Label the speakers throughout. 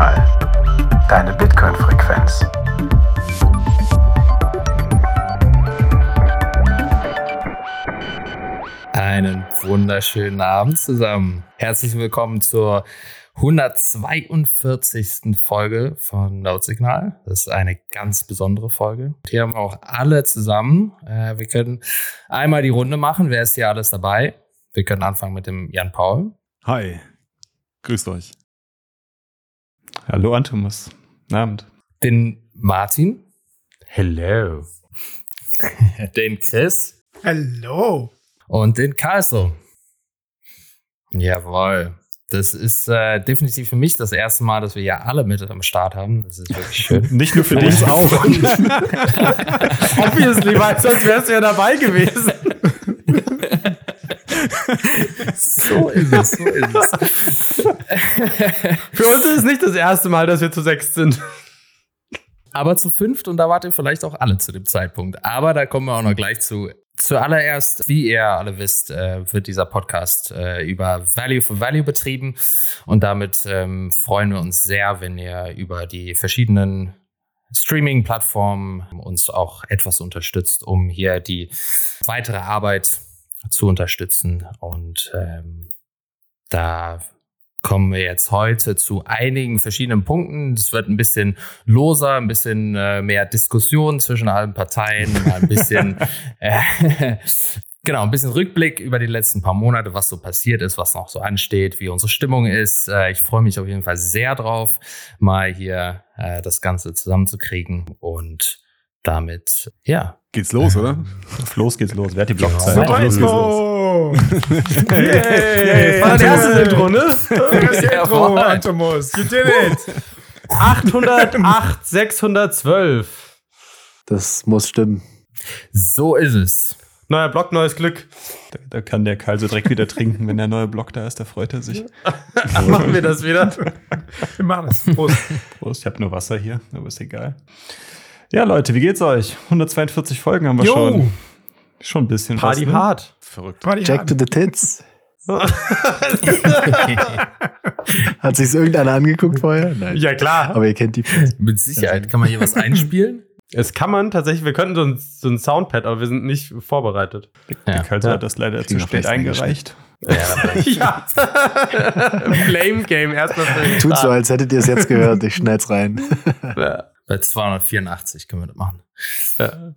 Speaker 1: Notsignal. Deine Bitcoin-Frequenz.
Speaker 2: Einen wunderschönen Abend zusammen. Herzlich willkommen zur 142. Folge von Notsignal. Das ist eine ganz besondere Folge. Hier haben wir auch alle zusammen. Äh, wir können einmal die Runde machen. Wer ist hier alles dabei? Wir können anfangen mit dem Jan Paul.
Speaker 3: Hi, grüßt euch. Hallo Antomus, guten Abend.
Speaker 2: Den Martin.
Speaker 4: Hello.
Speaker 2: Den Chris.
Speaker 5: Hallo.
Speaker 2: Und den Carlso. Jawohl. Das ist äh, definitiv für mich das erste Mal, dass wir ja alle mit am Start haben. Das ist wirklich schön.
Speaker 3: Nicht nur für dich auch.
Speaker 4: Obviously, weil sonst wärst du ja dabei gewesen.
Speaker 2: so ist es, so ist es.
Speaker 4: Für uns ist es nicht das erste Mal, dass wir zu sechs sind.
Speaker 2: Aber zu fünft und da wart ihr vielleicht auch alle zu dem Zeitpunkt. Aber da kommen wir auch noch gleich zu. Zuallererst, wie ihr alle wisst, äh, wird dieser Podcast äh, über Value for Value betrieben. Und damit ähm, freuen wir uns sehr, wenn ihr über die verschiedenen Streaming-Plattformen uns auch etwas unterstützt, um hier die weitere Arbeit zu unterstützen. Und ähm, da kommen wir jetzt heute zu einigen verschiedenen Punkten. Es wird ein bisschen loser, ein bisschen äh, mehr Diskussion zwischen allen Parteien, ein bisschen, äh, genau, ein bisschen Rückblick über die letzten paar Monate, was so passiert ist, was noch so ansteht, wie unsere Stimmung ist. Äh, ich freue mich auf jeden Fall sehr drauf, mal hier äh, das Ganze zusammenzukriegen und damit, ja.
Speaker 3: Geht's los, oder? Auf los geht's los. Wer hat die Blockzeit? Auf los geht's los.
Speaker 4: Hey, war das erste Intro, ne?
Speaker 5: Das Intro, Antomus. You did it.
Speaker 4: 808, 612.
Speaker 6: Das muss stimmen.
Speaker 2: So ist es.
Speaker 4: Neuer Block, neues Glück.
Speaker 3: Da, da kann der Karl so direkt wieder trinken, wenn der neue Block da ist, da freut er sich.
Speaker 4: Machen wir das wieder.
Speaker 5: Wir machen das. Prost.
Speaker 3: Prost, ich habe nur Wasser hier, aber ist egal. Ja, Leute, wie geht's euch? 142 Folgen haben wir
Speaker 4: Jo.
Speaker 3: schon. Schon ein bisschen
Speaker 4: Party
Speaker 3: was, ne?
Speaker 4: hart.
Speaker 3: Verrückt.
Speaker 5: Party
Speaker 6: Jack to
Speaker 5: hard.
Speaker 6: the tits. Hat sich's irgendeiner angeguckt vorher? Nein.
Speaker 4: Ja, klar.
Speaker 6: Aber ihr kennt die.
Speaker 2: Mit Sicherheit. Kann man hier was einspielen?
Speaker 4: Es kann man tatsächlich, wir könnten so ein, so ein Soundpad, aber wir sind nicht vorbereitet.
Speaker 3: Der Karl
Speaker 4: Ja.
Speaker 3: hat das leider
Speaker 6: Kriegen
Speaker 3: zu spät eingereicht.
Speaker 4: ja. Blame Game erstmal für den
Speaker 6: Tut so, als hättet ihr es jetzt gehört. Ich schneid's rein.
Speaker 4: Ja.
Speaker 2: Bei 284 können wir das machen.
Speaker 4: Ja.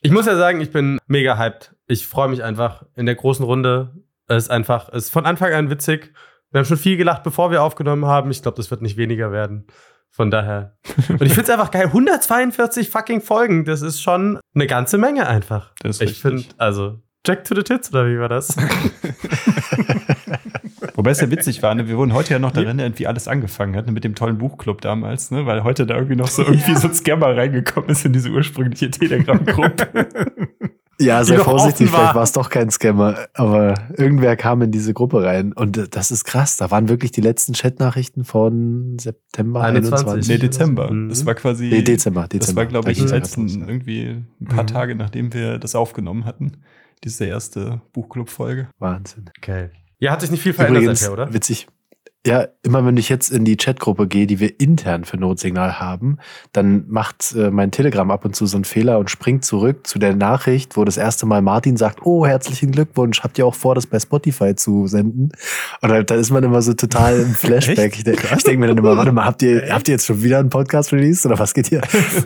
Speaker 4: Ich muss ja sagen, ich bin mega hyped. Ich freue mich einfach in der großen Runde. Es ist einfach, es ist von Anfang an witzig. Wir haben schon viel gelacht, bevor wir aufgenommen haben. Ich glaube, das wird nicht weniger werden. Von daher. Und ich finde es einfach geil. 142 fucking Folgen. Das ist schon eine ganze Menge einfach. Ich finde, also, Jack to the Tits, oder wie war das?
Speaker 3: Wobei es ja witzig war, ne? wir wurden heute ja noch darin erinnert, wie alles angefangen hat, ne? mit dem tollen Buchclub damals, ne? weil heute da irgendwie noch so irgendwie so ein Scammer reingekommen ist in diese ursprüngliche Telegram-Gruppe.
Speaker 6: Ja,
Speaker 4: noch
Speaker 6: vorsichtig,
Speaker 4: war.
Speaker 6: vielleicht war es doch kein Scammer. Aber irgendwer kam in diese Gruppe rein. Und das ist krass. Da waren wirklich die letzten Chatnachrichten von September
Speaker 4: 21.
Speaker 6: 21.
Speaker 3: nee, Dezember.
Speaker 4: Mhm.
Speaker 3: Das war quasi.
Speaker 6: Nee, Dezember. Dezember.
Speaker 3: Das war, glaube ich, die letzten irgendwie ein paar
Speaker 4: Mhm.
Speaker 3: Tage, nachdem wir das aufgenommen hatten. Diese erste Buchclub-Folge.
Speaker 6: Wahnsinn.
Speaker 4: Geil. Ja, hat sich nicht viel verändert
Speaker 6: Übrigens,
Speaker 4: seither, oder?
Speaker 6: witzig. Ja, immer wenn ich jetzt in die Chatgruppe gehe, die wir intern für Notsignal haben, dann macht äh, mein Telegram ab und zu so einen Fehler und springt zurück zu der Nachricht, wo das erste Mal Martin sagt, oh, herzlichen Glückwunsch, habt ihr auch vor, das bei Spotify zu senden? Und dann, dann ist man immer so total im Flashback. ich denke denk mir dann immer, warte mal, habt ihr, habt ihr jetzt schon wieder einen Podcast released oder was geht hier?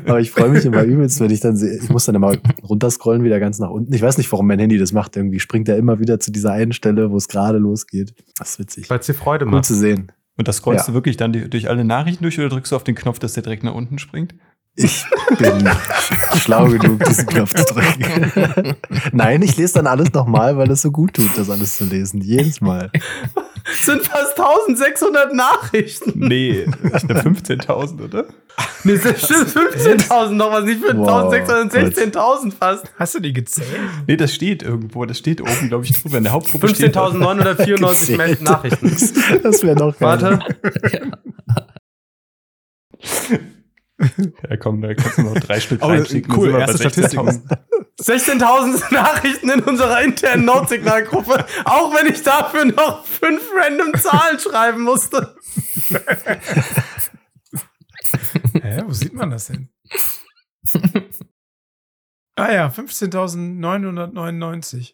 Speaker 6: Aber ich freue mich immer übelst, wenn ich dann sehe, ich muss dann immer runterscrollen, wieder ganz nach unten. Ich weiß nicht, warum mein Handy das macht. Irgendwie springt er immer wieder zu dieser einen Stelle, wo es gerade losgeht. Das ist witzig.
Speaker 4: Weil es dir Freude macht.
Speaker 6: zu sehen.
Speaker 3: Und das scrollst
Speaker 6: Ja.
Speaker 3: du wirklich dann die, durch alle Nachrichten durch oder drückst du auf den Knopf, dass der direkt nach unten springt?
Speaker 6: Ich bin schlau genug, diesen Knopf zu drücken. Nein, ich lese dann alles nochmal, weil es so gut tut, das alles zu lesen. Jedes Mal.
Speaker 4: Sind fast 1600 Nachrichten.
Speaker 3: Nee, ich glaube 15.000, oder?
Speaker 4: Nee, das stimmt 15.000 noch was, nicht
Speaker 6: Wow,
Speaker 4: 15.000, 16.000 fast.
Speaker 5: Hast du die gezählt?
Speaker 3: Nee, das steht irgendwo. Das steht oben, glaube ich, drüber. In der Hauptgruppe steht das.
Speaker 4: 15.994
Speaker 6: Gezählt.
Speaker 4: Nachrichten.
Speaker 6: Das wäre noch geil.
Speaker 4: Warte.
Speaker 3: Ja, komm, da kannst du noch drei Stück reinschicken.
Speaker 5: cool, erste Statistiken.
Speaker 3: 16.000.
Speaker 4: 16.000 Nachrichten in unserer internen Notsignalgruppe, auch wenn ich dafür noch fünf random Zahlen schreiben musste.
Speaker 5: Hä, wo sieht man das denn? ah ja, 15.999.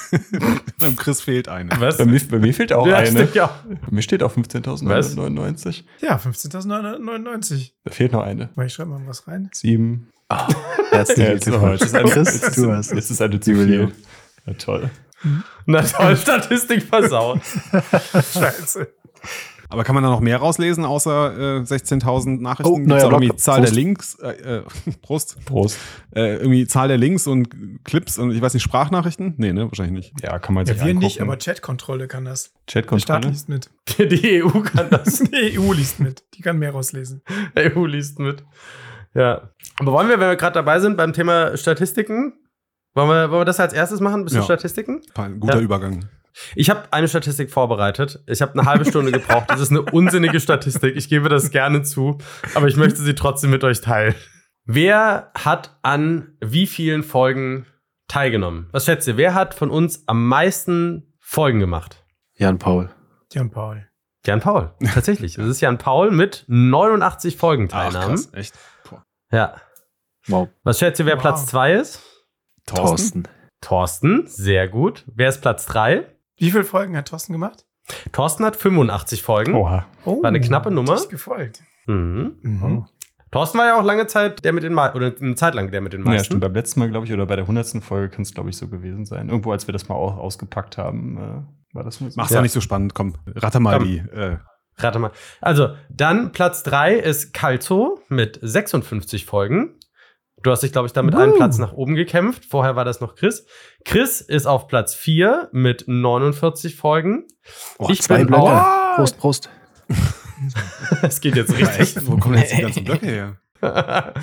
Speaker 7: Beim Chris fehlt eine.
Speaker 4: Was?
Speaker 3: Bei mir, bei mir fehlt auch
Speaker 4: Ja,
Speaker 3: eine.
Speaker 4: stimmt, ja.
Speaker 3: Bei mir steht auch 15.999.
Speaker 5: Ja, 15.999.
Speaker 3: Da fehlt noch eine.
Speaker 5: Mal, Ich schreibe mal was rein.
Speaker 3: Sieben.
Speaker 6: Herzlichen
Speaker 3: jetzt, ist
Speaker 6: Glückwunsch. Chris,
Speaker 3: jetzt,
Speaker 6: du hast
Speaker 3: jetzt ist eine zu viel. Ja, toll.
Speaker 4: Na toll, Statistik versaut.
Speaker 5: Scheiße.
Speaker 7: Aber kann man da noch mehr rauslesen, außer äh, 16.000 Nachrichten?
Speaker 6: Oh,
Speaker 7: auch irgendwie
Speaker 6: Blog.
Speaker 7: Zahl
Speaker 6: Prost.
Speaker 7: der Links, äh, äh, Prost,
Speaker 3: Prost.
Speaker 7: äh, irgendwie Zahl der Links und Clips und ich weiß nicht, Sprachnachrichten? Nee, ne, wahrscheinlich nicht.
Speaker 3: Ja, kann man sich
Speaker 5: Ja, wir
Speaker 3: angucken.
Speaker 5: nicht, aber Chatkontrolle kann das. Der Staat
Speaker 3: Chatkontrolle.
Speaker 5: liest mit.
Speaker 4: Die EU kann das.
Speaker 5: Die EU liest mit. Die kann mehr rauslesen.
Speaker 4: Die EU liest mit. Ja. Aber wollen wir, wenn wir gerade dabei sind beim Thema Statistiken, wollen wir, wollen wir das als erstes machen? Ein bisschen
Speaker 7: Ja.
Speaker 4: Statistiken?
Speaker 7: Ein guter
Speaker 4: Ja.
Speaker 7: Übergang.
Speaker 4: Ich habe eine Statistik vorbereitet. Ich habe eine halbe Stunde gebraucht. Das ist eine unsinnige Statistik. Ich gebe das gerne zu, aber ich möchte sie trotzdem mit euch teilen. Wer hat an wie vielen Folgen teilgenommen? Was schätzt ihr? Wer hat von uns am meisten Folgen gemacht?
Speaker 6: Jan Paul.
Speaker 5: Jan Paul.
Speaker 4: Jan Paul. Tatsächlich. Das ist Jan Paul mit 89 Folgenteilnahmen.
Speaker 7: krass, echt. Boah.
Speaker 4: Ja.
Speaker 6: Wow.
Speaker 4: Was schätzt ihr, wer
Speaker 5: Wow.
Speaker 4: Platz 2 ist?
Speaker 6: Thorsten.
Speaker 4: Thorsten. Sehr gut. Wer ist Platz 3?
Speaker 5: Wie viele Folgen hat Thorsten gemacht?
Speaker 4: Thorsten hat 85 Folgen.
Speaker 3: Oha.
Speaker 5: Oh,
Speaker 4: War eine knappe Nummer.
Speaker 5: Das ist gefolgt.
Speaker 4: Mhm.
Speaker 5: Mhm.
Speaker 4: Thorsten war ja auch lange Zeit der mit den meisten, oder eine Zeit lang der mit den
Speaker 3: Ja,
Speaker 4: meisten.
Speaker 3: stimmt. Beim letzten Mal, glaube ich, oder bei der 100. Folge kann es, glaube ich, so gewesen sein. Irgendwo, als wir das mal au- ausgepackt haben, äh, war das so.
Speaker 7: Mach's
Speaker 4: Ja.
Speaker 7: doch nicht so spannend, komm, ratter mal
Speaker 4: Komm.
Speaker 7: die. Äh,
Speaker 4: Rate mal. Also, dann Platz 3 ist Calzo mit 56 Folgen. Du hast dich, glaube ich, damit einen Platz nach oben gekämpft. Vorher war das noch Chris. Chris ist auf Platz 4 mit 49 Folgen.
Speaker 6: Oh,
Speaker 4: Ich
Speaker 6: zwei
Speaker 4: bin
Speaker 6: Blöcke.
Speaker 5: auch-
Speaker 6: Prost, Prost.
Speaker 4: Es geht jetzt richtig
Speaker 7: echt? Wo kommen jetzt die ganzen Blöcke her?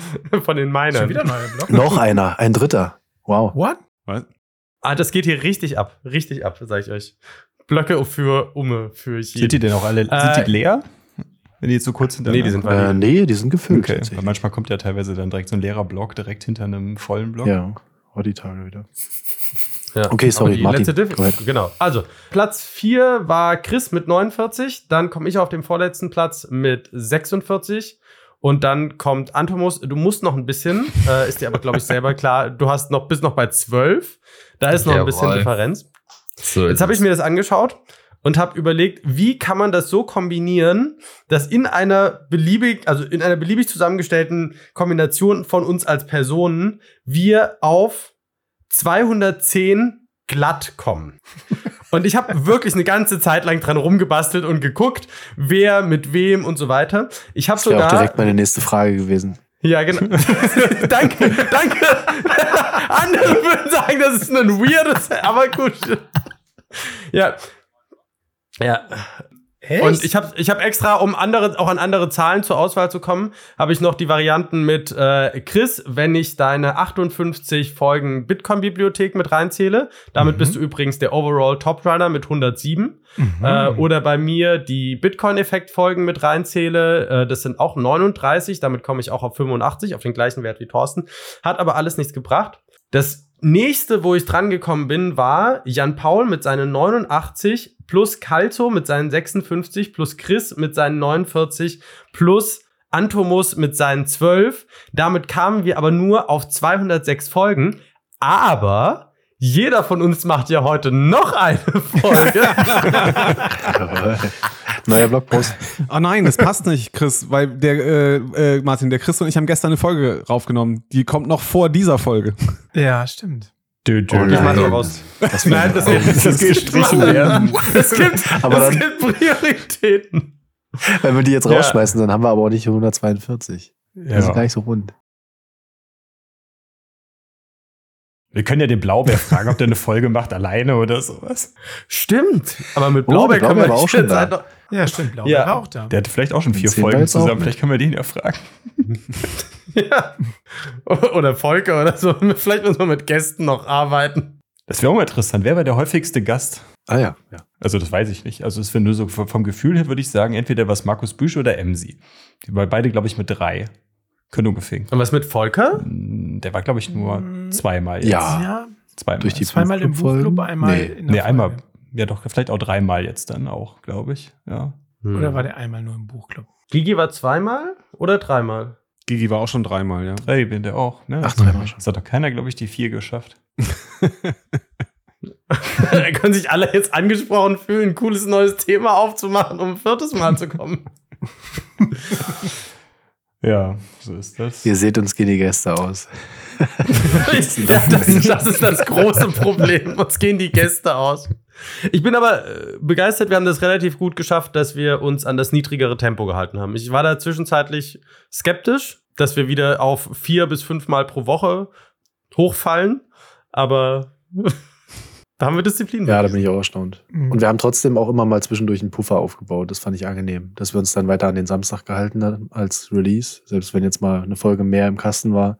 Speaker 4: von den
Speaker 5: Schon
Speaker 4: Minern.
Speaker 5: wieder ein neuer Block.
Speaker 6: Noch einer, ein dritter. Wow.
Speaker 5: What?
Speaker 7: Was?
Speaker 4: Ah, das geht hier richtig ab. Richtig ab, sag ich euch. Blöcke für Umme, für jeden.
Speaker 3: Sind die denn auch alle
Speaker 4: Äh,
Speaker 3: sind die leer? Wenn die jetzt so kurz hintereinander
Speaker 4: Nee, die sind
Speaker 6: Äh, nee, die sind gefüllt.
Speaker 3: Okay, weil manchmal kommt ja teilweise dann direkt so ein leerer Block direkt hinter einem vollen Block.
Speaker 6: Ja, oh, die Tage wieder.
Speaker 4: Ja.
Speaker 6: Okay, sorry,
Speaker 4: die
Speaker 6: Martin,
Speaker 4: letzte Diff. Genau. Also, Platz 4 war Chris mit 49. Dann komme ich auf den vorletzten Platz mit 46. Und dann kommt Antomus. Du musst noch ein bisschen, äh, ist dir aber, glaube ich, selber klar. Du hast noch, bist noch bei 12. Da ist noch ein bisschen
Speaker 2: Jawohl.
Speaker 4: Differenz.
Speaker 2: So
Speaker 4: Jetzt habe ich mir das angeschaut und habe überlegt, wie kann man das so kombinieren, dass in einer beliebig, also in einer beliebig zusammengestellten Kombination von uns als Personen wir auf 210 glatt kommen. Und ich habe wirklich eine ganze Zeit lang dran rumgebastelt und geguckt, wer mit wem und so weiter. Ich habe
Speaker 6: Das wäre auch
Speaker 4: sogar
Speaker 6: direkt meine nächste Frage gewesen.
Speaker 4: ja, genau. danke, danke. Andere würden sagen, das ist ein weirdes, aber gut. Ja. Ja.
Speaker 5: Echt?
Speaker 4: Und ich habe ich hab extra, um andere, auch an andere Zahlen zur Auswahl zu kommen, habe ich noch die Varianten mit äh, Chris, wenn ich deine 58 Folgen Bitcoin-Bibliothek mit reinzähle. Damit bist du übrigens der Overall Top Runner mit 107. Äh, oder bei mir die Bitcoin-Effekt-Folgen mit reinzähle. Äh, das sind auch 39. Damit komme ich auch auf 85, auf den gleichen Wert wie Thorsten. Hat aber alles nichts gebracht. Das nächste, wo ich dran gekommen bin, war Jan Paul mit seinen 89 plus Calzo mit seinen 56 plus Chris mit seinen 49 plus Antomus mit seinen 12. Damit kamen wir aber nur auf 206 Folgen. Aber jeder von uns macht ja heute noch eine Folge.
Speaker 6: Neuer Blogpost.
Speaker 7: Oh nein, das passt nicht, Chris, weil der äh, äh, Martin, der Chris und ich haben gestern eine Folge raufgenommen. Die kommt noch vor dieser Folge.
Speaker 5: ja, stimmt.
Speaker 3: Dö, dö.
Speaker 6: Oh
Speaker 4: Ich mach das raus.
Speaker 6: Das
Speaker 4: Nein, das
Speaker 3: Das geht gestrichen werden.
Speaker 4: Es gibt,
Speaker 6: Aber dann-
Speaker 4: gibt Prioritäten.
Speaker 6: Wenn wir die jetzt
Speaker 4: Ja.
Speaker 6: rausschmeißen, dann haben wir aber auch nicht 142. Das ist gar nicht so rund.
Speaker 3: Wir können ja den Blaubeer fragen, ob der eine Folge macht, alleine oder sowas.
Speaker 4: Stimmt. Aber mit
Speaker 6: Oh,
Speaker 4: Blaubeer können wir
Speaker 6: Blaubeer war auch schon da.
Speaker 4: noch-
Speaker 5: Ja, stimmt. Blau
Speaker 4: Ja.
Speaker 5: war auch da.
Speaker 3: Der hatte vielleicht auch schon vier Folgen zusammen. Vielleicht können wir den ja fragen.
Speaker 4: Ja. Oder Volker oder so. Vielleicht müssen wir mit Gästen noch arbeiten.
Speaker 3: Das wäre auch mal interessant. Wer war der häufigste Gast?
Speaker 6: Ah ja, ja.
Speaker 3: Also, das weiß ich nicht. Also, es wäre nur so vom vom Gefühl her, würde ich sagen, entweder was Markus Büsch oder Emsi. Die waren beide, glaube ich, mit drei. Können ungefähr.
Speaker 4: Und was mit Volker?
Speaker 3: Der war, glaube ich, nur
Speaker 5: Mm.
Speaker 3: zweimal.
Speaker 6: Ja.
Speaker 5: Ja,
Speaker 3: Zweimal.
Speaker 6: Durch die
Speaker 5: zweimal im? Buchclub, einmal
Speaker 6: Nee.
Speaker 5: in der
Speaker 3: Nee, einmal. Ja, doch, vielleicht auch dreimal jetzt dann auch, glaube ich. Ja.
Speaker 4: Hm.
Speaker 5: Oder war der einmal nur im Buchclub?
Speaker 4: Gigi war zweimal oder dreimal?
Speaker 7: Gigi war auch schon dreimal, ja.
Speaker 3: Drei bin der auch. Ne?
Speaker 6: Ach, dreimal schon.
Speaker 3: Das hat doch keiner, glaube ich, die vier geschafft.
Speaker 4: da können sich alle jetzt angesprochen fühlen, ein cooles neues Thema aufzumachen, um ein viertes Mal zu kommen.
Speaker 3: Ja, so ist das.
Speaker 6: Ihr seht uns gehen die Gäste aus.
Speaker 4: ja, das, das ist das große Problem. Uns gehen die Gäste aus. Ich bin aber äh, begeistert, wir haben das relativ gut geschafft, dass wir uns an das niedrigere Tempo gehalten haben. Ich war da zwischenzeitlich skeptisch, dass wir wieder auf vier bis fünf Mal pro Woche hochfallen, aber da haben wir Disziplin.
Speaker 6: Ja, da bin ich auch erstaunt.
Speaker 5: Mhm.
Speaker 6: Und wir haben trotzdem auch immer mal zwischendurch einen Puffer aufgebaut. Das fand ich angenehm, dass wir uns dann weiter an den Samstag gehalten haben als Release. Selbst wenn jetzt mal eine Folge mehr im Kasten war.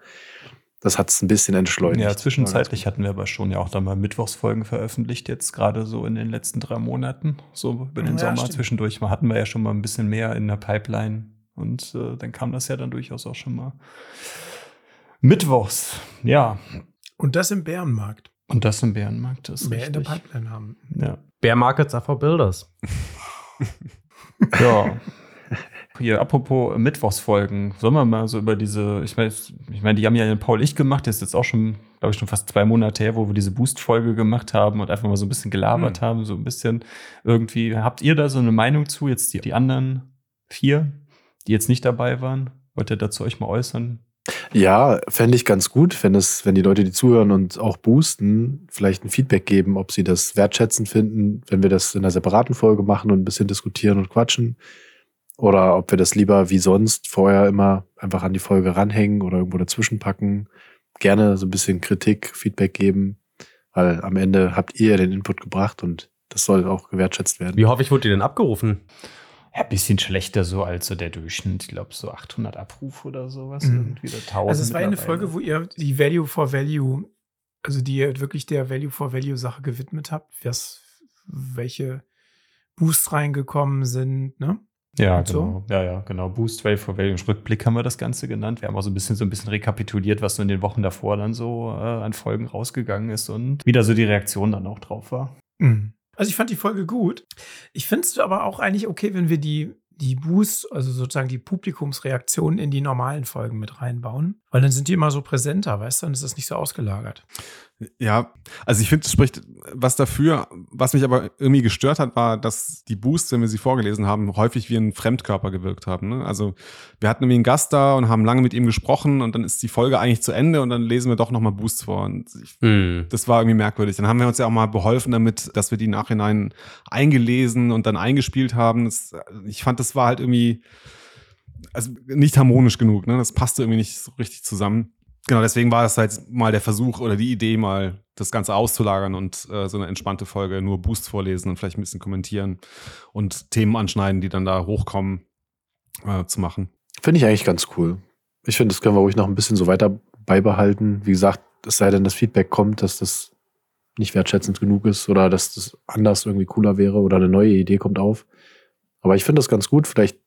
Speaker 6: Das hat es ein bisschen entschleunigt.
Speaker 3: Ja, zwischenzeitlich hatten wir aber schon ja auch dann mal Mittwochsfolgen veröffentlicht, jetzt gerade so in den letzten drei Monaten, so über den
Speaker 5: Ja,
Speaker 3: Sommer
Speaker 5: stimmt.
Speaker 3: zwischendurch. Mal hatten wir ja schon mal ein bisschen mehr in der Pipeline und äh, dann kam das ja dann durchaus auch schon mal. Mittwochs, ja.
Speaker 5: Und das im Bärenmarkt.
Speaker 3: Und das im Bärenmarkt ist
Speaker 5: Mehr in der
Speaker 3: richtig.
Speaker 5: Pipeline haben.
Speaker 3: Ja.
Speaker 4: Bear Markets are for Builders.
Speaker 3: ja. Hier, apropos Mittwochsfolgen, sollen wir mal so über diese, ich weiß, ich meine, die haben ja den Paul ich gemacht, das ist jetzt auch schon, glaube ich, schon fast zwei Monate her, wo wir diese Boost-Folge gemacht haben und einfach mal so ein bisschen gelabert haben, so ein bisschen irgendwie. Habt ihr da so eine Meinung zu? Jetzt die, die anderen vier, die jetzt nicht dabei waren? Wollt ihr dazu euch mal äußern?
Speaker 6: Ja, fände ich ganz gut, wenn es, wenn die Leute, die zuhören und auch boosten, vielleicht ein Feedback geben, ob sie das wertschätzend finden, wenn wir das in einer separaten Folge machen und ein bisschen diskutieren und quatschen. Oder ob wir das lieber wie sonst vorher immer einfach an die Folge ranhängen oder irgendwo dazwischen packen. Gerne so ein bisschen Kritik, Feedback geben, weil am Ende habt ihr den Input gebracht und das soll auch gewertschätzt werden.
Speaker 4: Wie häufig wurde die denn abgerufen?
Speaker 3: Ja, ein bisschen schlechter so als so der Durchschnitt. Ich glaube, so 800 Abrufe oder sowas.
Speaker 5: Mhm.
Speaker 3: Irgendwie oder 1000
Speaker 5: Also es war eine. Folge, wo ihr die Value for Value, also die ihr wirklich der Value for Value Sache gewidmet habt, was, welche Boosts reingekommen sind, ne?
Speaker 3: Ja,
Speaker 5: Und so?
Speaker 3: genau. Ja, ja, genau. Boost Wave for Value. Rückblick haben wir das Ganze genannt. Wir haben auch so ein bisschen so ein bisschen rekapituliert, was so in den Wochen davor dann so äh, an Folgen rausgegangen ist und wie da so die Reaktion dann auch drauf war.
Speaker 5: Mhm. Also ich fand die Folge gut. Ich finde es aber auch eigentlich okay, wenn wir die, die Boosts, also sozusagen die Publikumsreaktionen in die normalen Folgen mit reinbauen. Weil dann sind die immer so präsenter, weißt du, dann ist das nicht so ausgelagert.
Speaker 7: Ja, also ich finde, es spricht was dafür. Was mich aber irgendwie gestört hat, war, dass die Boosts, wenn wir sie vorgelesen haben, häufig wie ein Fremdkörper gewirkt haben. Ne? Also wir hatten irgendwie einen Gast da und haben lange mit ihm gesprochen und dann ist die Folge eigentlich zu Ende und dann lesen wir doch nochmal Boosts vor. Und ich,
Speaker 4: Hm.
Speaker 7: das war irgendwie merkwürdig. Dann haben wir uns ja auch mal beholfen damit, dass wir die im Nachhinein eingelesen und dann eingespielt haben. Das, ich fand, das war halt irgendwie also nicht harmonisch genug. Ne? Das passte irgendwie nicht so richtig zusammen. Genau, deswegen war das halt mal der Versuch oder die Idee, mal das Ganze auszulagern und äh, so eine entspannte Folge nur Boosts vorlesen und vielleicht ein bisschen kommentieren und Themen anschneiden, die dann da hochkommen, äh, zu machen.
Speaker 6: Finde ich eigentlich ganz cool. Ich finde, das können wir ruhig noch ein bisschen so weiter beibehalten. Wie gesagt, es sei denn, das Feedback kommt, dass das nicht wertschätzend genug ist oder dass das anders irgendwie cooler wäre oder eine neue Idee kommt auf. Aber ich finde das ganz gut. Vielleicht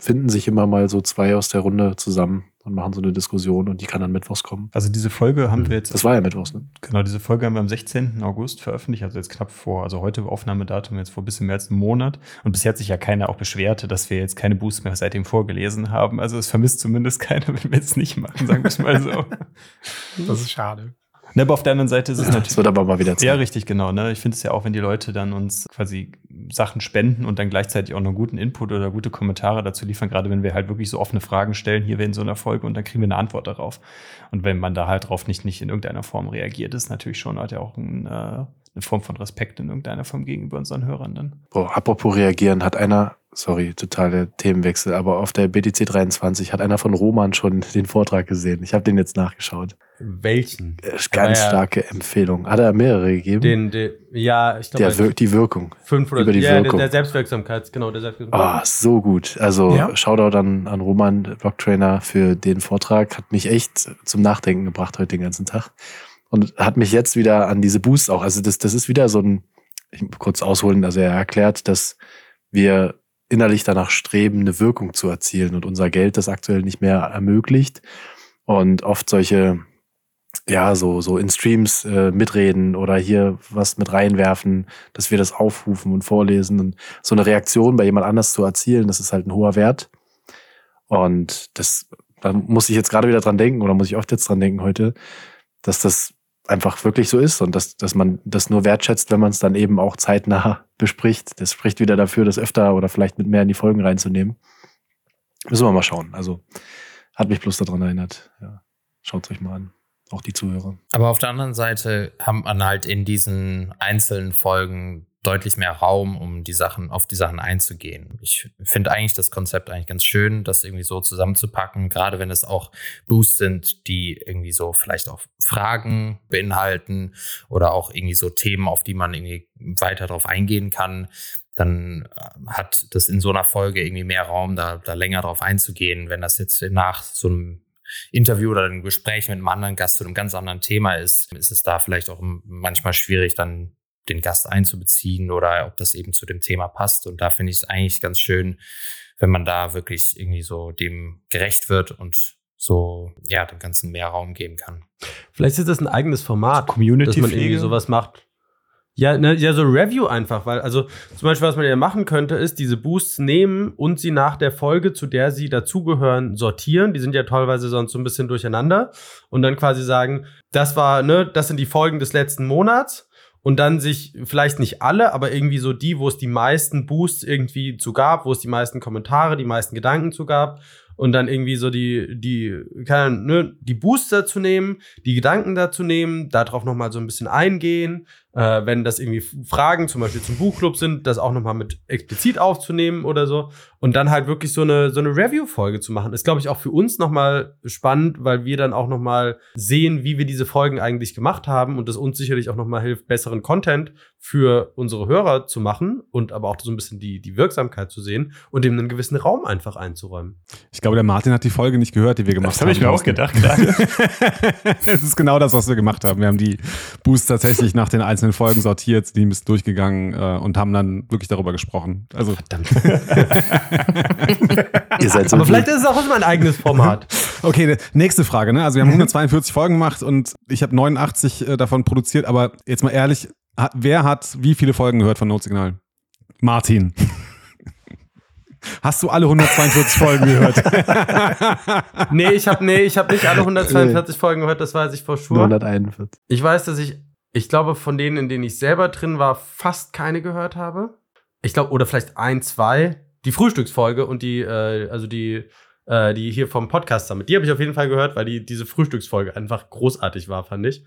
Speaker 6: finden sich immer mal so zwei aus der Runde zusammen und machen so eine Diskussion und die kann dann mittwochs kommen.
Speaker 3: Also diese Folge haben wir jetzt.
Speaker 6: Das war ja mittwochs, ne?
Speaker 3: Genau, diese Folge haben wir am 16. August veröffentlicht, also jetzt knapp vor, also heute Aufnahmedatum, jetzt vor ein bisschen mehr als einem Monat. Und bisher hat sich ja keiner auch beschwert, dass wir jetzt keine Boosts mehr seitdem vorgelesen haben. Also es vermisst zumindest keiner, wenn wir es nicht machen, sagen wir es mal so.
Speaker 5: Das ist schade.
Speaker 3: Ne, aber auf der anderen Seite ist es
Speaker 6: Das
Speaker 3: natürlich.
Speaker 6: wird aber mal wieder
Speaker 3: Ja,
Speaker 6: Zeit.
Speaker 3: richtig, genau. Ne? Ich finde es ja auch, wenn die Leute dann uns quasi Sachen spenden und dann gleichzeitig auch noch guten Input oder gute Kommentare dazu liefern, gerade wenn wir halt wirklich so offene Fragen stellen, hier in so einer Folge und dann kriegen wir eine Antwort darauf. Und wenn man da halt drauf nicht, nicht in irgendeiner Form reagiert, ist natürlich schon halt ja auch ein, äh, eine Form von Respekt in irgendeiner Form gegenüber unseren Hörern dann.
Speaker 6: Boah, apropos reagieren, hat einer, sorry, totale Themenwechsel, aber auf der BTC 23 hat einer von Roman schon den Vortrag gesehen. Ich habe den jetzt nachgeschaut.
Speaker 4: Welchen?
Speaker 6: Ganz
Speaker 4: ja-
Speaker 6: starke Empfehlung. Hat er mehrere gegeben?
Speaker 4: Den, den, ja, ich glaube,
Speaker 6: der wir die Wirkung.
Speaker 4: fünf oder
Speaker 6: über die
Speaker 4: ja, der,
Speaker 6: Wirkung.
Speaker 4: der Selbstwirksamkeit, genau, der
Speaker 6: Ah,
Speaker 4: Selbstwirksamkeit.
Speaker 6: so gut. Also
Speaker 5: Ja.
Speaker 6: Shoutout an, an Roman, Blocktrainer, für den Vortrag. Hat mich echt zum Nachdenken gebracht heute den ganzen Tag. Und hat mich jetzt wieder an diese Boosts auch. Also das, das ist wieder so ein, ich muss kurz ausholen, also er erklärt, dass wir innerlich danach streben, eine Wirkung zu erzielen und unser Geld das aktuell nicht mehr ermöglicht. Und oft solche ja, so, so in Streams äh, mitreden oder hier was mit reinwerfen, dass wir das aufrufen und vorlesen und so eine Reaktion bei jemand anders zu erzielen, das ist halt ein hoher Wert. Und das, da muss ich jetzt gerade wieder dran denken oder muss ich oft jetzt dran denken heute, dass das einfach wirklich so ist und dass, dass man das nur wertschätzt, wenn man es dann eben auch zeitnah bespricht. Das spricht wieder dafür, das öfter oder vielleicht mit mehr in die Folgen reinzunehmen. Müssen wir mal schauen. Also hat mich bloß daran erinnert. Ja, schaut euch mal an auch die Zuhörer.
Speaker 2: Aber auf der anderen Seite haben man halt in diesen einzelnen Folgen deutlich mehr Raum, um die Sachen, auf die Sachen einzugehen. Ich finde eigentlich das Konzept eigentlich ganz schön, das irgendwie so zusammenzupacken, gerade wenn es auch Boosts sind, die irgendwie so vielleicht auch Fragen beinhalten oder auch irgendwie so Themen, auf die man irgendwie weiter drauf eingehen kann dann äh, hat das in so einer Folge irgendwie mehr Raum, da, da länger drauf einzugehen. Wenn das jetzt nach so einem Interview oder ein Gespräch mit einem anderen Gast zu einem ganz anderen Thema ist, ist es da vielleicht auch manchmal schwierig, dann den Gast einzubeziehen oder ob das eben zu dem Thema passt. Und da finde ich es eigentlich ganz schön, wenn man da wirklich irgendwie so dem gerecht wird und so, ja, dem Ganzen mehr Raum geben kann.
Speaker 4: Vielleicht ist das ein eigenes Format,
Speaker 3: Community
Speaker 4: dass man irgendwie sowas macht. Ja, ne, ja, so Review einfach, weil, also zum Beispiel, was man ja machen könnte, ist diese Boosts nehmen und sie nach der Folge, zu der sie dazugehören, sortieren. Die sind ja teilweise sonst so ein bisschen durcheinander. Und dann quasi sagen, das war, ne, das sind die Folgen des letzten Monats. Und dann sich vielleicht nicht alle, aber irgendwie so die, wo es die meisten Boosts irgendwie zu gab, wo es die meisten Kommentare, die meisten Gedanken zu gab und dann irgendwie so die, die, kann, ne, die Booster zu nehmen, die Gedanken dazu nehmen, darauf nochmal so ein bisschen eingehen, äh, wenn das irgendwie Fragen zum Beispiel zum Buchclub sind, das auch nochmal mit explizit aufzunehmen oder so. Und dann halt wirklich so eine, so eine Review-Folge zu machen, ist, glaube ich, auch für uns nochmal spannend, weil wir dann auch nochmal sehen, wie wir diese Folgen eigentlich gemacht haben und das uns sicherlich auch nochmal hilft, besseren Content für unsere Hörer zu machen und aber auch so ein bisschen die, die Wirksamkeit zu sehen und dem einen gewissen Raum einfach einzuräumen.
Speaker 7: Ich glaube, der Martin hat die Folge nicht gehört, die wir gemacht
Speaker 3: Das
Speaker 7: haben.
Speaker 3: habe ich mir auch gedacht.
Speaker 7: Es ist genau das, was wir gemacht haben. Wir haben die Boosts tatsächlich nach den einzelnen Folgen sortiert, die ein bisschen durchgegangen äh, und haben dann wirklich darüber gesprochen. Also
Speaker 4: Verdammt.
Speaker 6: Ihr seid so
Speaker 4: aber vielleicht ist es auch immer ein eigenes Format.
Speaker 7: Okay, ne- nächste Frage. Ne? Also wir haben 142 Folgen gemacht und ich habe 89 äh, davon produziert. Aber jetzt mal ehrlich, hat, wer hat wie viele Folgen gehört von Notsignal? Martin. Hast du alle 142 Folgen gehört?
Speaker 4: nee, ich habe nee, ich hab nicht alle 142 Folgen gehört, das weiß ich vor sure.
Speaker 6: 141.
Speaker 4: Ich weiß, dass ich, ich glaube, von denen, in denen ich selber drin war, fast keine gehört habe. Ich glaube, oder vielleicht ein, zwei. Die Frühstücksfolge und die, äh, also die, äh, die hier vom Podcast damit. Die habe ich auf jeden Fall gehört, weil die, diese Frühstücksfolge einfach großartig war, fand ich.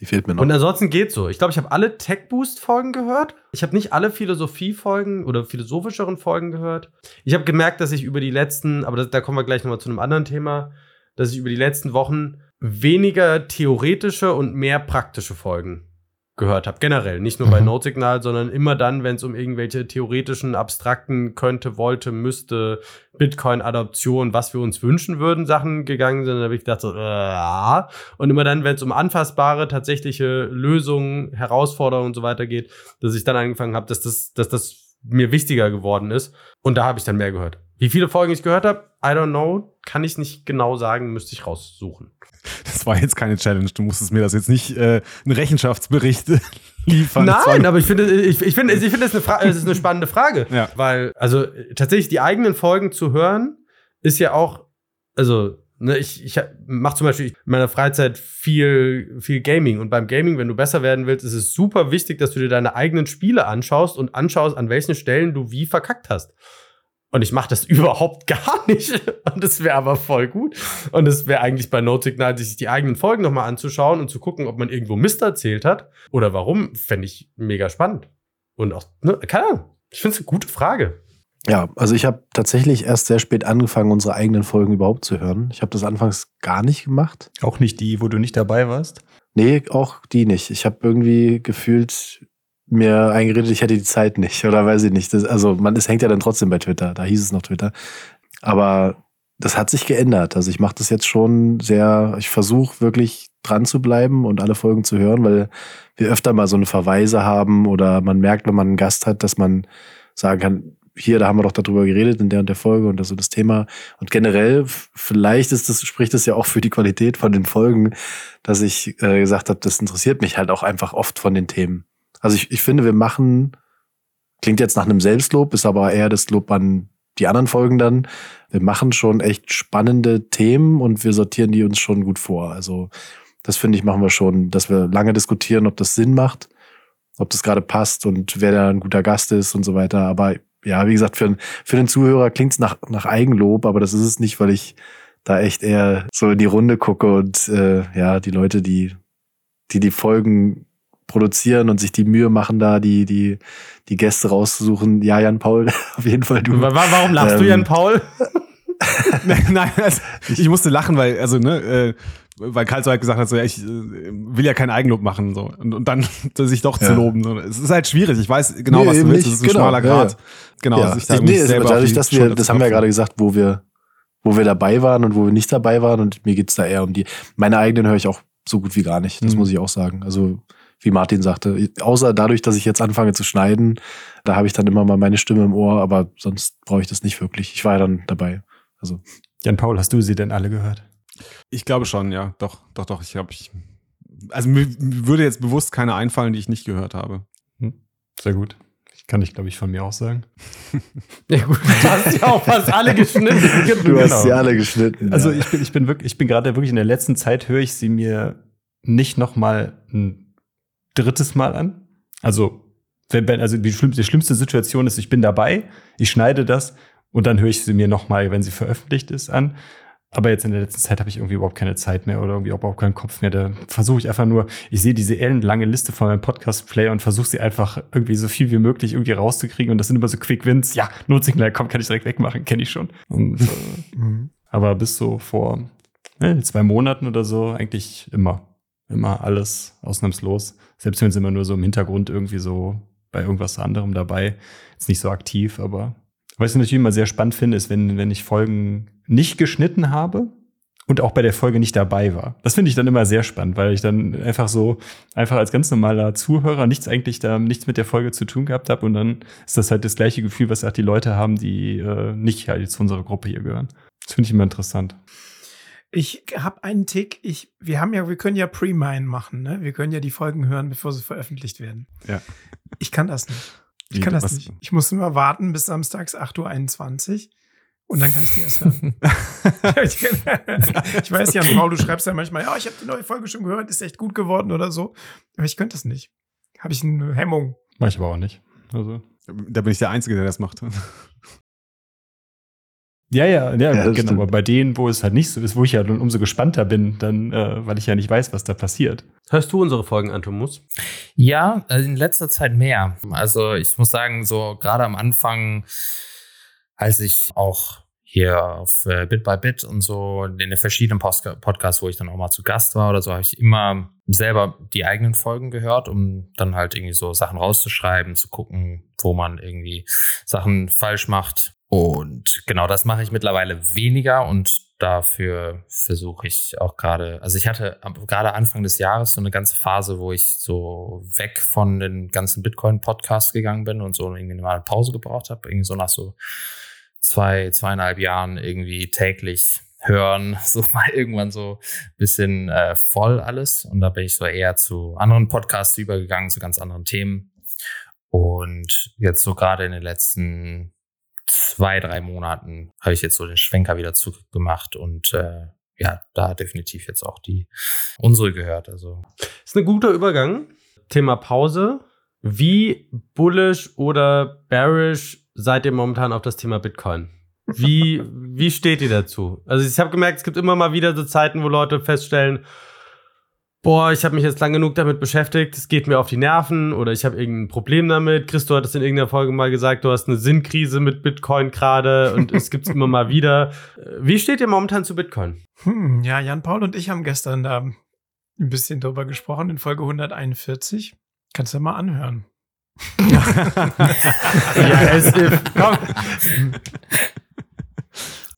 Speaker 6: Die fehlt mir noch.
Speaker 4: Und ansonsten geht's so. Ich glaube, ich habe alle Tech Boost Folgen gehört. Ich habe nicht alle Philosophie Folgen oder philosophischeren Folgen gehört. Ich habe gemerkt, dass ich über die letzten, aber das, da kommen wir gleich nochmal zu einem anderen Thema, dass ich über die letzten Wochen weniger theoretische und mehr praktische Folgen gehört habe. Generell, nicht nur bei
Speaker 6: Mhm.
Speaker 4: Notsignal, sondern immer dann, wenn es um irgendwelche theoretischen, abstrakten könnte, wollte, müsste, Bitcoin-Adoption, was wir uns wünschen würden, Sachen gegangen sind, dann habe ich gedacht, so, äh, und immer dann, wenn es um anfassbare, tatsächliche Lösungen, Herausforderungen und so weiter geht, dass ich dann angefangen habe, dass das, dass das mir wichtiger geworden ist. Und da habe ich dann mehr gehört. Wie viele Folgen ich gehört habe, I don't know, kann ich nicht genau sagen, müsste ich raussuchen.
Speaker 7: Das war jetzt keine Challenge. Du musstest mir das jetzt nicht äh, einen Rechenschaftsbericht liefern.
Speaker 4: Nein, aber ich finde, ich, ich finde, ich finde, es ist eine, es ist eine spannende Frage.
Speaker 7: Ja.
Speaker 4: Weil, also tatsächlich die eigenen Folgen zu hören, ist ja auch, also, ne, ich, ich mache zum Beispiel in meiner Freizeit viel, viel Gaming. Und beim Gaming, wenn du besser werden willst, ist es super wichtig, dass du dir deine eigenen Spiele anschaust und anschaust, an welchen Stellen du wie verkackt hast. Und ich mache das überhaupt gar nicht. Und das wäre aber voll gut. Und es wäre eigentlich bei Notsignal, sich die eigenen Folgen nochmal anzuschauen und zu gucken, ob man irgendwo Mist erzählt hat oder warum, fände ich mega spannend. Und auch, ne, keine Ahnung. Ich finde es eine gute Frage.
Speaker 6: Ja, also ich habe tatsächlich erst sehr spät angefangen, unsere eigenen Folgen überhaupt zu hören. Ich habe das anfangs gar nicht gemacht.
Speaker 3: Auch nicht die, wo du nicht dabei warst.
Speaker 6: Nee, auch die nicht. Ich habe irgendwie gefühlt mir eingeredet, ich hätte die Zeit nicht oder weiß ich nicht. Das, also man, es hängt ja dann trotzdem bei Twitter. Da hieß es noch Twitter. Aber das hat sich geändert. Also ich mache das jetzt schon sehr, ich versuche wirklich dran zu bleiben und alle Folgen zu hören, weil wir öfter mal so eine Verweise haben oder man merkt, wenn man einen Gast hat, dass man sagen kann, hier, da haben wir doch darüber geredet in der und der Folge und das so das Thema. Und generell, vielleicht ist das, spricht das ja auch für die Qualität von den Folgen, dass ich äh, gesagt habe, das interessiert mich halt auch einfach oft von den Themen. Also ich, ich finde, wir machen, klingt jetzt nach einem Selbstlob, ist aber eher das Lob an die anderen Folgen dann. Wir machen schon echt spannende Themen und wir sortieren die uns schon gut vor. Also das finde ich, machen wir schon, dass wir lange diskutieren, ob das Sinn macht, ob das gerade passt und wer da ein guter Gast ist und so weiter. Aber ja, wie gesagt, für, für den Zuhörer klingt's nach, nach Eigenlob, aber das ist es nicht, weil ich da echt eher so in die Runde gucke und äh, ja, die Leute, die, die die Folgen produzieren und sich die Mühe machen, da die, die, die Gäste rauszusuchen. Ja, Jan Paul, auf jeden Fall du.
Speaker 4: Wa- wa- Warum lachst du,
Speaker 6: Ähm,
Speaker 4: Jan Paul?
Speaker 7: Nein, also, ich musste lachen, weil, also, ne, äh, weil Karl so halt gesagt hat, so, ja, ich äh, will ja keinen Eigenlob machen, so. Und, und dann sich doch zu
Speaker 6: Ja.
Speaker 7: loben. So. Es ist halt schwierig. Ich weiß genau,
Speaker 6: Nee,
Speaker 7: was du willst. Das ist ein
Speaker 6: Genau,
Speaker 7: schmaler Grad.
Speaker 6: ja.
Speaker 7: Genau,
Speaker 6: ja,
Speaker 7: sich da
Speaker 6: nee, es
Speaker 7: auf
Speaker 6: dadurch, dass wir, das
Speaker 7: zu
Speaker 6: haben wir ja gerade gesagt, wo wir, wo wir dabei waren und wo wir nicht dabei waren. Und mir geht's da eher um die. Meine eigenen höre ich auch so gut wie gar nicht. Das
Speaker 7: Mhm.
Speaker 6: muss ich auch sagen. Also, wie Martin sagte, außer dadurch, dass ich jetzt anfange zu schneiden, da habe ich dann immer mal meine Stimme im Ohr, aber sonst brauche ich das nicht wirklich. Ich war ja dann dabei. Also,
Speaker 3: Jan Paul, hast du sie denn alle gehört?
Speaker 7: Ich glaube schon, ja. Doch, doch, doch. Ich glaube, ich. Also mir würde jetzt bewusst keine einfallen, die ich nicht gehört habe.
Speaker 3: Sehr gut. Kann ich, glaube ich, von mir auch sagen.
Speaker 4: Ja, gut, du hast ja auch fast alle geschnitten.
Speaker 6: du hast
Speaker 3: Genau.
Speaker 6: sie alle geschnitten.
Speaker 3: Also
Speaker 6: ja.
Speaker 3: ich bin, ich bin wirklich, ich bin gerade wirklich in der letzten Zeit höre ich sie mir nicht noch mal ein drittes Mal an. Also wenn, wenn also die schlimmste, die schlimmste Situation ist, ich bin dabei, ich schneide das und dann höre ich sie mir noch mal, wenn sie veröffentlicht ist, an. Aber jetzt in der letzten Zeit habe ich irgendwie überhaupt keine Zeit mehr oder irgendwie überhaupt keinen Kopf mehr. Da versuche ich einfach nur, ich sehe diese ellenlange Liste von meinem Podcast-Player und versuche sie einfach irgendwie so viel wie möglich irgendwie rauszukriegen. Und das sind immer so Quick-Wins. Ja, Notsignal, komm, kann ich direkt wegmachen, kenne ich schon. Und, äh,
Speaker 6: Mhm.
Speaker 3: aber bis so vor äh, zwei Monaten oder so eigentlich immer. Immer alles ausnahmslos. Selbst wenn es immer nur so im Hintergrund irgendwie so bei irgendwas anderem dabei. Ist nicht so aktiv, aber was ich natürlich immer sehr spannend finde, ist, wenn, wenn ich Folgen nicht geschnitten habe und auch bei der Folge nicht dabei war. Das finde ich dann immer sehr spannend, weil ich dann einfach so, einfach als ganz normaler Zuhörer nichts eigentlich da, nichts mit der Folge zu tun gehabt habe und dann ist das halt das gleiche Gefühl, was auch die Leute haben, die äh, nicht halt zu unserer Gruppe hier gehören. Das finde ich immer interessant.
Speaker 5: Ich habe einen Tick. Ich, wir haben ja, wir können ja Pre-Mine machen, ne? Wir können ja die Folgen hören, bevor sie veröffentlicht werden.
Speaker 7: Ja.
Speaker 5: Ich kann das nicht. Ich
Speaker 7: Wie,
Speaker 5: kann das
Speaker 7: was-
Speaker 5: nicht. Ich muss immer warten bis samstags 8.21 Uhr und dann kann ich die erst hören. ich, weiß, Jan Paul, du schreibst ja manchmal, ja, ich habe die neue Folge schon gehört, ist echt gut geworden oder so. Aber ich könnte das nicht. Habe ich eine Hemmung.
Speaker 3: Mach ich aber auch nicht. Also.
Speaker 7: Da bin ich der Einzige, der das macht.
Speaker 3: Ja, ja, ja,
Speaker 6: Ja,
Speaker 3: genau.
Speaker 6: stimmt.
Speaker 3: Aber bei denen, wo es halt nicht so ist, wo ich ja dann umso gespannter bin, dann, äh, weil ich ja nicht weiß, was da passiert.
Speaker 4: Hörst du unsere Folgen an, Thomas?
Speaker 2: Ja, also in letzter Zeit mehr. Also ich muss sagen, so gerade am Anfang, als ich auch hier auf äh, Bit by Bit und so in den verschiedenen Post Podcasts, wo ich dann auch mal zu Gast war oder so, habe ich immer selber die eigenen Folgen gehört, um dann halt irgendwie so Sachen rauszuschreiben, zu gucken, wo man irgendwie Sachen falsch macht. Und genau das mache ich mittlerweile weniger und dafür versuche ich auch gerade, also ich hatte gerade Anfang des Jahres so eine ganze Phase, wo ich so weg von den ganzen Bitcoin-Podcasts gegangen bin und so irgendwie mal eine Pause gebraucht habe, irgendwie so nach so zwei, zweieinhalb Jahren irgendwie täglich hören, so mal irgendwann so ein bisschen äh, voll alles. Und da bin ich so eher zu anderen Podcasts übergegangen, zu ganz anderen Themen. Und jetzt so gerade in den letzten zwei, drei Monaten habe ich jetzt so den Schwenker wieder zurückgemacht und äh, ja, da definitiv jetzt auch die unsere gehört. Also
Speaker 4: Ist ein guter Übergang. Thema Pause. Wie bullish oder bearish seid ihr momentan auf das Thema Bitcoin? Wie, wie steht ihr dazu? Also ich habe gemerkt, es gibt immer mal wieder so Zeiten, wo Leute feststellen, boah, ich habe mich jetzt lang genug damit beschäftigt, es geht mir auf die Nerven oder ich habe irgendein Problem damit. Christo hat es in irgendeiner Folge mal gesagt, du hast eine Sinnkrise mit Bitcoin gerade und es gibt es immer mal wieder. Wie steht ihr momentan zu Bitcoin?
Speaker 5: Hm, ja, Jan Paul und ich haben gestern da ein bisschen drüber gesprochen in Folge 141. Kannst du mal anhören.
Speaker 4: ja, es, komm.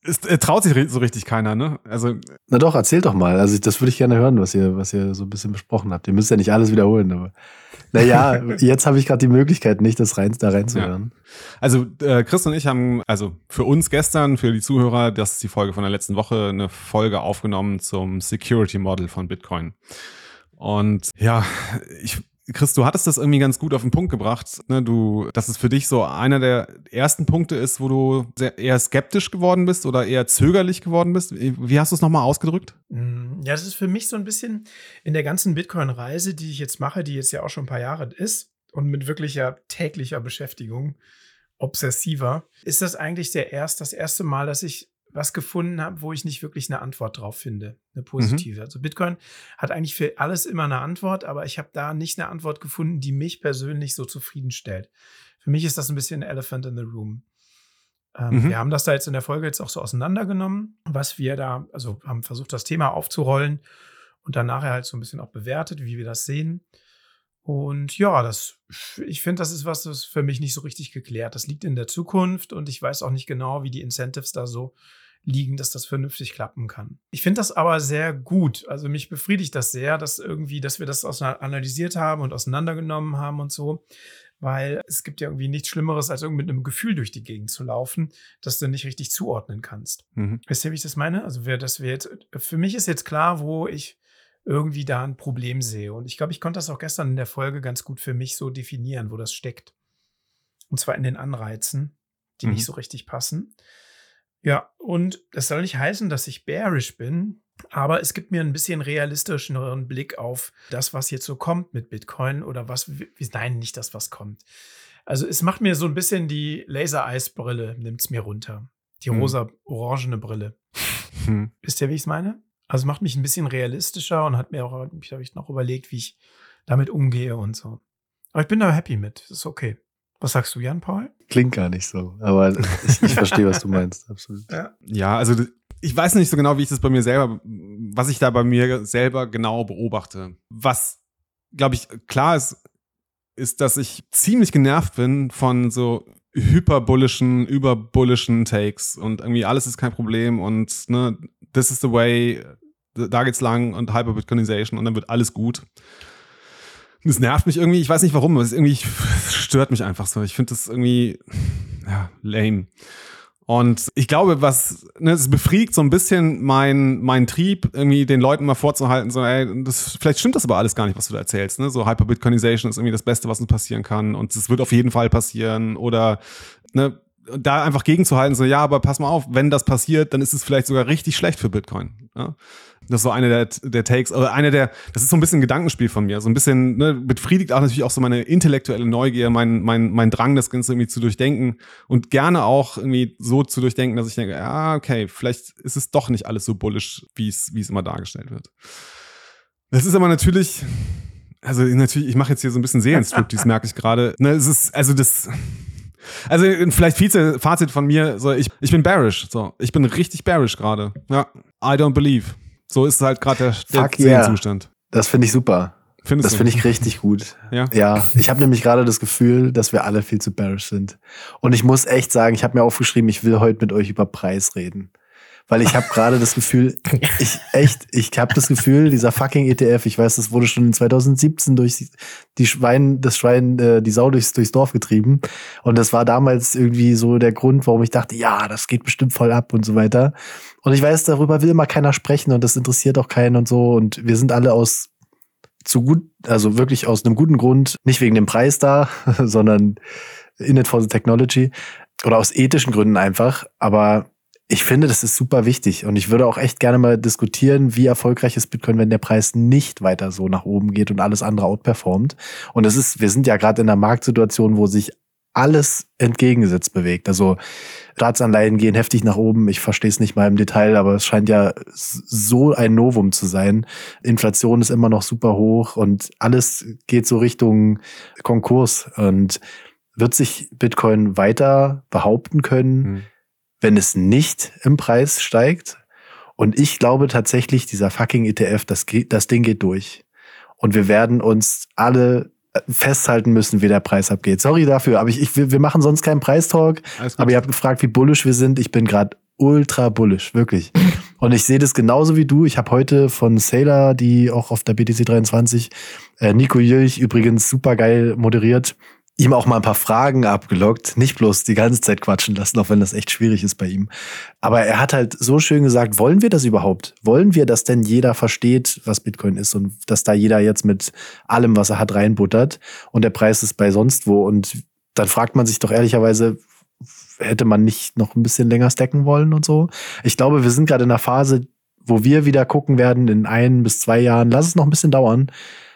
Speaker 7: Es äh, traut sich so richtig keiner, ne? Also,
Speaker 6: Na doch, erzählt doch mal. Also das würde ich gerne hören, was ihr, was ihr so ein bisschen besprochen habt. Ihr müsst ja nicht alles wiederholen, aber naja, jetzt habe ich gerade die Möglichkeit, nicht das rein, da reinzuhören.
Speaker 7: also äh, Chris und ich haben, also für uns gestern, für die Zuhörer, das ist die Folge von der letzten Woche, eine Folge aufgenommen zum Security Model von Bitcoin. Und ja, ich, Chris, du hattest das irgendwie ganz gut auf den Punkt gebracht, ne? du, dass es für dich so einer der ersten Punkte ist, wo du sehr, eher skeptisch geworden bist oder eher zögerlich geworden bist. Wie hast du es nochmal ausgedrückt?
Speaker 5: Mm, Ja, das ist für mich so ein bisschen in der ganzen Bitcoin-Reise, die ich jetzt mache, die jetzt ja auch schon ein paar Jahre ist und mit wirklicher täglicher Beschäftigung, obsessiver, ist das eigentlich der erst, das erste Mal, dass ich was gefunden habe, wo ich nicht wirklich eine Antwort drauf finde, eine positive. Also Bitcoin hat eigentlich für alles immer eine Antwort, aber ich habe da nicht eine Antwort gefunden, die mich persönlich so zufriedenstellt. Für mich ist das ein bisschen ein Elephant in the Room. Ähm,
Speaker 7: Mhm.
Speaker 5: Wir haben das da jetzt in der Folge jetzt auch so auseinandergenommen, was wir da, also haben versucht, das Thema aufzurollen und dann nachher halt so ein bisschen auch bewertet, wie wir das sehen. Und ja, das, ich finde, das ist was, das ist für mich nicht so richtig geklärt. Das liegt in der Zukunft und ich weiß auch nicht genau, wie die Incentives da so liegen, dass das vernünftig klappen kann. Ich finde das aber sehr gut. Also mich befriedigt das sehr, dass irgendwie, dass wir das analysiert haben und auseinandergenommen haben und so. Weil es gibt ja irgendwie nichts Schlimmeres, als irgendwie mit einem Gefühl durch die Gegend zu laufen, das du nicht richtig zuordnen kannst.
Speaker 7: Mhm.
Speaker 5: Wisst ihr, wie ich das meine? Also, wer das wir jetzt, für mich ist jetzt klar, wo ich irgendwie da ein Problem sehe. Und ich glaube, ich konnte das auch gestern in der Folge ganz gut für mich so definieren, wo das steckt. Und zwar in den Anreizen, die
Speaker 7: Mhm.
Speaker 5: nicht so richtig passen. Ja, und das soll nicht heißen, dass ich bearish bin, aber es gibt mir ein bisschen realistischeren Blick auf das, was jetzt so kommt mit Bitcoin oder was, wie- nein, nicht das, was kommt. Also es macht mir so ein bisschen die Laser-Eis-Brille, nimmt es mir runter. Die
Speaker 7: Mhm.
Speaker 5: rosa-orangene Brille.
Speaker 7: Hm.
Speaker 5: Wisst ihr, wie ich es meine? Also macht mich ein bisschen realistischer und hat mir auch, habe ich noch überlegt, wie ich damit umgehe und so. Aber ich bin da happy mit. Das ist okay. Was sagst du, Jan Paul?
Speaker 6: Klingt gar nicht so, aber ich, ich verstehe, was du meinst. Absolut.
Speaker 5: Ja.
Speaker 7: Ja, also ich weiß nicht so genau, wie ich das bei mir selber, was ich da bei mir selber genau beobachte. Was, glaube ich, klar ist, ist, dass ich ziemlich genervt bin von so hyperbullischen, überbullischen Takes und irgendwie alles ist kein Problem und ne, this is the way, da geht's lang und Hyperbitcoinization und dann wird alles gut. Das nervt mich irgendwie, ich weiß nicht warum, aber es irgendwie stört mich einfach so. Ich finde das irgendwie ja, lame. Und ich glaube, was, ne, es befriedigt so ein bisschen mein, mein Trieb, irgendwie den Leuten mal vorzuhalten, so, ey, das, vielleicht stimmt das aber alles gar nicht, was du da erzählst, ne? So Hyperbitcoinization ist irgendwie das Beste, was uns passieren kann und es wird auf jeden Fall passieren oder, ne, da einfach gegenzuhalten, so, ja, aber pass mal auf, wenn das passiert, dann ist es vielleicht sogar richtig schlecht für Bitcoin. Ja? Das ist so eine der, der Takes, oder eine der, das ist so ein bisschen ein Gedankenspiel von mir, so ein bisschen, ne, befriedigt auch natürlich auch so meine intellektuelle Neugier, mein, mein, mein Drang, das Ganze irgendwie zu durchdenken und gerne auch irgendwie so zu durchdenken, dass ich denke, ja, okay, vielleicht ist es doch nicht alles so bullish, wie es, wie es immer dargestellt wird. Das ist aber natürlich, also natürlich, ich mache jetzt hier so ein bisschen Seelenstriptease, merke ich gerade. Ne, es ist, also das, also vielleicht Vize, Fazit von mir, so ich, ich bin bearish, so ich bin richtig bearish gerade. Ja, I don't believe. So ist halt gerade der, der
Speaker 6: yeah.
Speaker 7: Seelenzustand.
Speaker 6: Das finde ich super.
Speaker 7: Findest
Speaker 6: Das finde ich richtig gut.
Speaker 7: Ja.
Speaker 6: Ja, ich habe nämlich gerade das Gefühl, dass wir alle viel zu bearish sind. Und ich muss echt sagen, ich habe mir aufgeschrieben, ich will heute mit euch über Preis reden. Weil ich habe gerade das Gefühl, ich echt, ich habe das Gefühl, dieser fucking ETF, ich weiß, das wurde schon in 2017 durch die Schwein, das Schwein, äh, die Sau durchs, durchs Dorf getrieben. Und das war damals irgendwie so der Grund, warum ich dachte, ja, das geht bestimmt voll ab und so weiter. Und ich weiß, darüber will immer keiner sprechen und das interessiert auch keinen und so. Und wir sind alle aus zu gut, also wirklich aus einem guten Grund, nicht wegen dem Preis da, sondern in it for the technology oder aus ethischen Gründen einfach. Aber ich finde, das ist super wichtig und ich würde auch echt gerne mal diskutieren, wie erfolgreich ist Bitcoin, wenn der Preis nicht weiter so nach oben geht und alles andere outperformt. Und es ist, wir sind ja gerade in einer Marktsituation, wo sich alles entgegengesetzt bewegt. Also Staatsanleihen gehen heftig nach oben. Ich verstehe es nicht mal im Detail, aber es scheint ja so ein Novum zu sein. Inflation ist immer noch super hoch und alles geht so Richtung Konkurs. Und wird sich Bitcoin weiter behaupten können,
Speaker 7: Hm.
Speaker 6: Wenn es nicht im Preis steigt? Und ich glaube tatsächlich, dieser fucking ETF, das, geht, das Ding geht durch. Und wir werden uns alle festhalten müssen, wie der Preis abgeht. Sorry dafür, aber ich, ich, wir machen sonst keinen Preistalk. Aber ihr habt gefragt, wie bullish wir sind. Ich bin gerade ultra bullish, wirklich. Und ich sehe das genauso wie du. Ich habe heute von Sailor, die auch auf der BTC 23, äh, Nico Jülch übrigens super geil moderiert, ihm auch mal ein paar Fragen abgelockt. Nicht bloß die ganze Zeit quatschen lassen, auch wenn das echt schwierig ist bei ihm. Aber er hat halt so schön gesagt, wollen wir das überhaupt? Wollen wir, dass denn jeder versteht, was Bitcoin ist und dass da jeder jetzt mit allem, was er hat, reinbuttert und der Preis ist bei sonst wo? Und dann fragt man sich doch ehrlicherweise, hätte man nicht noch ein bisschen länger stacken wollen und so. Ich glaube, wir sind gerade in einer Phase, wo wir wieder gucken werden in ein bis zwei Jahren. Lass es noch ein bisschen dauern.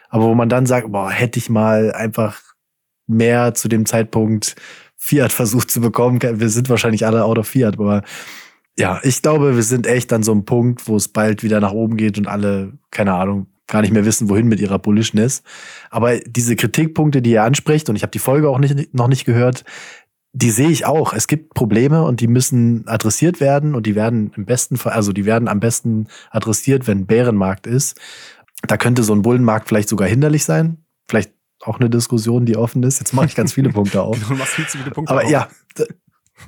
Speaker 6: Aber wo man dann sagt, boah, hätte ich mal einfach mehr zu dem Zeitpunkt Fiat versucht zu bekommen. Wir sind wahrscheinlich alle out of Fiat, aber ja, ich glaube, wir sind echt an so einem Punkt, wo es bald wieder nach oben geht und alle, keine Ahnung, gar nicht mehr wissen, wohin mit ihrer Bullishness. Aber diese Kritikpunkte, die ihr anspricht, und ich habe die Folge auch nicht, noch nicht gehört, die sehe ich auch. Es gibt Probleme und die müssen adressiert werden und die werden im besten Fall, also die werden am besten adressiert, wenn Bärenmarkt ist. Da könnte so ein Bullenmarkt vielleicht sogar hinderlich sein. Vielleicht auch eine Diskussion, die offen ist. Jetzt mache ich ganz viele Punkte auf.
Speaker 7: Genau, du machst viel zu viele Punkte
Speaker 6: Aber
Speaker 7: auf.
Speaker 6: ja,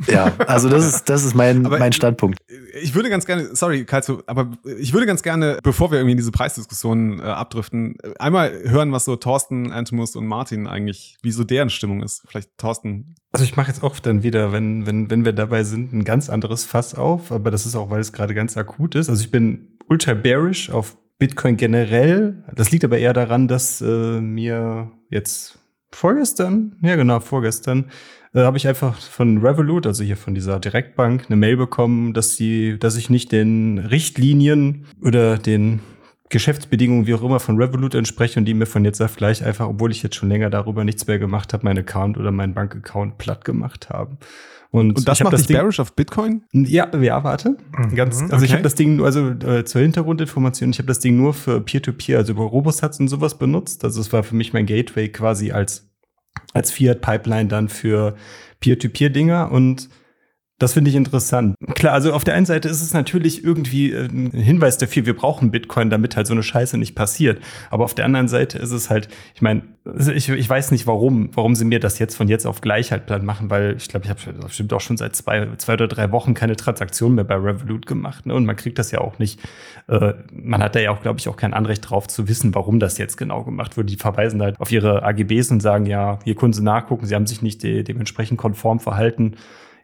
Speaker 6: ja, also das ist, das ist mein,
Speaker 7: Aber
Speaker 6: mein Standpunkt.
Speaker 7: Ich würde ganz gerne, sorry, Kalzo, aber ich würde ganz gerne, bevor wir irgendwie in diese Preisdiskussion äh, abdriften, einmal hören, was so Thorsten, Antimus und Martin eigentlich, wie so deren Stimmung ist. Vielleicht Thorsten.
Speaker 3: Also ich mache jetzt auch dann wieder, wenn, wenn, wenn wir dabei sind, ein ganz anderes Fass auf, aber das ist auch, weil es gerade ganz akut ist. Also ich bin ultra bearish auf Bitcoin generell. Das liegt aber eher daran, dass äh, mir jetzt vorgestern, ja genau, vorgestern, äh, habe ich einfach von Revolut, also hier von dieser Direktbank, eine Mail bekommen, dass die, dass ich nicht den Richtlinien oder den Geschäftsbedingungen, wie auch immer, von Revolut entspreche und die mir von jetzt auf gleich einfach, obwohl ich jetzt schon länger darüber nichts mehr gemacht habe, meinen Account oder meinen Bankaccount platt gemacht haben. Und,
Speaker 7: Und das
Speaker 3: ich
Speaker 7: macht dich
Speaker 3: Ding-
Speaker 7: bearish auf Bitcoin?
Speaker 3: ja, ja, warte. Ganz, also ich
Speaker 7: okay.
Speaker 3: habe das Ding, nur- also äh, zur Hintergrundinformation, ich habe das Ding nur für Peer-to-Peer, also über Robosats und sowas benutzt. Also es war für mich mein Gateway quasi als, als Fiat-Pipeline dann für Peer-to-Peer-Dinger und das finde ich interessant. Klar, also auf der einen Seite ist es natürlich irgendwie äh, ein Hinweis dafür, wir brauchen Bitcoin, damit halt so eine Scheiße nicht passiert. Aber auf der anderen Seite ist es halt, ich meine, ich, ich weiß nicht warum, warum sie mir das jetzt von jetzt auf gleich halt platt machen, weil ich glaube, ich habe bestimmt auch schon seit zwei, zwei oder drei Wochen keine Transaktion mehr bei Revolut gemacht. Ne? Und man kriegt das ja auch nicht, äh, man hat da ja auch, glaube ich, auch kein Anrecht drauf zu wissen, warum das jetzt genau gemacht wird. Die verweisen halt auf ihre AGBs und sagen, ja, hier können sie nachgucken, sie haben sich nicht de dementsprechend konform verhalten.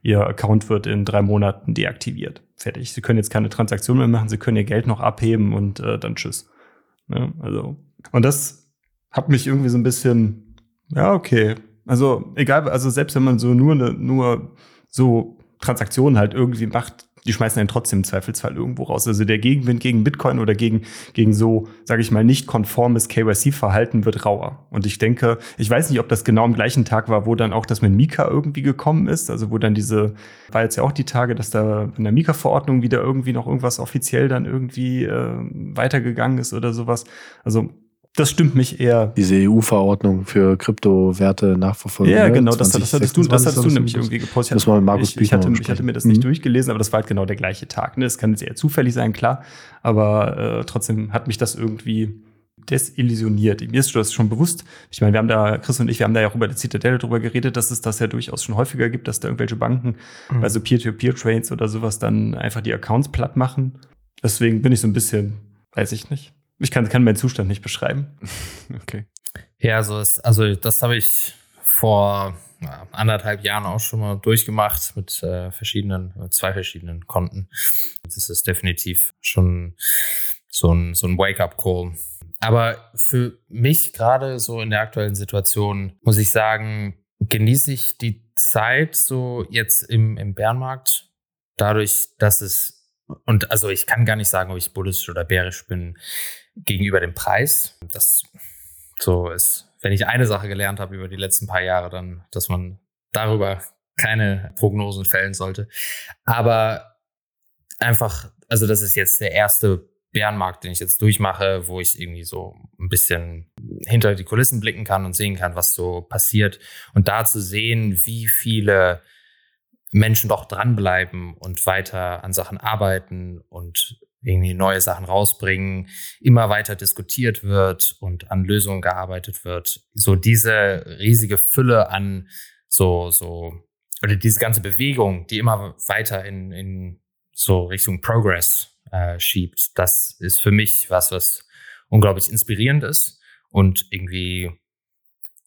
Speaker 3: Ihr Account wird in drei Monaten deaktiviert. Fertig. Sie können jetzt keine Transaktion mehr machen, Sie können Ihr Geld noch abheben und äh, dann tschüss. Ne? Also, und das hat mich irgendwie so ein bisschen, ja, okay. Also, egal, also selbst wenn man so nur, ne, nur so Transaktionen halt irgendwie macht, die schmeißen einen trotzdem im Zweifelsfall irgendwo raus. Also der Gegenwind gegen Bitcoin oder gegen, gegen so, sage ich mal, nicht konformes KYC-Verhalten wird rauer. Und ich denke, ich weiß nicht, ob das genau am gleichen Tag war, wo dann auch das mit Mika irgendwie gekommen ist. Also wo dann diese, war jetzt ja auch die Tage, dass da in der Mika-Verordnung wieder irgendwie noch irgendwas offiziell dann irgendwie äh, weitergegangen ist oder sowas. Also das stimmt mich eher.
Speaker 6: Diese EU-Verordnung für Kryptowerte nachverfolgen.
Speaker 3: Ja,
Speaker 6: ne?
Speaker 3: genau, das, das hattest du, das
Speaker 6: 2026
Speaker 3: hattest du nämlich irgendwie gepostet.
Speaker 6: Muss man mit Markus
Speaker 3: ich, ich, hatte, ich hatte mir das nicht
Speaker 6: Mhm.
Speaker 3: durchgelesen, aber das war halt genau der gleiche Tag. Ne? Es kann jetzt eher zufällig sein, klar, aber äh, trotzdem hat mich das irgendwie desillusioniert. Mir ist das schon bewusst. Ich meine, wir haben da, Chris und ich, wir haben da ja auch über die Zitadelle drüber geredet, dass es das ja durchaus schon häufiger gibt, dass da irgendwelche Banken
Speaker 5: Mhm.
Speaker 3: bei so Peer-to-Peer-Trades oder sowas dann einfach die Accounts platt machen. Deswegen bin ich so ein bisschen, weiß ich nicht. Ich kann, kann meinen Zustand nicht beschreiben.
Speaker 7: Okay.
Speaker 2: Ja, also, es, also das habe ich vor anderthalb Jahren auch schon mal durchgemacht mit äh, verschiedenen, zwei verschiedenen Konten. Das ist definitiv schon so ein, so ein Wake-up-Call. Aber für mich gerade so in der aktuellen Situation muss ich sagen, genieße ich die Zeit so jetzt im, im Bärenmarkt dadurch, dass es und also ich kann gar nicht sagen, ob ich bullish oder bärisch bin gegenüber dem Preis. Das so ist, wenn ich eine Sache gelernt habe über die letzten paar Jahre, dann, dass man darüber keine Prognosen fällen sollte. Aber einfach, also das ist jetzt der erste Bärenmarkt, den ich jetzt durchmache, wo ich irgendwie so ein bisschen hinter die Kulissen blicken kann und sehen kann, was so passiert. Und da zu sehen, wie viele Menschen doch dranbleiben und weiter an Sachen arbeiten und irgendwie neue Sachen rausbringen, immer weiter diskutiert wird und an Lösungen gearbeitet wird. So diese riesige Fülle an so, so, oder diese ganze Bewegung, die immer weiter in, in so Richtung Progress äh, schiebt. Das ist für mich was, was unglaublich inspirierend ist und irgendwie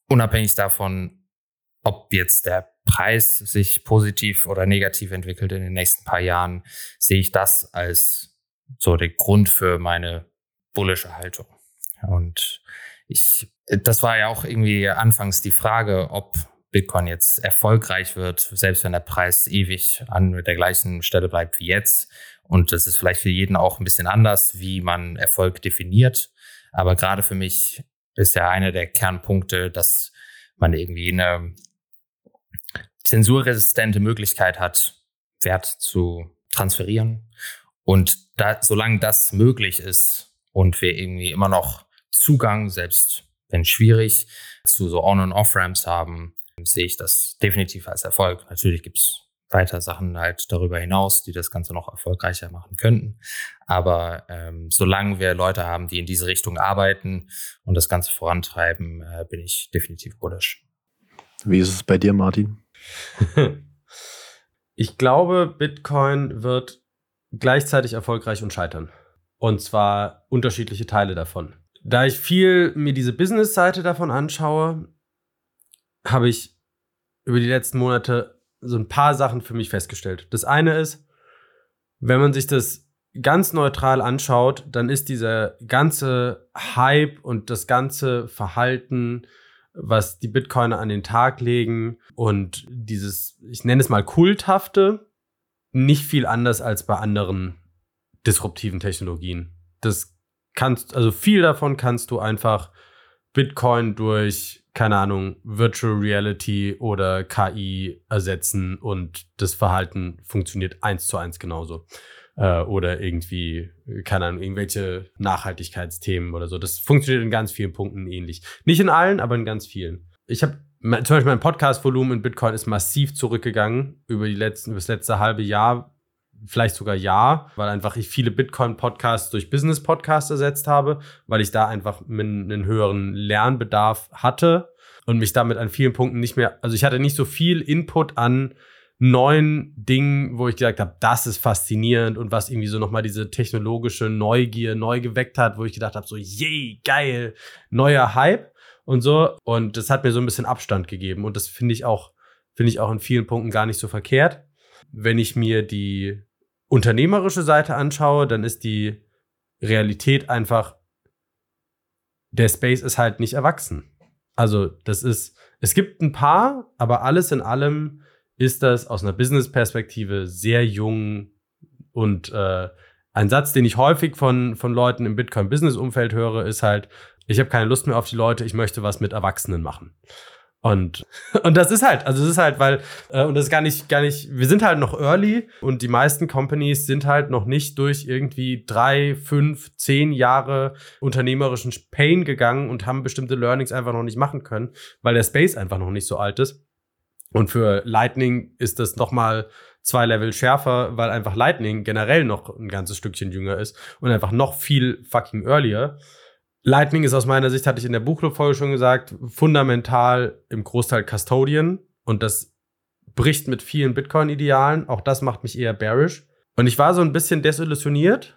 Speaker 2: unabhängig davon, ob jetzt der Preis sich positiv oder negativ entwickelt in den nächsten paar Jahren, sehe ich das als so der Grund für meine bullische Haltung. Und ich, das war ja auch irgendwie anfangs die Frage, ob Bitcoin jetzt erfolgreich wird, selbst wenn der Preis ewig an der gleichen Stelle bleibt wie jetzt. Und das ist vielleicht für jeden auch ein bisschen anders, wie man Erfolg definiert. Aber gerade für mich ist ja einer der Kernpunkte, dass man irgendwie eine zensurresistente Möglichkeit hat, Wert zu transferieren. Und da, solange das möglich ist und wir irgendwie immer noch Zugang, selbst wenn schwierig, zu so On- und Off-Ramps haben, sehe ich das definitiv als Erfolg. Natürlich gibt es weiter Sachen halt darüber hinaus, die das Ganze noch erfolgreicher machen könnten. Aber ähm, solange wir Leute haben, die in diese Richtung arbeiten und das Ganze vorantreiben, äh, bin ich definitiv bullish.
Speaker 6: Wie ist es bei dir, Martin?
Speaker 4: Ich glaube, Bitcoin wird gleichzeitig erfolgreich und scheitern. Und zwar unterschiedliche Teile davon. Da ich viel mir diese Business-Seite davon anschaue, habe ich über die letzten Monate so ein paar Sachen für mich festgestellt. Das eine ist, wenn man sich das ganz neutral anschaut, dann ist dieser ganze Hype und das ganze Verhalten, was die Bitcoiner an den Tag legen und dieses, ich nenne es mal kulthafte, nicht viel anders als bei anderen disruptiven Technologien. Das kannst, also viel davon kannst du einfach Bitcoin durch, keine Ahnung, Virtual Reality oder KI ersetzen und das Verhalten funktioniert eins zu eins genauso. Äh, oder irgendwie, keine Ahnung, irgendwelche Nachhaltigkeitsthemen oder so. Das funktioniert in ganz vielen Punkten ähnlich. Nicht in allen, aber in ganz vielen. Ich habe zum Beispiel mein Podcast-Volumen in Bitcoin ist massiv zurückgegangen über die letzten, über das letzte halbe Jahr, vielleicht sogar Jahr, weil einfach ich viele Bitcoin-Podcasts durch Business-Podcasts ersetzt habe, weil ich da einfach einen höheren Lernbedarf hatte und mich damit an vielen Punkten nicht mehr, also ich hatte nicht so viel Input an neuen Dingen, wo ich gesagt habe, das ist faszinierend und was irgendwie so nochmal diese technologische Neugier neu geweckt hat, wo ich gedacht habe, so, yay, geil, neuer Hype und so. Und das hat mir so ein bisschen Abstand gegeben und das finde ich auch, finde ich auch in vielen Punkten gar nicht so verkehrt. Wenn ich mir die unternehmerische Seite anschaue, dann ist die Realität einfach, der Space ist halt nicht erwachsen. Also, das ist, es gibt ein paar, aber alles in allem ist das aus einer Business-Perspektive sehr jung und äh, ein Satz, den ich häufig von, von Leuten im Bitcoin-Business-Umfeld höre, ist halt, ich habe keine Lust mehr auf die Leute, ich möchte was mit Erwachsenen machen. Und, und das ist halt, also das ist halt, weil, äh, und das ist gar nicht, gar nicht, wir sind halt noch early und die meisten Companies sind halt noch nicht durch irgendwie drei, fünf, zehn Jahre unternehmerischen Pain gegangen und haben bestimmte Learnings einfach noch nicht machen können, weil der Space einfach noch nicht so alt ist. Und für Lightning ist das nochmal zwei Level schärfer, weil einfach Lightning generell noch ein ganzes Stückchen jünger ist und einfach noch viel fucking earlier. Lightning ist aus meiner Sicht, hatte ich in der Buchclub-Folge schon gesagt, fundamental im Großteil Custodian und das bricht mit vielen Bitcoin-Idealen. Auch das macht mich eher bearish. Und ich war so ein bisschen desillusioniert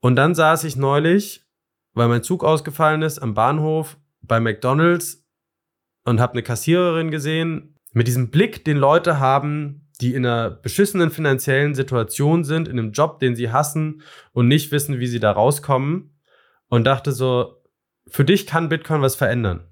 Speaker 4: und dann saß ich neulich, weil mein Zug ausgefallen ist, am Bahnhof bei McDonald's und habe eine Kassiererin gesehen mit diesem Blick, den Leute haben, die in einer beschissenen finanziellen Situation sind, in einem Job, den sie hassen und nicht wissen, wie sie da rauskommen. Und dachte so, für dich kann Bitcoin was verändern.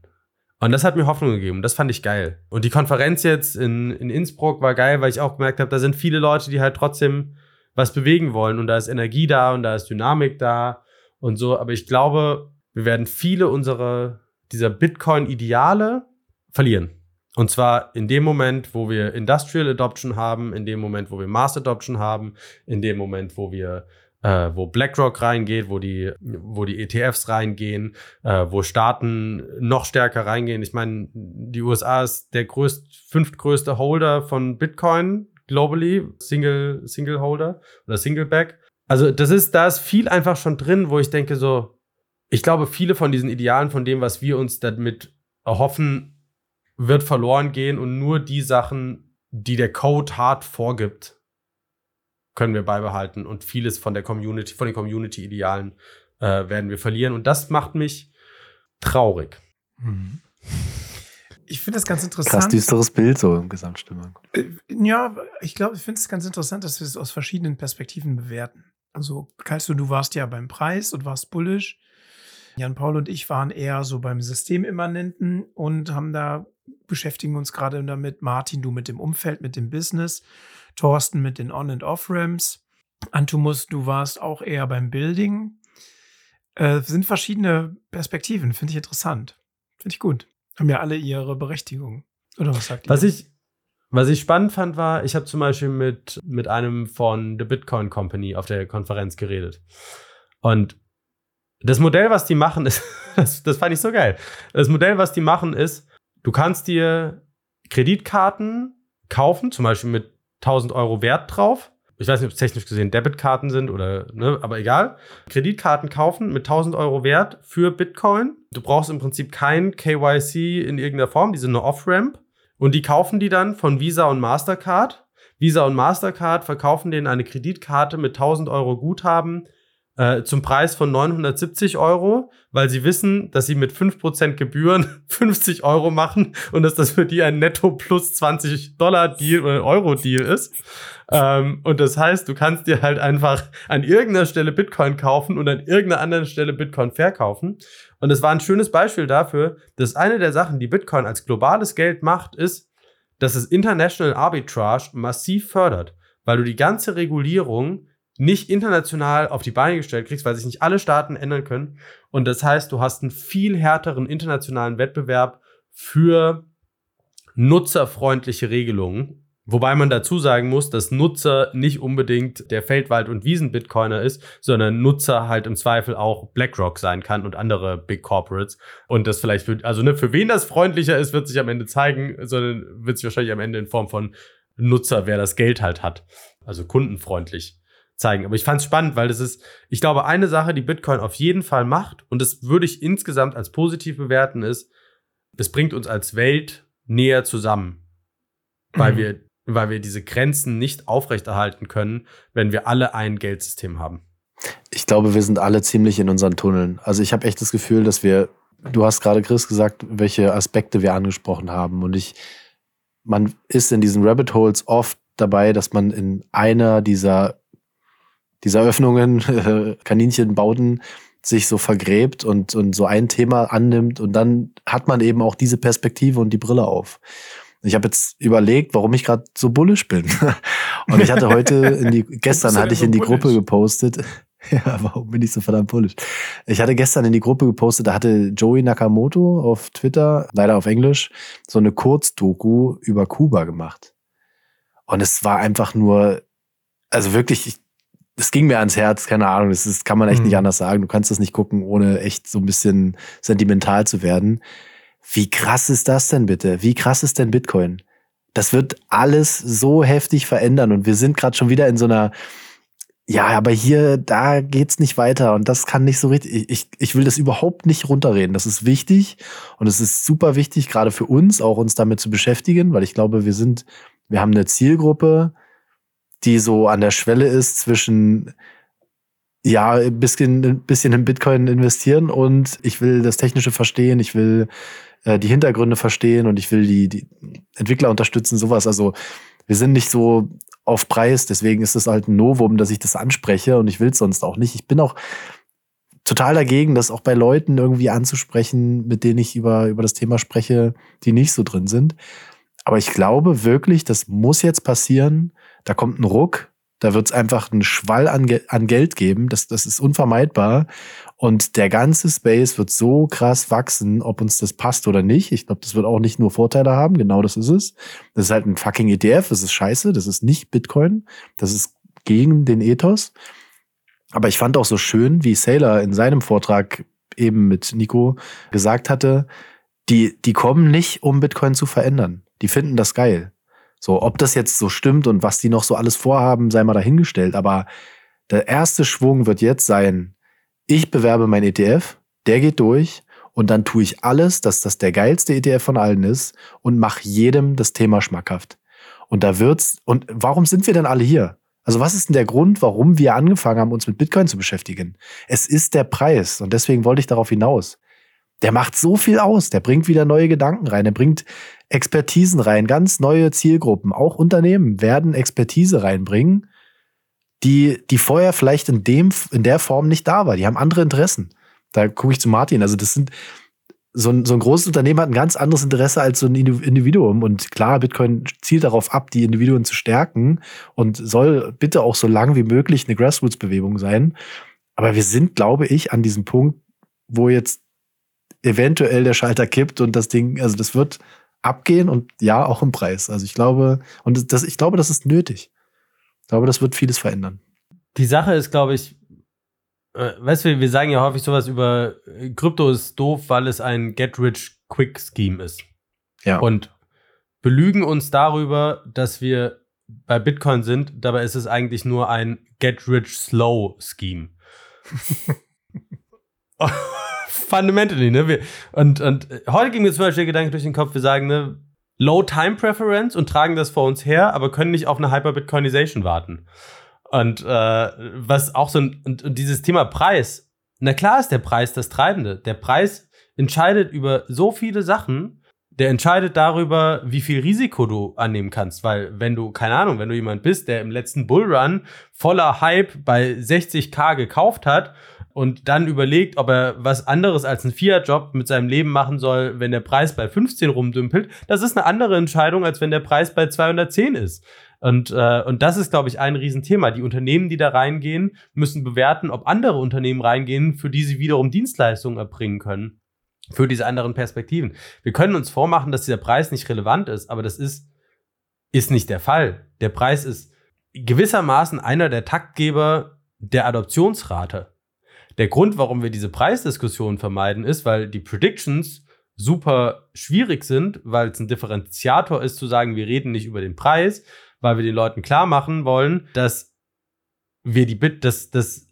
Speaker 4: Und das hat mir Hoffnung gegeben. Das fand ich geil. Und die Konferenz jetzt in, in Innsbruck war geil, weil ich auch gemerkt habe, da sind viele Leute, die halt trotzdem was bewegen wollen. Und da ist Energie da und da ist Dynamik da und so. Aber ich glaube, wir werden viele unserer, dieser Bitcoin-Ideale verlieren. Und zwar in dem Moment, wo wir Industrial Adoption haben, in dem Moment, wo wir Mass Adoption haben, in dem Moment, wo wir äh, wo BlackRock reingeht, wo die, wo die ETFs reingehen, äh, wo Staaten noch stärker reingehen. Ich meine, die USA ist der größt, fünftgrößte Holder von Bitcoin globally, Single, Single Holder oder Single Back. Also das ist, da ist viel einfach schon drin, wo ich denke so, ich glaube, viele von diesen Idealen, von dem, was wir uns damit erhoffen, wird verloren gehen und nur die Sachen, die der Code hart vorgibt, können wir beibehalten und vieles von der Community, von den Community-Idealen äh, werden wir verlieren. Und das macht mich traurig.
Speaker 5: Mhm. Ich finde das ganz interessant.
Speaker 6: Krass düsteres Bild so im Gesamtstimmung.
Speaker 5: Äh, Ja, ich glaube, ich finde es ganz interessant, dass wir es aus verschiedenen Perspektiven bewerten. Also, Kalsto, du warst ja beim Preis und warst bullish. Jan Paul und ich waren eher so beim Systemimmanenten und haben da, beschäftigen uns gerade damit. Martin, du mit dem Umfeld, mit dem Business. Thorsten mit den On- und Off-Ramps. Antumus, du warst auch eher beim Building. Äh, sind verschiedene Perspektiven, finde ich interessant. Finde ich gut. Haben ja alle ihre Berechtigung. Oder was sagt ihr?
Speaker 4: Was ich, was ich spannend fand, war, ich habe zum Beispiel mit, mit einem von The Bitcoin Company auf der Konferenz geredet. Und das Modell, was die machen, ist, das, das fand ich so geil. Das Modell, was die machen, ist, du kannst dir Kreditkarten kaufen, zum Beispiel mit 1000 Euro Wert drauf. Ich weiß nicht, ob es technisch gesehen Debitkarten sind oder, ne, aber egal. Kreditkarten kaufen mit 1000 Euro Wert für Bitcoin. Du brauchst im Prinzip kein KYC in irgendeiner Form, die sind nur Off-Ramp. Und die kaufen die dann von Visa und Mastercard. Visa und Mastercard verkaufen denen eine Kreditkarte mit 1000 Euro Guthaben äh, zum Preis von 970 Euro, weil sie wissen, dass sie mit 5% Gebühren 50 Euro machen und dass das für die ein Netto plus 20 Dollar Deal oder Euro Deal ist. Ähm, und das heißt, du kannst dir halt einfach an irgendeiner Stelle Bitcoin kaufen und an irgendeiner anderen Stelle Bitcoin verkaufen. Und es war ein schönes Beispiel dafür, dass eine der Sachen, die Bitcoin als globales Geld macht, ist, dass es International Arbitrage massiv fördert, weil du die ganze Regulierung nicht international auf die Beine gestellt kriegst, weil sich nicht alle Staaten ändern können. Und das heißt, du hast einen viel härteren internationalen Wettbewerb für nutzerfreundliche Regelungen. Wobei man dazu sagen muss, dass Nutzer nicht unbedingt der Feldwald- und Wiesen-Bitcoiner ist, sondern Nutzer halt im Zweifel auch BlackRock sein kann und andere Big Corporates. Und das vielleicht für, also ne, für wen das freundlicher ist, wird sich am Ende zeigen, sondern wird sich wahrscheinlich am Ende in Form von Nutzer, wer das Geld halt hat. Also kundenfreundlich zeigen. Aber ich fand es spannend, weil das ist, ich glaube, eine Sache, die Bitcoin auf jeden Fall macht, und das würde ich insgesamt als positiv bewerten, ist, es bringt uns als Welt näher zusammen. Weil
Speaker 5: Mhm.
Speaker 4: wir, weil wir diese Grenzen nicht aufrechterhalten können, wenn wir alle ein Geldsystem haben.
Speaker 6: Ich glaube, wir sind alle ziemlich in unseren Tunneln. Also ich habe echt das Gefühl, dass wir, du hast gerade Chris gesagt, welche Aspekte wir angesprochen haben. Und ich, man ist in diesen Rabbit Holes oft dabei, dass man in einer dieser, dieser Öffnungen, Kaninchenbauten, sich so vergräbt und, und so ein Thema annimmt und dann hat man eben auch diese Perspektive und die Brille auf. Ich habe jetzt überlegt, warum ich gerade so bullisch bin. Und ich hatte heute in die, gestern hatte ich
Speaker 5: so
Speaker 6: in die
Speaker 5: bullish?
Speaker 6: Gruppe gepostet. Ja, warum bin ich so verdammt bullisch? Ich hatte gestern in die Gruppe gepostet, da hatte Joey Nakamoto auf Twitter, leider auf Englisch, so eine Kurzdoku über Kuba gemacht. Und es war einfach nur, also wirklich, ich, es ging mir ans Herz, keine Ahnung, das ist, kann man echt
Speaker 5: Mhm.
Speaker 6: nicht anders sagen. Du kannst das nicht gucken, ohne echt so ein bisschen sentimental zu werden. Wie krass ist das denn bitte? Wie krass ist denn Bitcoin? Das wird alles so heftig verändern und wir sind gerade schon wieder in so einer, ja, aber hier, da geht's nicht weiter und das kann nicht so richtig. Ich, ich will das überhaupt nicht runterreden. Das ist wichtig und es ist super wichtig, gerade für uns, auch uns damit zu beschäftigen, weil ich glaube, wir sind, wir haben eine Zielgruppe, die so an der Schwelle ist zwischen ja, ein bisschen, ein bisschen in Bitcoin investieren und ich will das Technische verstehen, ich will äh, die Hintergründe verstehen und ich will die, die Entwickler unterstützen, sowas. Also wir sind nicht so auf Preis, deswegen ist es halt ein Novum, dass ich das anspreche und ich will es sonst auch nicht. Ich bin auch total dagegen, das auch bei Leuten irgendwie anzusprechen, mit denen ich über, über das Thema spreche, die nicht so drin sind. Aber ich glaube wirklich, das muss jetzt passieren. Da kommt ein Ruck, da wird es einfach einen Schwall an, an Geld geben. Das, das ist unvermeidbar. Und der ganze Space wird so krass wachsen, ob uns das passt oder nicht. Ich glaube, das wird auch nicht nur Vorteile haben. Genau das ist es. Das ist halt ein fucking ETF. Das ist scheiße. Das ist nicht Bitcoin. Das ist gegen den Ethos. Aber ich fand auch so schön, wie Sailor in seinem Vortrag eben mit Nico gesagt hatte, die, die kommen nicht, um Bitcoin zu verändern. Die finden das geil. So, ob das jetzt so stimmt und was die noch so alles vorhaben, sei mal dahingestellt. Aber der erste Schwung wird jetzt sein, ich bewerbe mein ETF, der geht durch und dann tue ich alles, dass das der geilste ETF von allen ist und mache jedem das Thema schmackhaft. Und da wird's, und warum sind wir denn alle hier? Also was ist denn der Grund, warum wir angefangen haben, uns mit Bitcoin zu beschäftigen? Es ist der Preis und deswegen wollte ich darauf hinaus. Der macht so viel aus, der bringt wieder neue Gedanken rein, der bringt Expertisen rein, ganz neue Zielgruppen. Auch Unternehmen werden Expertise reinbringen, die, die vorher vielleicht in, dem, in der Form nicht da war. Die haben andere Interessen. Da gucke ich zu Martin. Also das sind, so ein, so ein großes Unternehmen hat ein ganz anderes Interesse als so ein Individuum. Und klar, Bitcoin zielt darauf ab, die Individuen zu stärken und soll bitte auch so lang wie möglich eine Grassroots-Bewegung sein. Aber wir sind, glaube ich, an diesem Punkt, wo jetzt eventuell der Schalter kippt und das Ding, also das wird abgehen und ja, auch im Preis. Also ich glaube, und das, ich glaube, das ist nötig. Ich glaube, das wird vieles verändern.
Speaker 4: Die Sache ist, glaube ich, äh, weißt du, wir sagen ja häufig sowas über äh, Krypto ist doof, weil es ein Get-Rich-Quick-Scheme ist.
Speaker 6: Ja.
Speaker 4: Und belügen uns darüber, dass wir bei Bitcoin sind, dabei ist es eigentlich nur ein Get-Rich-Slow-Scheme. Fundamentally, ne? Wir, und, und heute ging mir zum Beispiel der Gedanke durch den Kopf, wir sagen, ne, Low Time Preference und tragen das vor uns her, aber können nicht auf eine Hyper-Bitcoinization warten. Und äh, was auch so ein, und, und dieses Thema Preis, na klar ist der Preis das Treibende. Der Preis entscheidet über so viele Sachen, der entscheidet darüber, wie viel Risiko du annehmen kannst. Weil, wenn du, keine Ahnung, wenn du jemand bist, der im letzten Bullrun voller Hype bei 60k gekauft hat und dann überlegt, ob er was anderes als einen Fiat-Job mit seinem Leben machen soll, wenn der Preis bei 15 rumdümpelt, das ist eine andere Entscheidung, als wenn der Preis bei 210 ist. Und, äh, und das ist, glaube ich, ein Riesenthema. Die Unternehmen, die da reingehen, müssen bewerten, ob andere Unternehmen reingehen, für die sie wiederum Dienstleistungen erbringen können. Für diese anderen Perspektiven. Wir können uns vormachen, dass dieser Preis nicht relevant ist, aber das ist, ist nicht der Fall. Der Preis ist gewissermaßen einer der Taktgeber der Adoptionsrate. Der Grund, warum wir diese Preisdiskussion vermeiden, ist, weil die Predictions super schwierig sind, weil es ein Differenziator ist zu sagen, wir reden nicht über den Preis, weil wir den Leuten klar machen wollen, dass wir die Bit, dass das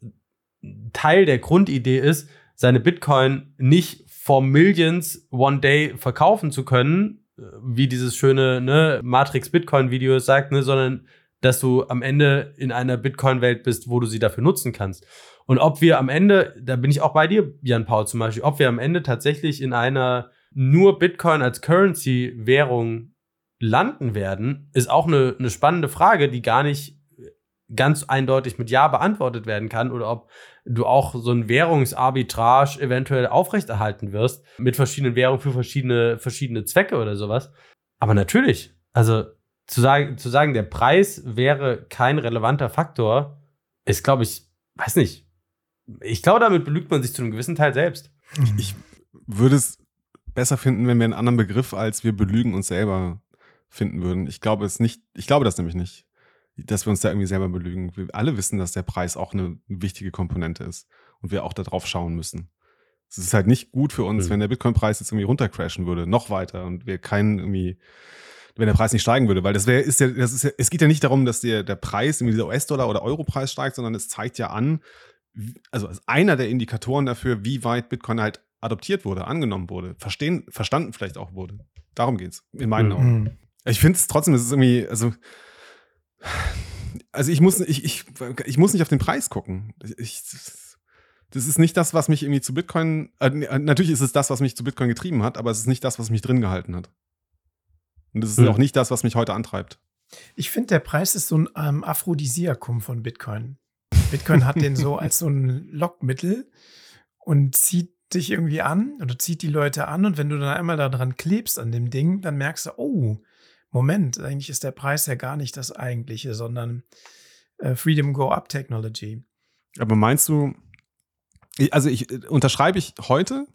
Speaker 4: Teil der Grundidee ist, seine Bitcoin nicht for Millions one day verkaufen zu können, wie dieses schöne ne, Matrix Bitcoin Video sagt, ne, sondern dass du am Ende in einer Bitcoin-Welt bist, wo du sie dafür nutzen kannst. Und ob wir am Ende, da bin ich auch bei dir, Jan Paul zum Beispiel, ob wir am Ende tatsächlich in einer nur Bitcoin als Currency-Währung landen werden, ist auch eine, eine spannende Frage, die gar nicht ganz eindeutig mit Ja beantwortet werden kann oder ob du auch so ein Währungsarbitrage eventuell aufrechterhalten wirst mit verschiedenen Währungen für verschiedene, verschiedene Zwecke oder sowas. Aber natürlich, also zu sagen, zu sagen, der Preis wäre kein relevanter Faktor, ist, glaube ich, weiß nicht, ich glaube, damit belügt man sich zu einem gewissen Teil selbst.
Speaker 7: Ich würde es besser finden, wenn wir einen anderen Begriff als wir belügen uns selber finden würden. Ich glaube es nicht, ich glaube das nämlich nicht, dass wir uns da irgendwie selber belügen. Wir alle wissen, dass der Preis auch eine wichtige Komponente ist und wir auch darauf schauen müssen. Es ist halt nicht gut für uns, mhm. wenn der Bitcoin-Preis jetzt irgendwie runtercrashen würde, noch weiter und wir keinen irgendwie wenn der Preis nicht steigen würde, weil das wäre, ist ja, das ist ja, es geht ja nicht darum, dass der, der Preis, irgendwie dieser US-Dollar oder Euro-Preis steigt, sondern es zeigt ja an, also als einer der Indikatoren dafür, wie weit Bitcoin halt adoptiert wurde, angenommen wurde, verstehen, verstanden vielleicht auch wurde. Darum geht es, in meinen mhm. Augen. Ich finde es trotzdem, es ist irgendwie, also, also ich muss, ich, ich, ich muss nicht auf den Preis gucken. Ich, das ist nicht das, was mich irgendwie zu Bitcoin, äh, natürlich ist es das, was mich zu Bitcoin getrieben hat, aber es ist nicht das, was mich drin gehalten hat. Und das ist mhm. auch nicht das, was mich heute antreibt.
Speaker 5: Ich finde, der Preis ist so ein ähm, Aphrodisiakum von Bitcoin. Bitcoin hat den so als so ein Lockmittel und zieht dich irgendwie an oder zieht die Leute an. Und wenn du dann einmal daran klebst an dem Ding, dann merkst du, oh, Moment, eigentlich ist der Preis ja gar nicht das eigentliche, sondern äh, Freedom Go Up Technology.
Speaker 7: Aber meinst du, also ich äh, unterschreibe ich heute,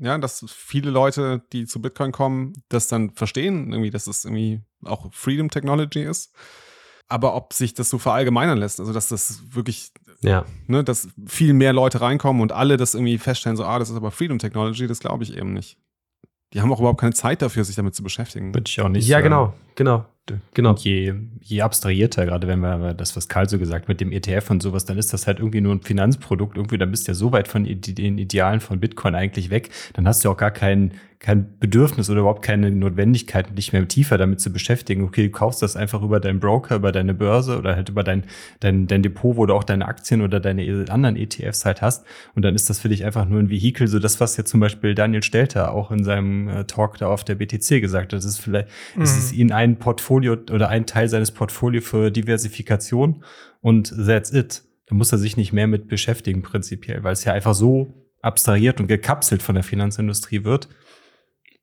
Speaker 7: ja, dass viele Leute, die zu Bitcoin kommen, das dann verstehen, irgendwie, dass es irgendwie auch Freedom Technology ist. Aber ob sich das so verallgemeinern lässt, also dass das wirklich,
Speaker 4: ja.
Speaker 7: ne, dass viel mehr Leute reinkommen und alle das irgendwie feststellen, so, ah, das ist aber Freedom Technology, das glaube ich eben nicht. Die haben auch überhaupt keine Zeit dafür, sich damit zu beschäftigen.
Speaker 3: Würde ich auch nicht
Speaker 4: Ja, genau, genau. Genau.
Speaker 3: Je, je abstrahierter, gerade wenn wir das, was Karl so gesagt mit dem ETF und sowas, dann ist das halt irgendwie nur ein Finanzprodukt. Irgendwie, dann bist du ja so weit von den Idealen von Bitcoin eigentlich weg. Dann hast du auch gar keinen kein Bedürfnis oder überhaupt keine Notwendigkeit, dich mehr tiefer damit zu beschäftigen. Okay, du kaufst das einfach über deinen Broker, über deine Börse oder halt über dein, dein, dein Depot, wo du auch deine Aktien oder deine anderen ETFs halt hast. Und dann ist das für dich einfach nur ein Vehikel, so das, was jetzt zum Beispiel Daniel Stelter auch in seinem äh, Talk da auf der BTC gesagt hat. Das ist vielleicht, mhm. ist es ihn ein Portfolio oder ein Teil seines Portfolios für Diversifikation und that's it. Da muss er sich nicht mehr mit beschäftigen, prinzipiell, weil es ja einfach so abstrahiert und gekapselt von der Finanzindustrie wird.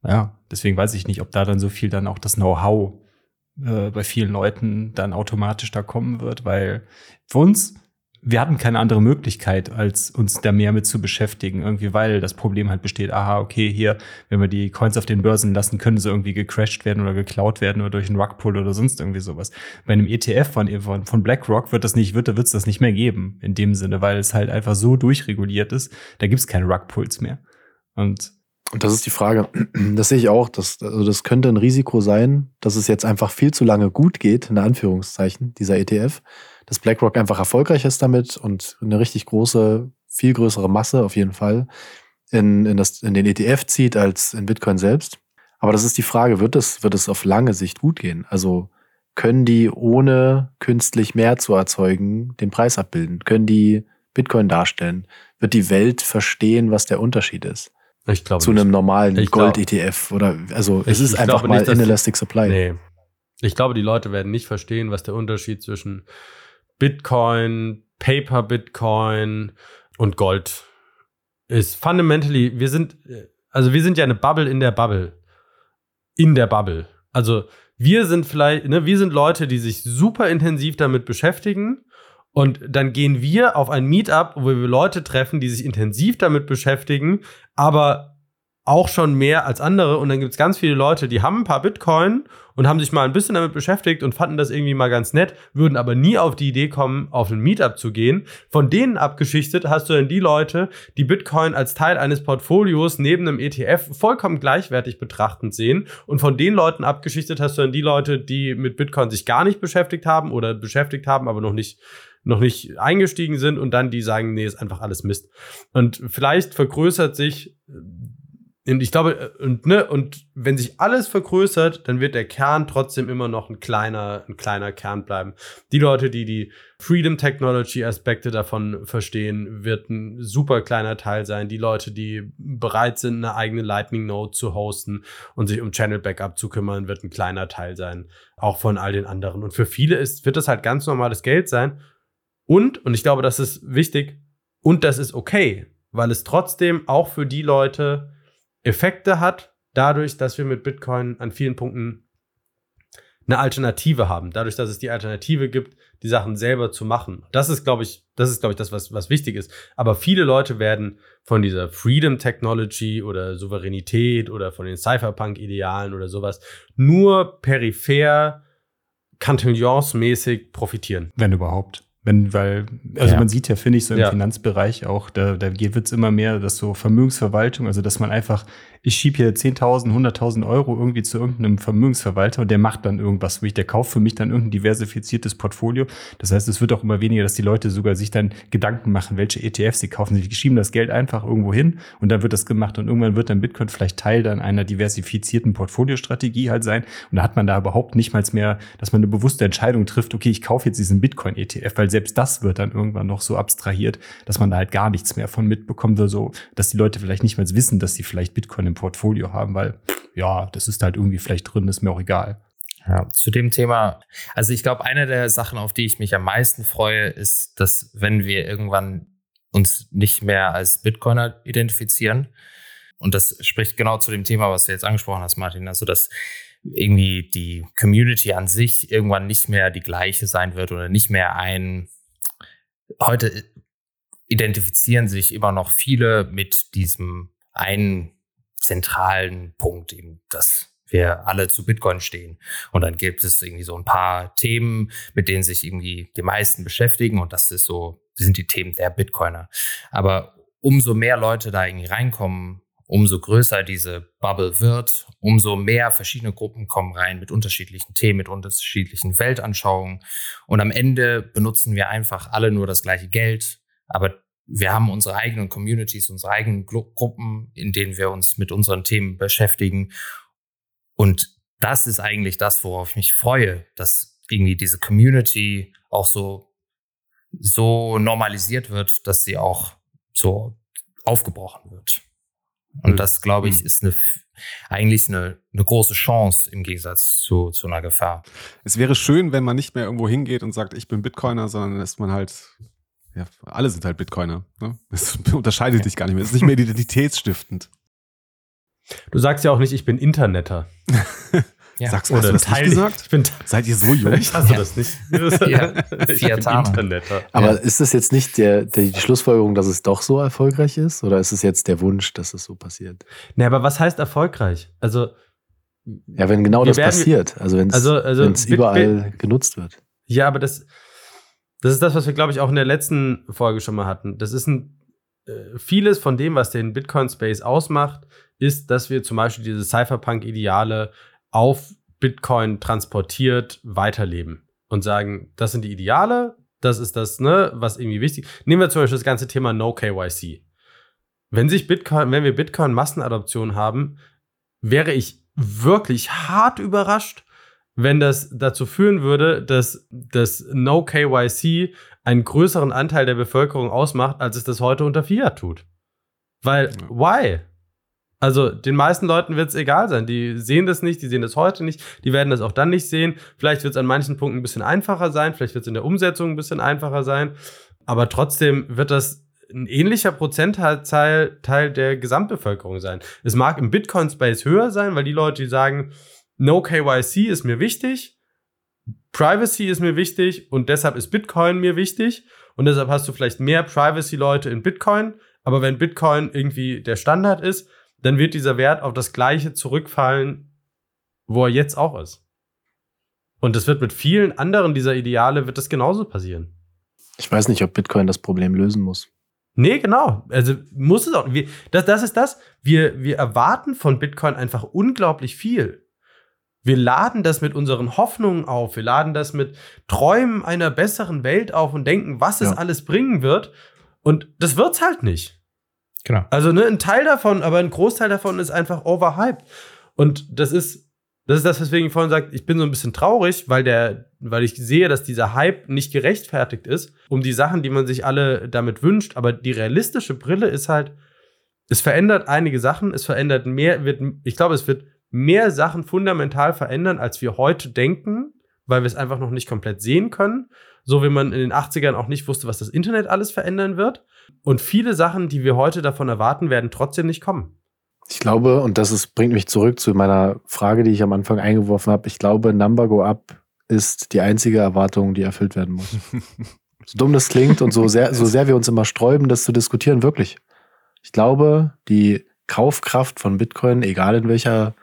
Speaker 3: Ja, deswegen weiß ich nicht, ob da dann so viel dann auch das Know-how äh, bei vielen Leuten dann automatisch da kommen wird, weil für uns wir hatten keine andere Möglichkeit, als uns da mehr mit zu beschäftigen, irgendwie, weil das Problem halt besteht, aha, okay, hier, wenn wir die Coins auf den Börsen lassen, können sie irgendwie gecrashed werden oder geklaut werden oder durch einen Rugpull oder sonst irgendwie sowas. Bei einem ETF von, von BlackRock wird das nicht, wird es das nicht mehr geben, in dem Sinne, weil es halt einfach so durchreguliert ist, da gibt es keine Rugpulls mehr. Und
Speaker 6: und das ist die Frage. Das sehe ich auch. Das, also das könnte ein Risiko sein, dass es jetzt einfach viel zu lange gut geht, in Anführungszeichen, dieser ETF dass BlackRock einfach erfolgreich ist damit und eine richtig große, viel größere Masse auf jeden Fall in, in, das, in den ETF zieht als in Bitcoin selbst. Aber das ist die Frage, wird es, wird es auf lange Sicht gut gehen? Also können die ohne künstlich mehr zu erzeugen den Preis abbilden? Können die Bitcoin darstellen? Wird die Welt verstehen, was der Unterschied ist?
Speaker 4: Ich glaube
Speaker 6: zu einem normalen Gold-ETF oder also es ist einfach mal nicht, Inelastic Supply. Nee.
Speaker 4: Ich glaube, die Leute werden nicht verstehen, was der Unterschied zwischen Bitcoin, Paper Bitcoin und Gold ist fundamentally, wir sind, also wir sind ja eine Bubble in der Bubble. In der Bubble. Also wir sind vielleicht, ne, wir sind Leute, die sich super intensiv damit beschäftigen. Und dann gehen wir auf ein Meetup, wo wir Leute treffen, die sich intensiv damit beschäftigen, aber auch schon mehr als andere. Und dann gibt es ganz viele Leute, die haben ein paar Bitcoin und haben sich mal ein bisschen damit beschäftigt und fanden das irgendwie mal ganz nett, würden aber nie auf die Idee kommen, auf ein Meetup zu gehen. Von denen abgeschichtet hast du dann die Leute, die Bitcoin als Teil eines Portfolios neben einem ETF vollkommen gleichwertig betrachtend sehen. Und von den Leuten abgeschichtet hast du dann die Leute, die mit Bitcoin sich gar nicht beschäftigt haben oder beschäftigt haben, aber noch nicht noch nicht eingestiegen sind und dann die sagen, nee, ist einfach alles Mist. Und vielleicht vergrößert sich und ich glaube, äh, und, ne, und wenn sich alles vergrößert, dann wird der Kern trotzdem immer noch ein kleiner, ein kleiner Kern bleiben. Die Leute, die die Freedom Technology Aspekte davon verstehen, wird ein super kleiner Teil sein. Die Leute, die bereit sind, eine eigene Lightning Node zu hosten und sich um Channel Backup zu kümmern, wird ein kleiner Teil sein. Auch von all den anderen. Und für viele ist, wird das halt ganz normales Geld sein. Und, und ich glaube, das ist wichtig, und das ist okay, weil es trotzdem auch für die Leute, Effekte hat, dadurch, dass wir mit Bitcoin an vielen Punkten eine Alternative haben, dadurch, dass es die Alternative gibt, die Sachen selber zu machen. Das ist, glaube ich, das ist, glaube ich, das, was, was wichtig ist. Aber viele Leute werden von dieser Freedom Technology oder Souveränität oder von den Cypherpunk-Idealen oder sowas nur peripher, Cantillons-mäßig profitieren.
Speaker 3: Wenn überhaupt. Wenn, weil, also ja. man sieht ja, finde ich, so im ja. Finanzbereich auch, da, da wird es immer mehr, dass so Vermögensverwaltung, also dass man einfach ich schiebe hier 10.000, 100.000 Euro irgendwie zu irgendeinem Vermögensverwalter und der macht dann irgendwas für mich, der kauft für mich dann irgendein diversifiziertes Portfolio. Das heißt, es wird auch immer weniger, dass die Leute sogar sich dann Gedanken machen, welche ETFs sie kaufen. Sie schieben das Geld einfach irgendwo hin und dann wird das gemacht und irgendwann wird dann Bitcoin vielleicht Teil dann einer diversifizierten Portfoliostrategie halt sein und da hat man da überhaupt nicht mal mehr, dass man eine bewusste Entscheidung trifft, okay, ich kaufe jetzt diesen Bitcoin-ETF, weil selbst das wird dann irgendwann noch so abstrahiert, dass man da halt gar nichts mehr von mitbekommt, so, dass die Leute vielleicht nicht mal wissen, dass sie vielleicht Bitcoin im Portfolio haben, weil ja, das ist halt irgendwie vielleicht drin, ist mir auch egal.
Speaker 2: Ja, zu dem Thema, also ich glaube, eine der Sachen, auf die ich mich am meisten freue, ist, dass wenn wir irgendwann uns nicht mehr als Bitcoiner identifizieren, und das spricht genau zu dem Thema, was du jetzt angesprochen hast, Martin, also dass irgendwie die Community an sich irgendwann nicht mehr die gleiche sein wird oder nicht mehr ein, heute identifizieren sich immer noch viele mit diesem einen zentralen Punkt, eben, dass wir alle zu Bitcoin stehen. Und dann gibt es irgendwie so ein paar Themen, mit denen sich irgendwie die meisten beschäftigen. Und das ist so, sind die Themen der Bitcoiner. Aber umso mehr Leute da irgendwie reinkommen, umso größer diese Bubble wird, umso mehr verschiedene Gruppen kommen rein mit unterschiedlichen Themen, mit unterschiedlichen Weltanschauungen. Und am Ende benutzen wir einfach alle nur das gleiche Geld. Aber wir haben unsere eigenen Communities, unsere eigenen Gru Gruppen, in denen wir uns mit unseren Themen beschäftigen. Und das ist eigentlich das, worauf ich mich freue, dass irgendwie diese Community auch so, so normalisiert wird, dass sie auch so aufgebrochen wird. Und
Speaker 4: Mhm.
Speaker 2: das, glaube ich, ist eine, eigentlich eine, eine große Chance im Gegensatz zu, zu einer Gefahr.
Speaker 7: Es wäre schön, wenn man nicht mehr irgendwo hingeht und sagt, ich bin Bitcoiner, sondern dass man halt, ja, alle sind halt Bitcoiner. Ne? Das unterscheidet dich gar nicht mehr. Es ist nicht mehr identitätsstiftend.
Speaker 4: Du sagst ja auch nicht, ich bin Internetter.
Speaker 2: Ja.
Speaker 7: Sagst du das nicht
Speaker 4: Teil-
Speaker 7: gesagt?
Speaker 4: Ich bin
Speaker 7: Seid ihr so jung?
Speaker 4: Ich hasse
Speaker 2: Ja.
Speaker 4: das nicht.
Speaker 2: Ja.
Speaker 4: ich bin. Internetter.
Speaker 6: Aber
Speaker 2: Ja.
Speaker 6: ist das jetzt nicht der, der, die Schlussfolgerung, dass es doch so erfolgreich ist? Oder ist es jetzt der Wunsch, dass es so passiert?
Speaker 4: Nee, aber was heißt erfolgreich? Also,
Speaker 6: Ja, wenn genau das
Speaker 4: werden-
Speaker 6: passiert, also wenn es
Speaker 4: Also- also Bit-
Speaker 6: überall genutzt wird.
Speaker 4: ja, aber das, das ist das, was wir, glaube ich, auch in der letzten Folge schon mal hatten. Das ist ein, äh, vieles von dem, was den Bitcoin-Space ausmacht, ist, dass wir zum Beispiel diese Cypherpunk-Ideale auf Bitcoin transportiert weiterleben und sagen, das sind die Ideale, das ist das, ne, was irgendwie wichtig. Nehmen wir zum Beispiel das ganze Thema No KYC. Wenn sich Bitcoin, wenn wir Bitcoin Massenadoption haben, wäre ich wirklich hart überrascht, wenn das dazu führen würde, dass das No KYC einen größeren Anteil der Bevölkerung ausmacht, als es das heute unter Fiat tut. Weil,
Speaker 7: Ja.
Speaker 4: why? Also den meisten Leuten wird es egal sein. Die sehen das nicht, die sehen das heute nicht, die werden das auch dann nicht sehen. Vielleicht wird es an manchen Punkten ein bisschen einfacher sein, vielleicht wird es in der Umsetzung ein bisschen einfacher sein. Aber trotzdem wird das ein ähnlicher Prozentteil Teil der Gesamtbevölkerung sein. Es mag im Bitcoin-Space höher sein, weil die Leute, die sagen, No KYC ist mir wichtig, Privacy ist mir wichtig und deshalb ist Bitcoin mir wichtig. Und deshalb hast du vielleicht mehr Privacy-Leute in Bitcoin. Aber wenn Bitcoin irgendwie der Standard ist, dann wird dieser Wert auf das gleiche zurückfallen, wo er jetzt auch ist. Und das wird mit vielen anderen dieser Ideale, wird das genauso passieren.
Speaker 6: Ich weiß nicht, ob Bitcoin das Problem lösen muss.
Speaker 4: Nee, genau. Also muss es auch. Wir, das, das ist das. Wir, wir erwarten von Bitcoin einfach unglaublich viel. Wir laden das mit unseren Hoffnungen auf. Wir laden das mit Träumen einer besseren Welt auf und denken, was es
Speaker 6: Ja.
Speaker 4: alles bringen wird. Und das wird's halt nicht.
Speaker 2: Genau.
Speaker 4: Also ne, ein Teil davon, aber ein Großteil davon ist einfach overhyped. Und das ist, das ist das, weswegen ich vorhin sagte, ich bin so ein bisschen traurig, weil der, weil ich sehe, dass dieser Hype nicht gerechtfertigt ist, um die Sachen, die man sich alle damit wünscht. Aber die realistische Brille ist halt, es verändert einige Sachen, es verändert mehr, wird, ich glaube, es wird mehr Sachen fundamental verändern, als wir heute denken, weil wir es einfach noch nicht komplett sehen können. So wie man in den 80ern auch nicht wusste, was das Internet alles verändern wird. Und viele Sachen, die wir heute davon erwarten, werden trotzdem nicht kommen.
Speaker 6: Ich glaube, und das ist, bringt mich zurück zu meiner Frage, die ich am Anfang eingeworfen habe. Ich glaube, Number Go Up ist die einzige Erwartung, die erfüllt werden muss. so dumm das klingt und so sehr, so sehr wir uns immer sträuben, das zu diskutieren, wirklich. Ich glaube, die Kaufkraft von Bitcoin, egal in welcher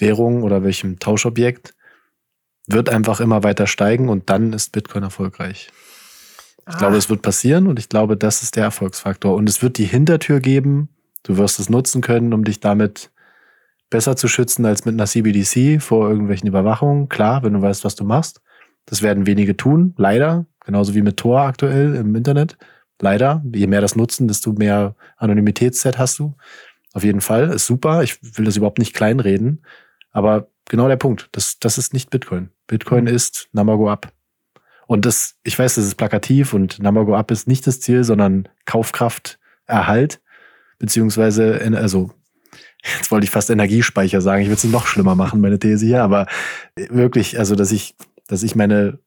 Speaker 6: Währung oder welchem Tauschobjekt, wird einfach immer weiter steigen und dann ist Bitcoin erfolgreich. Ich glaube, es wird passieren und ich glaube, das ist der Erfolgsfaktor. Und es wird die Hintertür geben. Du wirst es nutzen können, um dich damit besser zu schützen als mit einer CBDC vor irgendwelchen Überwachungen. Klar, wenn du weißt, was du machst. Das werden wenige tun, leider. Genauso wie mit Tor aktuell im Internet. Leider. Je mehr das nutzen, desto mehr Anonymitätsset hast du. Auf jeden Fall. Ist super. Ich will das überhaupt nicht kleinreden. Aber genau der Punkt. Das, das ist nicht Bitcoin. Bitcoin ist Number Go Up. Und das, ich weiß, das ist plakativ und Number Go Up ist nicht das Ziel, sondern Kaufkraft, Erhalt, beziehungsweise, in- also, jetzt wollte ich fast Energiespeicher sagen, ich will es noch schlimmer machen, meine These hier, aber wirklich, also, dass ich, dass ich meine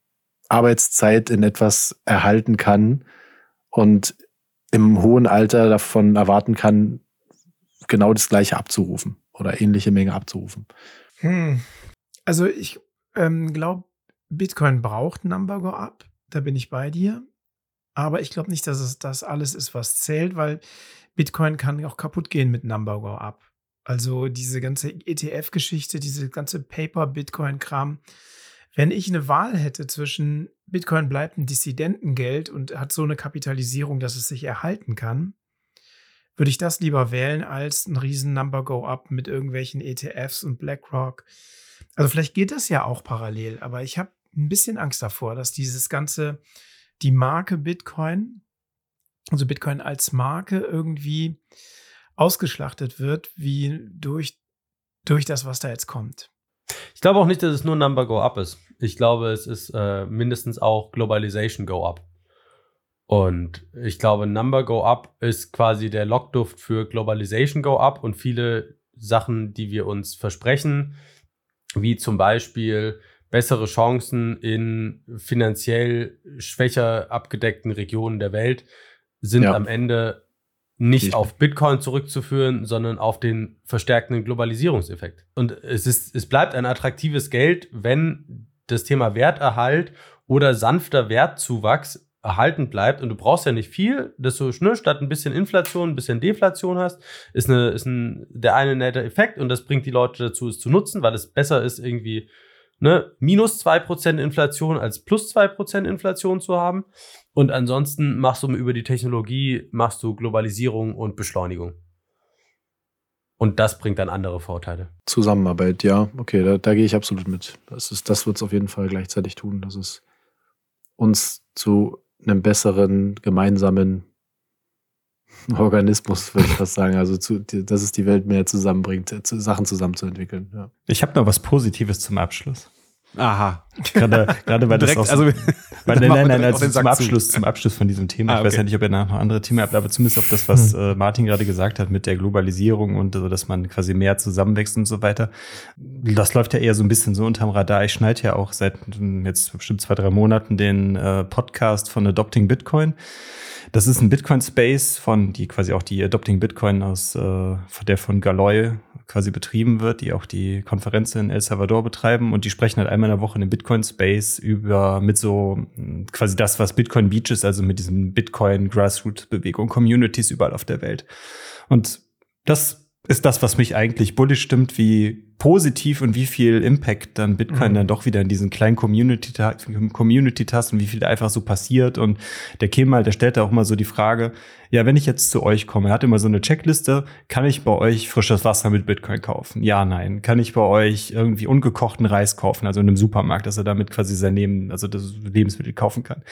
Speaker 6: Arbeitszeit in etwas erhalten kann und im hohen Alter davon erwarten kann, genau das Gleiche abzurufen oder ähnliche Menge abzurufen.
Speaker 5: Hm. Also ich ähm, glaube, Bitcoin braucht Number Go Up. Da bin ich bei dir. Aber ich glaube nicht, dass es das alles ist, was zählt, weil Bitcoin kann auch kaputt gehen mit Number Go Up. Also diese ganze ETF-Geschichte, diese ganze Paper-Bitcoin-Kram. Wenn ich eine Wahl hätte zwischen Bitcoin bleibt ein Dissidentengeld und hat so eine Kapitalisierung, dass es sich erhalten kann, würde ich das lieber wählen als ein riesen Number Go Up mit irgendwelchen ETFs und BlackRock. Also vielleicht geht das ja auch parallel, aber ich habe ein bisschen Angst davor, dass dieses ganze, die Marke Bitcoin also Bitcoin als Marke irgendwie ausgeschlachtet wird, wie durch, durch das, was da jetzt kommt.
Speaker 4: Ich glaube auch nicht, dass es nur Number Go Up ist. Ich glaube, es ist äh, mindestens auch Globalization Go Up. Und ich glaube, Number Go Up ist quasi der Lockduft für Globalization Go Up und viele Sachen, die wir uns versprechen, wie zum Beispiel bessere Chancen in finanziell schwächer abgedeckten Regionen der Welt, sind
Speaker 6: Ja.
Speaker 4: am Ende nicht
Speaker 6: Ich-
Speaker 4: auf Bitcoin zurückzuführen, sondern auf den verstärkenden Globalisierungseffekt. Und es, ist, es bleibt ein attraktives Geld, wenn das Thema Werterhalt oder sanfter Wertzuwachs erhalten bleibt. Und du brauchst ja nicht viel, dass du ne, statt ein bisschen Inflation, ein bisschen Deflation hast, ist, eine, ist ein, der eine netter Effekt und das bringt die Leute dazu, es zu nutzen, weil es besser ist, irgendwie ne, minus 2% Inflation als plus 2% Inflation zu haben. Und ansonsten machst du über die Technologie, machst du Globalisierung und Beschleunigung. Und das bringt dann andere Vorteile.
Speaker 6: Zusammenarbeit, ja, okay, da, da gehe ich absolut mit. Das, das wird es auf jeden Fall gleichzeitig tun, dass es uns zu einem besseren gemeinsamen Organismus, würde ich fast sagen. Also, zu, dass es die Welt mehr zusammenbringt, äh, zu, Sachen zusammenzuentwickeln. Ja.
Speaker 3: Ich habe noch was Positives zum Abschluss.
Speaker 7: Aha.
Speaker 3: Gerade, gerade weil das
Speaker 7: Direkt,
Speaker 3: auch so,
Speaker 7: also,
Speaker 3: Weil, nein, nein, nein, also zum
Speaker 7: zu.
Speaker 3: Abschluss, zum Abschluss von diesem Thema.
Speaker 7: Ah,
Speaker 3: Ich weiß
Speaker 7: okay.
Speaker 3: ja nicht, ob ihr noch andere Themen habt, aber zumindest auf das, was äh, Martin gerade gesagt hat mit der Globalisierung und so, dass man quasi mehr zusammenwächst und so weiter. Das läuft ja eher so ein bisschen so unterm Radar. Ich schneide ja auch seit ähm, jetzt bestimmt zwei, drei Monaten den äh, Podcast von Adopting Bitcoin. Das ist ein Bitcoin-Space von, die quasi auch die Adopting Bitcoin aus, äh, der von Galoy quasi betrieben wird, die auch die Konferenz in El Salvador betreiben und die sprechen halt einmal in der Woche in dem Bitcoin-Space über mit so mh, quasi das, was Bitcoin Beach ist, also mit diesem Bitcoin-Grassroot-Bewegung, Communities überall auf der Welt. Und das ist das, was mich eigentlich bullish stimmt, wie positiv und wie viel Impact dann Bitcoin
Speaker 5: Mhm.
Speaker 3: dann doch wieder in diesen kleinen Community Community und wie viel da einfach so passiert. Und der Kemal, der stellt da auch mal so die Frage, ja, wenn ich jetzt zu euch komme, er hat immer so eine Checkliste, kann ich bei euch frisches Wasser mit Bitcoin kaufen? Ja, nein. Kann ich bei euch irgendwie ungekochten Reis kaufen, also in einem Supermarkt, dass er damit quasi sein Leben, also das Lebensmittel kaufen kann?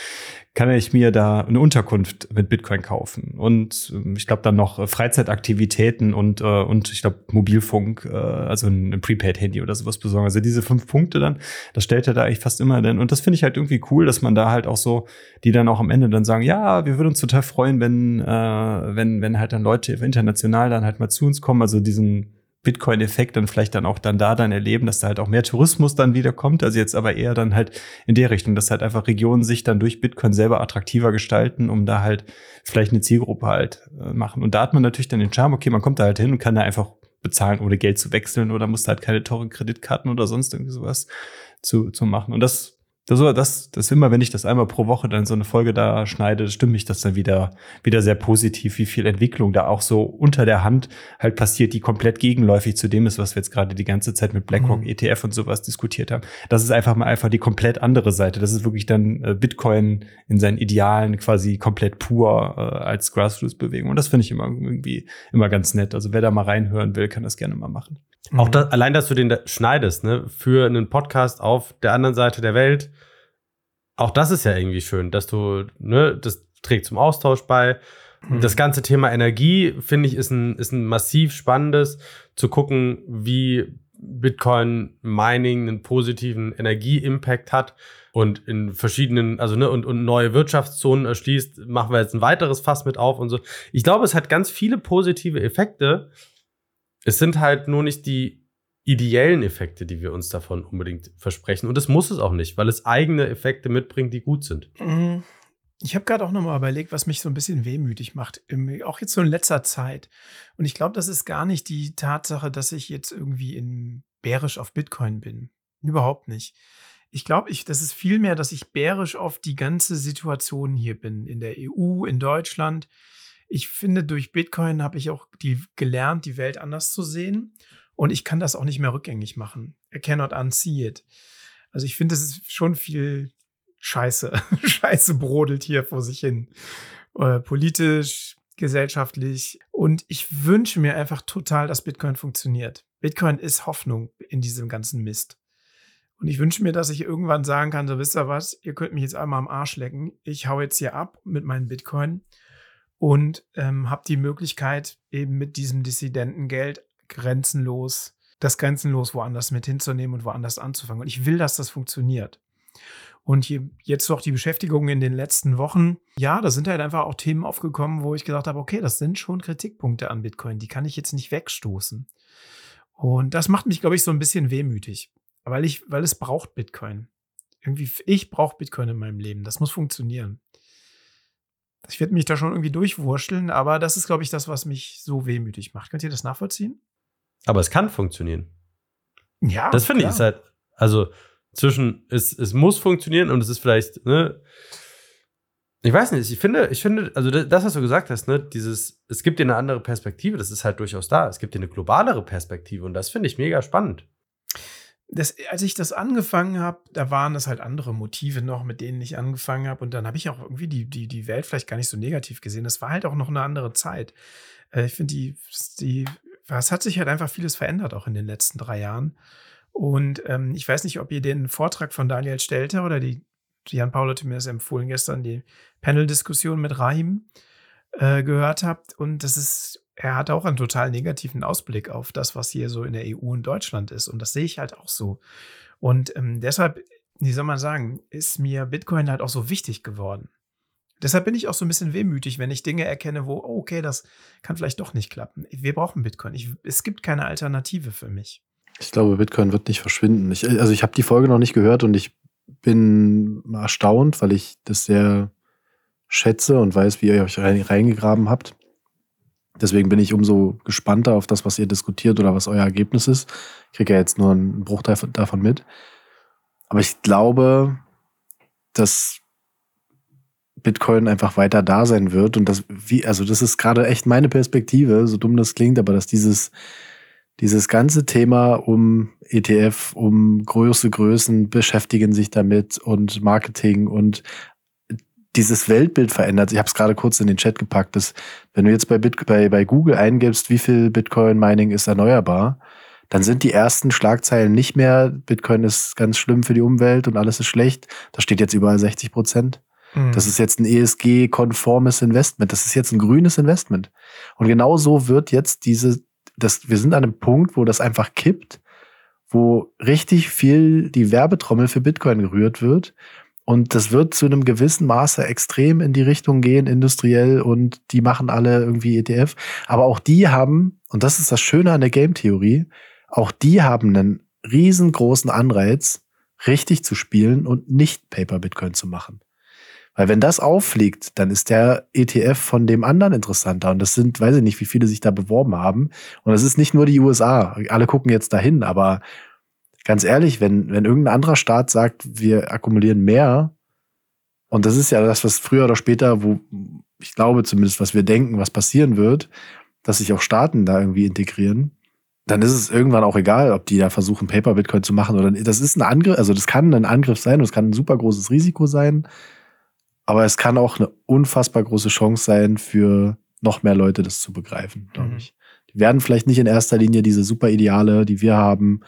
Speaker 3: Kann ich mir da eine Unterkunft mit Bitcoin kaufen? Und ähm, ich glaube dann noch äh, Freizeitaktivitäten und, äh, und ich glaube Mobilfunk, äh, also ein, ein Prepaid-Handy oder sowas besorgen. Also diese fünf Punkte dann, das stellt er da eigentlich fast immer dann. Und das finde ich halt irgendwie cool, dass man da halt auch so, die dann auch am Ende dann sagen, ja, wir würden uns total freuen, wenn, äh, wenn, wenn halt dann Leute international dann halt mal zu uns kommen, also diesen Bitcoin-Effekt dann vielleicht dann auch dann da dann erleben, dass da halt auch mehr Tourismus dann wieder kommt. Also jetzt aber eher dann halt in der Richtung, dass halt einfach Regionen sich dann durch Bitcoin selber attraktiver gestalten, um da halt vielleicht eine Zielgruppe halt äh, machen. Und da hat man natürlich dann den Charme, okay, man kommt da halt hin und kann da einfach bezahlen, ohne Geld zu wechseln oder muss da halt keine teuren Kreditkarten oder sonst irgendwie sowas zu, zu machen. Und das, das, das, das immer, wenn ich das einmal pro Woche dann so eine Folge da schneide, stimmt mich das dann wieder, wieder sehr positiv, wie viel Entwicklung da auch so unter der Hand halt passiert, die komplett gegenläufig zu dem ist, was wir jetzt gerade die ganze Zeit mit BlackRock,
Speaker 5: Mhm.
Speaker 3: ETF und sowas diskutiert haben. Das ist einfach mal einfach die komplett andere Seite. Das ist wirklich dann äh, Bitcoin in seinen Idealen quasi komplett pur äh, als Grassroots-Bewegung. Und das finde ich immer irgendwie immer ganz nett. Also wer da mal reinhören will, kann das gerne mal machen.
Speaker 4: Auch da, allein, dass du den da schneidest, ne, für einen Podcast auf der anderen Seite der Welt, auch das ist ja irgendwie schön, dass du, ne, das trägt zum Austausch bei.
Speaker 5: Mhm.
Speaker 4: Das ganze Thema Energie, finde ich, ist ein, ist ein massiv spannendes, zu gucken, wie Bitcoin Mining einen positiven Energie-Impact hat und in verschiedenen, also ne, und, und neue Wirtschaftszonen erschließt, machen wir jetzt ein weiteres Fass mit auf und so. Ich glaube, es hat ganz viele positive Effekte. Es sind halt nur nicht die ideellen Effekte, die wir uns davon unbedingt versprechen. Und das muss es auch nicht, weil es eigene Effekte mitbringt, die gut sind.
Speaker 5: Mhm. Ich habe gerade auch noch mal überlegt, was mich so ein bisschen wehmütig macht, auch jetzt so in letzter Zeit. Und ich glaube, das ist gar nicht die Tatsache, dass ich jetzt irgendwie in bärisch auf Bitcoin bin. Überhaupt nicht. Ich glaube, ich, das ist vielmehr, dass ich bärisch auf die ganze Situation hier bin, in der EU, in Deutschland. Ich finde, durch Bitcoin habe ich auch die, gelernt, die Welt anders zu sehen. Und ich kann das auch nicht mehr rückgängig machen. I cannot unsee it. Also ich finde, es ist schon viel Scheiße. Scheiße brodelt hier vor sich hin. Äh, politisch, gesellschaftlich. Und ich wünsche mir einfach total, dass Bitcoin funktioniert. Bitcoin ist Hoffnung in diesem ganzen Mist. Und ich wünsche mir, dass ich irgendwann sagen kann, so wisst ihr was, ihr könnt mich jetzt einmal am Arsch lecken. Ich hau jetzt hier ab mit meinen Bitcoin und ähm, habe die Möglichkeit, eben mit diesem Dissidentengeld grenzenlos, das grenzenlos woanders mit hinzunehmen und woanders anzufangen. Und ich will, dass das funktioniert. Und hier, jetzt doch die Beschäftigung in den letzten Wochen, ja, da sind halt einfach auch Themen aufgekommen, wo ich gesagt habe, okay, das sind schon Kritikpunkte an Bitcoin, die kann ich jetzt nicht wegstoßen. Und das macht mich, glaube ich, so ein bisschen wehmütig, weil ich, weil es braucht Bitcoin. Irgendwie, ich brauche Bitcoin in meinem Leben. Das muss funktionieren. Ich werde mich da schon irgendwie durchwurschteln, aber das ist, glaube ich, das, was mich so wehmütig macht. Könnt ihr das nachvollziehen?
Speaker 4: Aber es kann funktionieren.
Speaker 5: Ja.
Speaker 4: Das finde ich ist halt, also zwischen, es, es muss funktionieren und es ist vielleicht, ne, ich weiß nicht, ich finde, ich finde, also das, was du gesagt hast, ne, dieses, es gibt dir eine andere Perspektive, das ist halt durchaus da. Es gibt dir eine globalere Perspektive und das finde ich mega spannend.
Speaker 5: Das, als ich das angefangen habe, da waren das halt andere Motive noch, mit denen ich angefangen habe. Und dann habe ich auch irgendwie die, die, die Welt vielleicht gar nicht so negativ gesehen. Das war halt auch noch eine andere Zeit. Äh, ich finde, die, die, es hat sich halt einfach vieles verändert, auch in den letzten drei Jahren. Und ähm, ich weiß nicht, ob ihr den Vortrag von Daniel Stelter oder die, Jan Paul hat mir das empfohlen gestern, die Panel-Diskussion mit Rahim äh, gehört habt. Und das ist, er hat auch einen total negativen Ausblick auf das, was hier so in der EU und Deutschland ist. Und das sehe ich halt auch so. Und ähm, deshalb, wie soll man sagen, ist mir Bitcoin halt auch so wichtig geworden. Deshalb bin ich auch so ein bisschen wehmütig, wenn ich Dinge erkenne, wo, oh, okay, das kann vielleicht doch nicht klappen. Wir brauchen Bitcoin. Ich, es gibt keine Alternative für mich.
Speaker 6: Ich glaube, Bitcoin wird nicht verschwinden. Ich, also ich habe die Folge noch nicht gehört und ich bin erstaunt, weil ich das sehr schätze und weiß, wie ihr euch reingegraben habt. Deswegen bin ich umso gespannter auf das, was ihr diskutiert oder was euer Ergebnis ist. Ich kriege ja jetzt nur einen Bruchteil davon mit. Aber ich glaube, dass Bitcoin einfach weiter da sein wird und das, wie, also das ist gerade echt meine Perspektive, so dumm das klingt, aber dass dieses, dieses ganze Thema um ETF, um große Größen beschäftigen sich damit und Marketing und dieses Weltbild verändert. Ich habe es gerade kurz in den Chat gepackt, dass wenn du jetzt bei, Bit bei, bei Google eingibst, wie viel Bitcoin-Mining ist erneuerbar, dann sind die ersten Schlagzeilen nicht mehr, Bitcoin ist ganz schlimm für die Umwelt und alles ist schlecht. Da steht jetzt überall 60 Prozent. Mhm. Das ist jetzt ein ESG-konformes Investment. Das ist jetzt ein grünes Investment. Und genau so wird jetzt diese das, wir sind an einem Punkt, wo das einfach kippt, wo richtig viel die Werbetrommel für Bitcoin gerührt wird. Und das wird zu einem gewissen Maße extrem in die Richtung gehen, industriell, und die machen alle irgendwie ETF. Aber auch die haben, und das ist das Schöne an der Game-Theorie, auch die haben einen riesengroßen Anreiz, richtig zu spielen und nicht Paper Bitcoin zu machen. Weil wenn das auffliegt, dann ist der ETF von dem anderen interessanter. Und das sind, weiß ich nicht, wie viele sich da beworben haben. Und das ist nicht nur die USA. Alle gucken jetzt dahin. Aber ganz ehrlich, wenn, wenn irgendein anderer Staat sagt, wir akkumulieren mehr, und das ist ja das, was früher oder später, wo ich glaube zumindest, was wir denken, was passieren wird, dass sich auch Staaten da irgendwie integrieren, dann ist es irgendwann auch egal, ob die da versuchen, Paper Bitcoin zu machen oder nicht. Das ist ein Angriff, also das kann ein Angriff sein und es kann ein super großes Risiko sein. Aber es kann auch eine unfassbar große Chance sein, für noch mehr Leute das zu begreifen, glaube mhm. ich. Die werden vielleicht nicht in erster Linie diese super Ideale, die wir haben,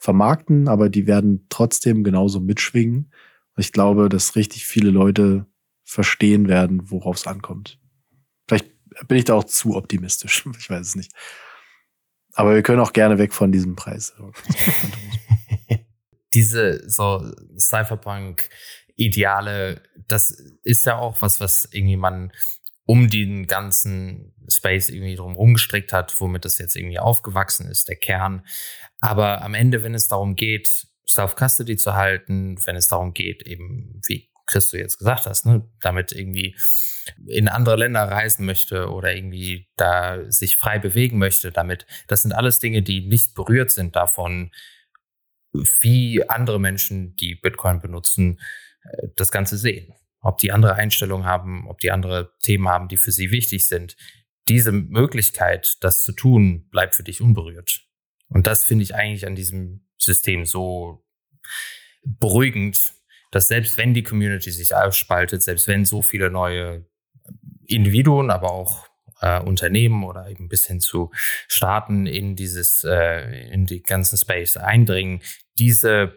Speaker 6: vermarkten, aber die werden trotzdem genauso mitschwingen. Und ich glaube, dass richtig viele Leute verstehen werden, worauf es ankommt. Vielleicht bin ich da auch zu optimistisch. Ich weiß es nicht. Aber wir können auch gerne weg von diesem Preis.
Speaker 2: Diese so Cypherpunk Ideale, das ist ja auch was, was irgendwie man um den ganzen Space irgendwie drum rumgestrickt hat, womit das jetzt irgendwie aufgewachsen ist, der Kern. Aber am Ende, wenn es darum geht, Self-Custody zu halten, wenn es darum geht, eben, wie Chris du jetzt gesagt hast, ne, damit irgendwie in andere Länder reisen möchte oder irgendwie da sich frei bewegen möchte damit, das sind alles Dinge, die nicht berührt sind davon, wie andere Menschen, die Bitcoin benutzen, äh, das Ganze sehen. Ob die andere Einstellungen haben, ob die andere Themen haben, die für sie wichtig sind. Diese Möglichkeit, das zu tun, bleibt für dich unberührt. Und das finde ich eigentlich an diesem System so beruhigend, dass selbst wenn die Community sich aufspaltet, selbst wenn so viele neue Individuen, aber auch äh, Unternehmen oder eben bis hin zu Staaten in dieses, äh, in die ganzen Space eindringen, diese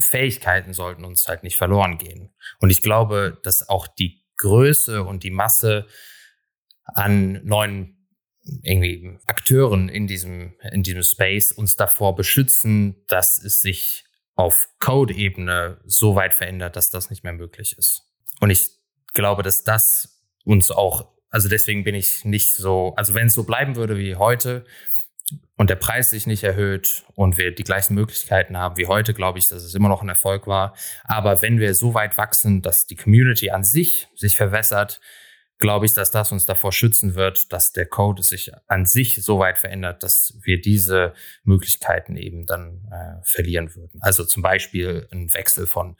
Speaker 2: Fähigkeiten sollten uns halt nicht verloren gehen. Und ich glaube, dass auch die Größe und die Masse an neuen irgendwie Akteuren in diesem, in diesem Space uns davor beschützen, dass es sich auf Code-Ebene so weit verändert, dass das nicht mehr möglich ist. Und ich glaube, dass das uns auch, also deswegen bin ich nicht so, also wenn es so bleiben würde wie heute und der Preis sich nicht erhöht und wir die gleichen Möglichkeiten haben wie heute, glaube ich, dass es immer noch ein Erfolg war. Aber wenn wir so weit wachsen, dass die Community an sich sich verwässert, glaube ich, dass das uns davor schützen wird, dass der Code sich an sich so weit verändert, dass wir diese Möglichkeiten eben dann äh, verlieren würden. Also zum Beispiel ein Wechsel von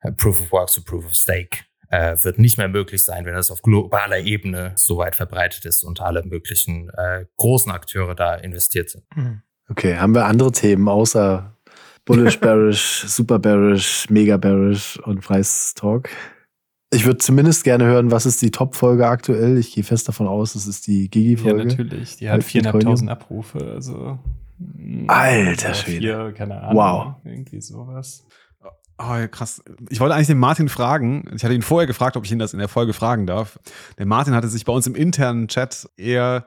Speaker 2: äh, Proof of Work zu Proof of Stake äh, wird nicht mehr möglich sein, wenn das auf globaler Ebene so weit verbreitet ist und alle möglichen äh, großen Akteure da investiert sind.
Speaker 5: Mhm.
Speaker 6: Okay, haben wir andere Themen außer Bullish Bearish, Super Bearish, Mega Bearish und Preistalk? Ich würde zumindest gerne hören, was ist die Top-Folge aktuell? Ich gehe fest davon aus, es ist die
Speaker 3: Ja,
Speaker 6: Gigi-Folge.
Speaker 3: natürlich. Die hat
Speaker 6: Halb Bitcoinium.
Speaker 3: 4.500 Abrufe. Also. mm,
Speaker 6: Alter Schwede.
Speaker 3: Vier, keine Ahnung.
Speaker 6: Wow.
Speaker 3: Irgendwie sowas.
Speaker 7: Oh, ja, krass. Ich wollte eigentlich den Martin fragen. Ich hatte ihn vorher gefragt, ob ich ihn das in der Folge fragen darf. Der Martin hatte sich bei uns im internen Chat eher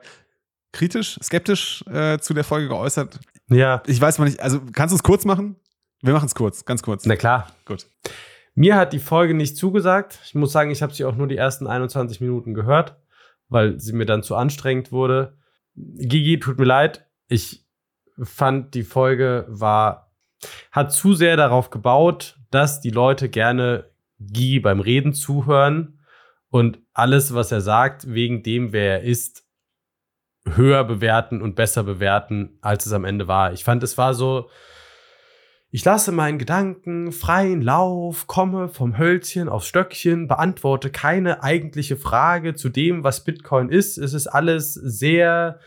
Speaker 7: kritisch, skeptisch äh, zu der Folge geäußert.
Speaker 4: Ja,
Speaker 7: Ich weiß mal nicht, also kannst du es kurz machen? Wir machen es kurz, ganz kurz.
Speaker 4: na klar.
Speaker 7: Gut.
Speaker 4: Mir hat die Folge nicht zugesagt. Ich muss sagen, ich habe sie auch nur die ersten 21 Minuten gehört, weil sie mir dann zu anstrengend wurde. Gigi, tut mir leid. Ich fand, die Folge war, hat zu sehr darauf gebaut, dass die Leute gerne Gigi beim Reden zuhören und alles, was er sagt, wegen dem, wer er ist, höher bewerten und besser bewerten, als es am Ende war. Ich fand, es war so, ich lasse meinen Gedanken freien Lauf, komme vom Hölzchen aufs Stöckchen, beantworte keine eigentliche Frage zu dem, was Bitcoin ist. Es ist alles sehr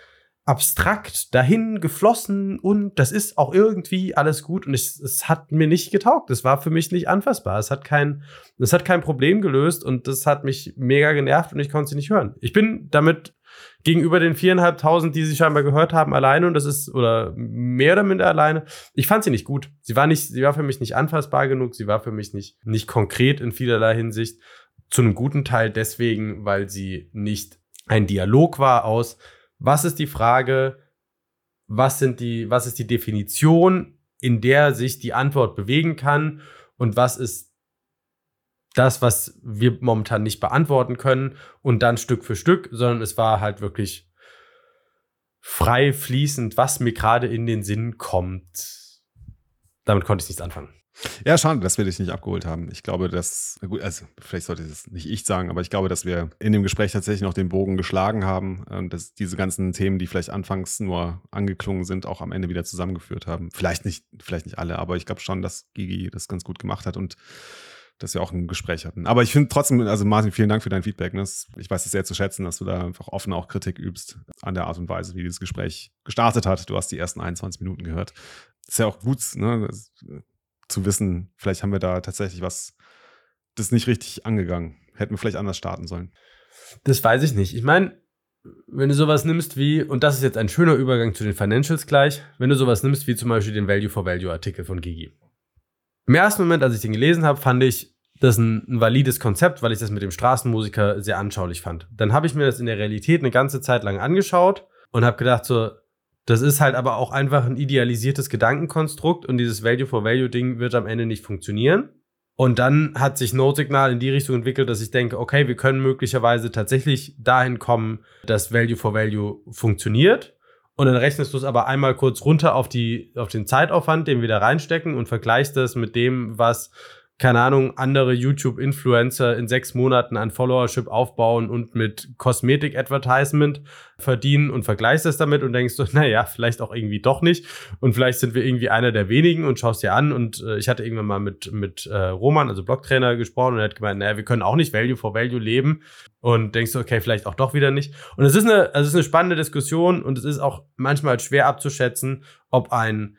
Speaker 4: abstrakt dahin geflossen und das ist auch irgendwie alles gut und ich, es hat mir nicht getaugt. Es war für mich nicht anfassbar. Es hat kein, es hat kein Problem gelöst und das hat mich mega genervt und ich konnte sie nicht hören. Ich bin damit gegenüber den viereinhalbtausend, die sie scheinbar gehört haben, alleine und das ist, oder mehr oder minder alleine. Ich fand sie nicht gut. Sie war nicht, sie war für mich nicht anfassbar genug, sie war für mich nicht, nicht konkret in vielerlei Hinsicht. Zu einem guten Teil deswegen, weil sie nicht ein Dialog war aus, was ist die Frage, was sind die, was ist die Definition, in der sich die Antwort bewegen kann und was ist das, was wir momentan nicht beantworten können und dann Stück für Stück, sondern es war halt wirklich frei fließend, was mir gerade in den Sinn kommt. Damit konnte ich nichts anfangen.
Speaker 7: Ja, schade, dass wir dich nicht abgeholt haben. Ich glaube, dass, gut, also vielleicht sollte es nicht ich sagen, aber ich glaube, dass wir in dem Gespräch tatsächlich noch den Bogen geschlagen haben und dass diese ganzen Themen, die vielleicht anfangs nur angeklungen sind, auch am Ende wieder zusammengeführt haben. Vielleicht nicht, vielleicht nicht alle, aber ich glaube schon, dass Gigi das ganz gut gemacht hat und dass wir auch ein Gespräch hatten. Aber ich finde trotzdem, also Martin, vielen Dank für dein Feedback. Ne? Ich weiß es sehr zu schätzen, dass du da einfach offen auch Kritik übst an der Art und Weise, wie dieses Gespräch gestartet hat. Du hast die ersten 21 Minuten gehört. Ist ja auch gut, ne? Das, zu wissen, vielleicht haben wir da tatsächlich was, das nicht richtig angegangen. Hätten wir vielleicht anders starten sollen.
Speaker 4: Das weiß ich nicht. Ich meine, wenn du sowas nimmst wie, und das ist jetzt ein schöner Übergang zu den Financials gleich, wenn du sowas nimmst wie zum Beispiel den Value for Value Artikel von Gigi. Im ersten Moment, als ich den gelesen habe, fand ich das ein, ein valides Konzept, weil ich das mit dem Straßenmusiker sehr anschaulich fand. Dann habe ich mir das in der Realität eine ganze Zeit lang angeschaut und habe gedacht so, das ist halt aber auch einfach ein idealisiertes Gedankenkonstrukt und dieses Value for Value Ding wird am Ende nicht funktionieren. Und dann hat sich Notsignal in die Richtung entwickelt, dass ich denke, okay, wir können möglicherweise tatsächlich dahin kommen, dass Value for Value funktioniert. Und dann rechnest du es aber einmal kurz runter auf, die, auf den Zeitaufwand, den wir da reinstecken und vergleichst das mit dem, was, keine Ahnung, andere YouTube-Influencer in sechs Monaten an Followership aufbauen und mit Kosmetik-Advertisement verdienen und vergleichst das damit und denkst so, naja, vielleicht auch irgendwie doch nicht. Und vielleicht sind wir irgendwie einer der wenigen und schaust dir an. Und äh, ich hatte irgendwann mal mit, mit äh, Roman, also Blocktrainer, gesprochen und er hat gemeint, naja, wir können auch nicht Value for Value leben. Und denkst du, okay, vielleicht auch doch wieder nicht. Und es ist eine, also es ist eine spannende Diskussion und es ist auch manchmal schwer abzuschätzen, ob ein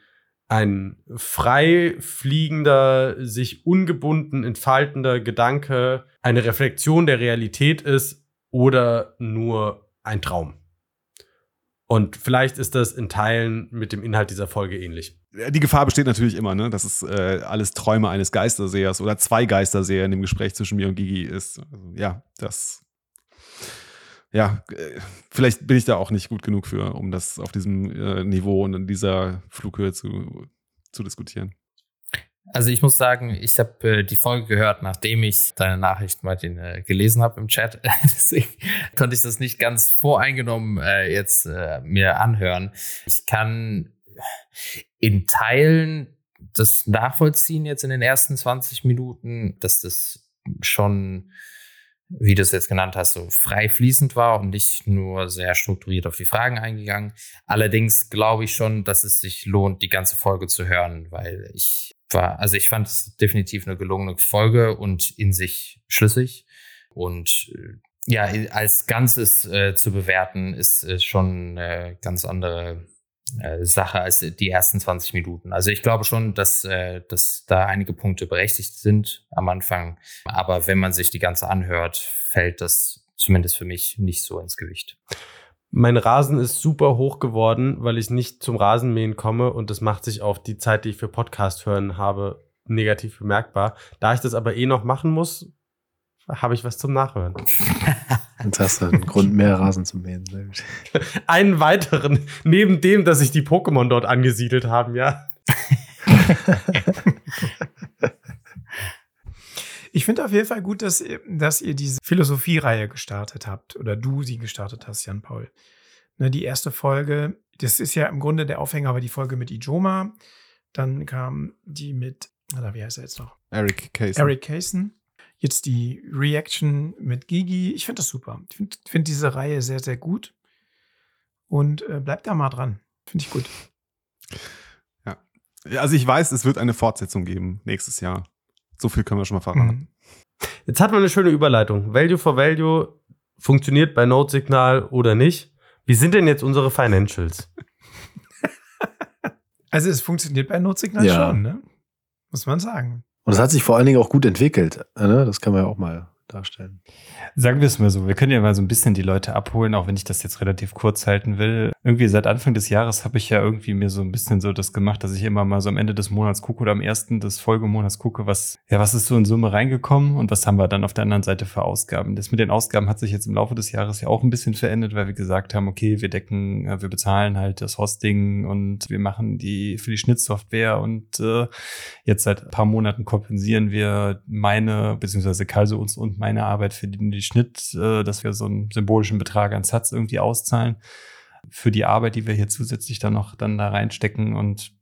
Speaker 4: ein frei fliegender, sich ungebunden entfaltender Gedanke eine Reflexion der Realität ist oder nur ein Traum. Und vielleicht ist das in Teilen mit dem Inhalt dieser Folge ähnlich.
Speaker 7: Die Gefahr besteht natürlich immer, ne? dass es äh, alles Träume eines Geistersehers oder zwei Geisterseher in dem Gespräch zwischen mir und Gigi ist. Also, ja, das ja, äh, vielleicht bin ich da auch nicht gut genug für, um das auf diesem äh, Niveau und in dieser Flughöhe zu, zu diskutieren.
Speaker 2: Also ich muss sagen, ich habe äh, die Folge gehört, nachdem ich deine Nachricht Martin äh, gelesen habe im Chat. Deswegen konnte ich das nicht ganz voreingenommen äh, jetzt äh, mir anhören. Ich kann in Teilen das nachvollziehen jetzt in den ersten 20 Minuten, dass das schon, wie du es jetzt genannt hast, so frei fließend war und nicht nur sehr strukturiert auf die Fragen eingegangen. Allerdings glaube ich schon, dass es sich lohnt, die ganze Folge zu hören, weil ich war, also ich fand es definitiv eine gelungene Folge und in sich schlüssig und äh, ja, als Ganzes äh, zu bewerten, ist, ist schon eine ganz andere äh, Sache als die ersten 20 Minuten. Also ich glaube schon, dass, äh, dass da einige Punkte berechtigt sind am Anfang. Aber wenn man sich die ganze anhört, fällt das zumindest für mich nicht so ins Gewicht.
Speaker 4: Mein Rasen ist super hoch geworden, weil ich nicht zum Rasenmähen komme und das macht sich auf die Zeit, die ich für Podcast hören habe, negativ bemerkbar. Da ich das aber eh noch machen muss, habe ich was zum Nachhören.
Speaker 6: Jetzt hast du einen Grund mehr Rasen zu mähen.
Speaker 4: Einen weiteren, neben dem, dass sich die Pokémon dort angesiedelt haben, ja.
Speaker 5: Ich finde auf jeden Fall gut, dass, ihr- dass ihr diese Philosophie-Reihe gestartet habt oder du sie gestartet hast, Jan Paul. Ne, die erste Folge, das ist ja im Grunde der Aufhänger, war die Folge mit Ijoma. Dann kam die mit, oder wie heißt er jetzt noch?
Speaker 7: Eric Case.
Speaker 5: Eric Kaysen. Jetzt die Reaction mit Gigi. Ich finde das super. Ich finde find diese Reihe sehr, sehr gut. Und äh, bleibt da mal dran. Finde ich gut.
Speaker 7: Ja, Also ich weiß, es wird eine Fortsetzung geben nächstes Jahr. So viel können wir schon mal verraten.
Speaker 5: Mhm.
Speaker 4: Jetzt hat man eine schöne Überleitung. Value for Value funktioniert bei Node-Signal oder nicht. Wie sind denn jetzt unsere Financials?
Speaker 5: Also es funktioniert bei Notsignal
Speaker 6: Ja.
Speaker 5: schon, ne? Muss man sagen.
Speaker 6: Und es hat sich vor allen Dingen auch gut entwickelt. Ne? Das kann man ja auch mal darstellen.
Speaker 3: Sagen wir es mal so, wir können ja mal so ein bisschen die Leute abholen, auch wenn ich das jetzt relativ kurz halten will. Irgendwie seit Anfang des Jahres habe ich ja irgendwie mir so ein bisschen so das gemacht, dass ich immer mal so am Ende des Monats gucke oder am ersten des Folgemonats gucke, was, ja, was ist so in Summe reingekommen und was haben wir dann auf der anderen Seite für Ausgaben. Das mit den Ausgaben hat sich jetzt im Laufe des Jahres ja auch ein bisschen verändert, weil wir gesagt haben, okay, wir decken, äh, wir bezahlen halt das Hosting und wir machen die für die Schnittsoftware und äh, jetzt seit ein paar Monaten kompensieren wir meine, beziehungsweise Kalse uns und meine Arbeit für die, die Schnitt, äh, dass wir so einen symbolischen Betrag an Satz irgendwie auszahlen. Für die Arbeit, die wir hier zusätzlich dann noch dann da reinstecken und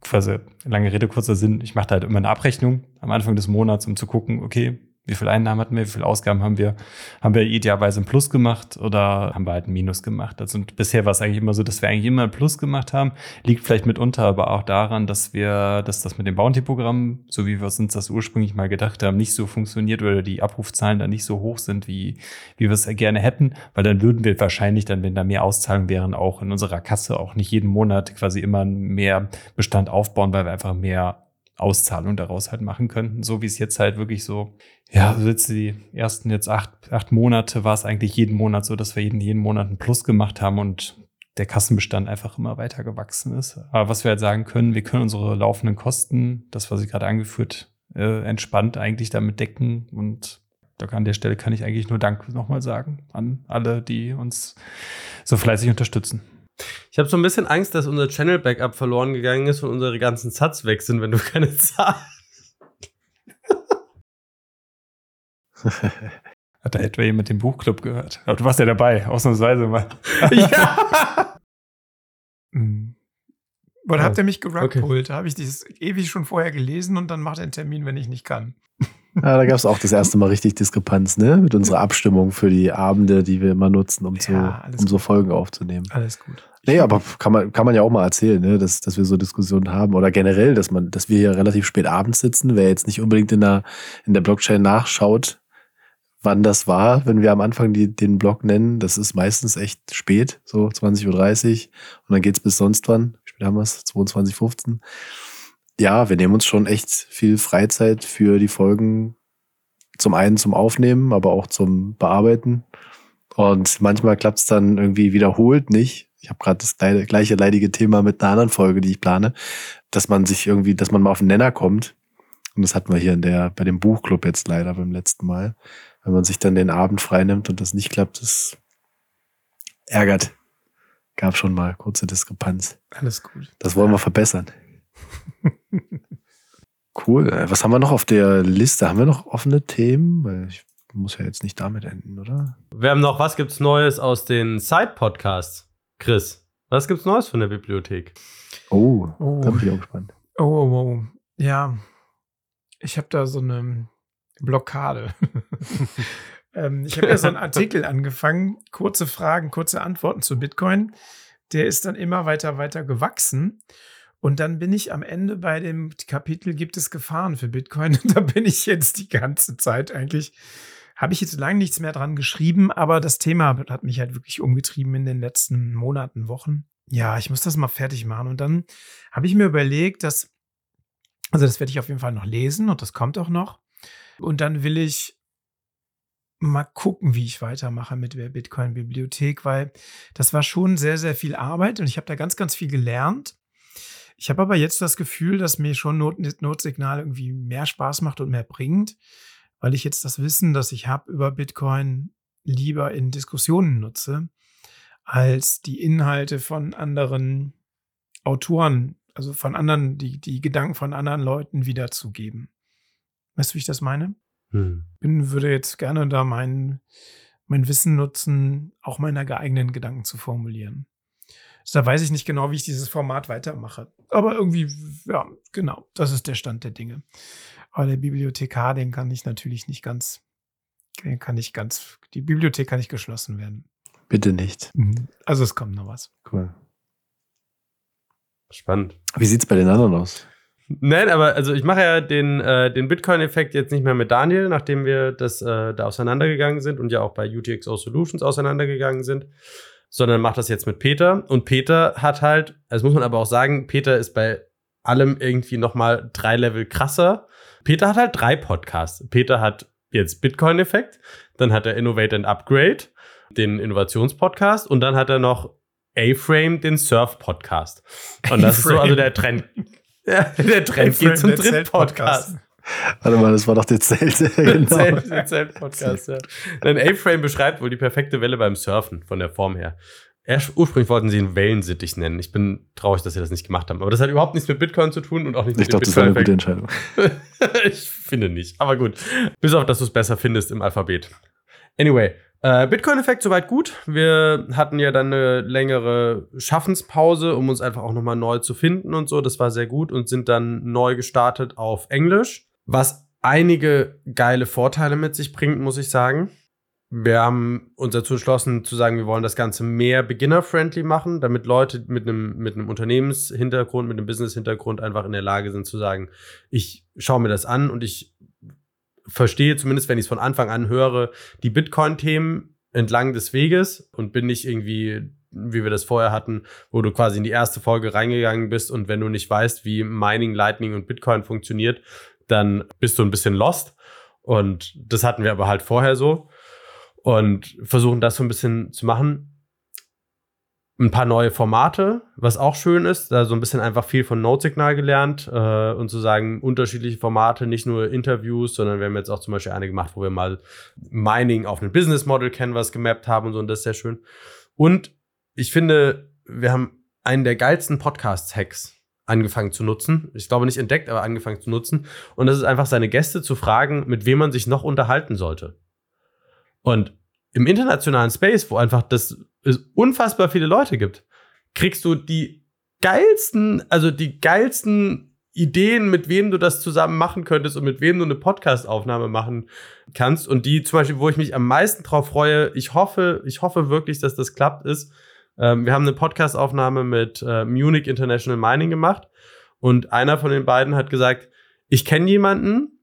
Speaker 3: quasi lange Rede, kurzer Sinn, ich mache da halt immer eine Abrechnung am Anfang des Monats, um zu gucken, okay, wie viel Einnahmen hatten wir, wie viel Ausgaben haben wir, haben wir idealerweise ein Plus gemacht oder haben wir halt ein Minus gemacht. Also bisher war es eigentlich immer so, dass wir eigentlich immer ein Plus gemacht haben. Liegt vielleicht mitunter aber auch daran, dass wir, dass das mit dem Bounty-Programm, so wie wir uns das ursprünglich mal gedacht haben, nicht so funktioniert oder die Abrufzahlen da nicht so hoch sind, wie, wie wir es gerne hätten, weil dann würden wir wahrscheinlich dann, wenn da mehr Auszahlungen wären, auch in unserer Kasse auch nicht jeden Monat quasi immer mehr Bestand aufbauen, weil wir einfach mehr Auszahlung daraus halt machen könnten, so wie es jetzt halt wirklich so, ja, so jetzt die ersten jetzt acht, acht Monate war es eigentlich jeden Monat so, dass wir jeden, jeden Monat einen Plus gemacht haben und der Kassenbestand einfach immer weiter gewachsen ist. Aber was wir halt sagen können, wir können unsere laufenden Kosten, das, was ich gerade angeführt, äh, entspannt eigentlich damit decken und an der Stelle kann ich eigentlich nur Dank nochmal sagen an alle, die uns so fleißig unterstützen.
Speaker 4: Ich habe so ein bisschen Angst, dass unser Channel-Backup verloren gegangen ist und unsere ganzen Satz weg sind, wenn du keine zahlst.
Speaker 3: Hat da etwa jemand den Buchclub gehört? Aber du warst ja dabei, ausnahmsweise mal.
Speaker 4: ja.
Speaker 5: Mhm. Oder
Speaker 4: Ja.
Speaker 5: habt ihr mich gerugpult? Da habe ich dieses ewig schon vorher gelesen und dann macht er einen Termin, wenn ich nicht kann.
Speaker 6: Ja, da gab es auch das erste Mal richtig Diskrepanz, ne? Mit unserer Abstimmung für die Abende, die wir immer nutzen, um, zu,
Speaker 5: Ja,
Speaker 6: um so. Folgen aufzunehmen.
Speaker 5: Alles gut.
Speaker 6: Nee, aber kann man, kann man ja auch mal erzählen, ne? dass, dass wir so Diskussionen haben. Oder generell, dass man, dass wir hier relativ spät abends sitzen. Wer jetzt nicht unbedingt in der, in der Blockchain nachschaut, wann das war, wenn wir am Anfang die, den Blog nennen, das ist meistens echt spät, so 20.30 Uhr. Und dann geht's bis sonst wann. Wie spät haben wir es? 22.15 Uhr. Ja, wir nehmen uns schon echt viel Freizeit für die Folgen. Zum einen zum Aufnehmen, aber auch zum Bearbeiten. Und manchmal klappt's dann irgendwie wiederholt nicht. Ich habe gerade das gleiche leidige Thema mit einer anderen Folge, die ich plane, dass man sich irgendwie, dass man mal auf den Nenner kommt. Und das hatten wir hier in der, bei dem Buchclub jetzt leider beim letzten Mal. Wenn man sich dann den Abend freinimmt und das nicht klappt, das ärgert. Gab schon mal kurze Diskrepanz.
Speaker 5: Alles gut.
Speaker 6: Das wollen wir verbessern. cool. Äh, Was haben wir noch auf der Liste? Haben wir noch offene Themen? Weil ich muss ja jetzt nicht damit enden, oder?
Speaker 4: Wir haben noch, was gibt's Neues aus den Side-Podcasts? Chris, was gibt's Neues von der Bibliothek?
Speaker 6: Oh,
Speaker 5: Oh.
Speaker 6: da bin ich auch gespannt.
Speaker 5: Oh, oh, oh. Ja, ich habe da so eine Blockade. ähm, ich habe ja so einen Artikel angefangen, kurze Fragen, kurze Antworten zu Bitcoin. Der ist dann immer weiter, weiter gewachsen. Und dann bin ich am Ende bei dem Kapitel Gibt es Gefahren für Bitcoin? da bin ich jetzt die ganze Zeit eigentlich. Habe ich jetzt lange nichts mehr dran geschrieben, aber das Thema hat mich halt wirklich umgetrieben in den letzten Monaten, Wochen. Ja, ich muss das mal fertig machen. Und dann habe ich mir überlegt, dass, also das werde ich auf jeden Fall noch lesen und das kommt auch noch. Und dann will ich mal gucken, wie ich weitermache mit der Bitcoin-Bibliothek, weil das war schon sehr, sehr viel Arbeit und ich habe da ganz, ganz viel gelernt. Ich habe aber jetzt das Gefühl, dass mir schon Not Notsignal irgendwie mehr Spaß macht und mehr bringt, weil ich jetzt das Wissen, das ich habe über Bitcoin, lieber in Diskussionen nutze, als die Inhalte von anderen Autoren, also von anderen, die, die Gedanken von anderen Leuten wiederzugeben. Weißt du, wie ich das meine?
Speaker 4: Hm.
Speaker 5: bin, würde jetzt gerne da mein, mein Wissen nutzen, auch meine eigenen Gedanken zu formulieren. Also da weiß ich nicht genau, wie ich dieses Format weitermache. Aber irgendwie, ja, genau, das ist der Stand der Dinge. Aber der Bibliothekar, den kann ich natürlich nicht ganz, den kann ich ganz, die Bibliothek kann nicht geschlossen werden.
Speaker 6: Bitte nicht.
Speaker 5: Also es kommt noch was.
Speaker 6: Cool.
Speaker 4: Spannend.
Speaker 6: Wie sieht's bei den anderen aus?
Speaker 4: Nein, aber also ich mache ja den, äh, den Bitcoin-Effekt jetzt nicht mehr mit Daniel, nachdem wir das äh, da auseinandergegangen sind und ja auch bei UTXO Solutions auseinandergegangen sind, sondern mache das jetzt mit Peter. Und Peter hat halt, das muss man aber auch sagen, Peter ist bei allem irgendwie noch mal drei Level krasser. Peter hat halt drei Podcasts. Peter hat jetzt Bitcoin-Effekt, dann hat er Innovate and Upgrade, den Innovationspodcast und dann hat er noch A-Frame, den Surf-Podcast. Und das ist so also der Trend. Ja, der Trend geht zum
Speaker 5: Der
Speaker 4: dritten
Speaker 5: Zelt-Podcast.
Speaker 4: Podcast.
Speaker 6: Warte mal, das war doch der Zelt. genau.
Speaker 4: Zelt- der Zelt-Podcast, ja. Denn A-Frame beschreibt wohl die perfekte Welle beim Surfen von der Form her. Ursprünglich wollten sie ihn Wellensittich nennen. Ich bin traurig, dass sie das nicht gemacht haben. Aber das hat überhaupt nichts mit Bitcoin zu tun und auch nicht
Speaker 6: Ich
Speaker 4: mit
Speaker 6: glaube,
Speaker 4: dem
Speaker 6: das war eine gute. Entscheidung.
Speaker 4: ich finde nicht. Aber gut. Bis auf, dass du es besser findest im Alphabet. Anyway, äh, Bitcoin-Effekt soweit gut. Wir hatten ja dann eine längere Schaffenspause, um uns einfach auch nochmal neu zu finden und so. Das war sehr gut und sind dann neu gestartet auf Englisch, was einige geile Vorteile mit sich bringt, muss ich sagen. Wir haben uns dazu entschlossen zu sagen, wir wollen das Ganze mehr beginner-friendly machen, damit Leute mit einem, mit einem Unternehmenshintergrund, mit einem Business-Hintergrund einfach in der Lage sind zu sagen, ich schaue mir das an und ich verstehe, zumindest wenn ich es von Anfang an höre, die Bitcoin-Themen entlang des Weges und bin nicht irgendwie, wie wir das vorher hatten, wo du quasi in die erste Folge reingegangen bist und wenn du nicht weißt, wie Mining, Lightning und Bitcoin funktioniert, dann bist du ein bisschen lost. Und das hatten wir aber halt vorher so und versuchen das so ein bisschen zu machen. Ein paar neue Formate, was auch schön ist, da so ein bisschen einfach viel von Notsignal gelernt äh, und zu sagen, unterschiedliche Formate, nicht nur Interviews, sondern wir haben jetzt auch zum Beispiel eine gemacht, wo wir mal Mining auf ein Business Model Canvas gemappt haben und so, und das ist sehr schön. Und ich finde, wir haben einen der geilsten Podcast-Hacks angefangen zu nutzen. Ich glaube nicht entdeckt, aber angefangen zu nutzen. Und das ist einfach seine Gäste zu fragen, mit wem man sich noch unterhalten sollte. Und im internationalen Space, wo einfach das es unfassbar viele Leute gibt, kriegst du die geilsten, also die geilsten Ideen, mit wem du das zusammen machen könntest und mit wem du eine Podcast-Aufnahme machen kannst. Und die zum Beispiel, wo ich mich am meisten drauf freue, ich hoffe, ich hoffe wirklich, dass das klappt, ist, ähm, wir haben eine Podcast-Aufnahme mit äh, Munich International Mining gemacht und einer von den beiden hat gesagt, ich kenne jemanden,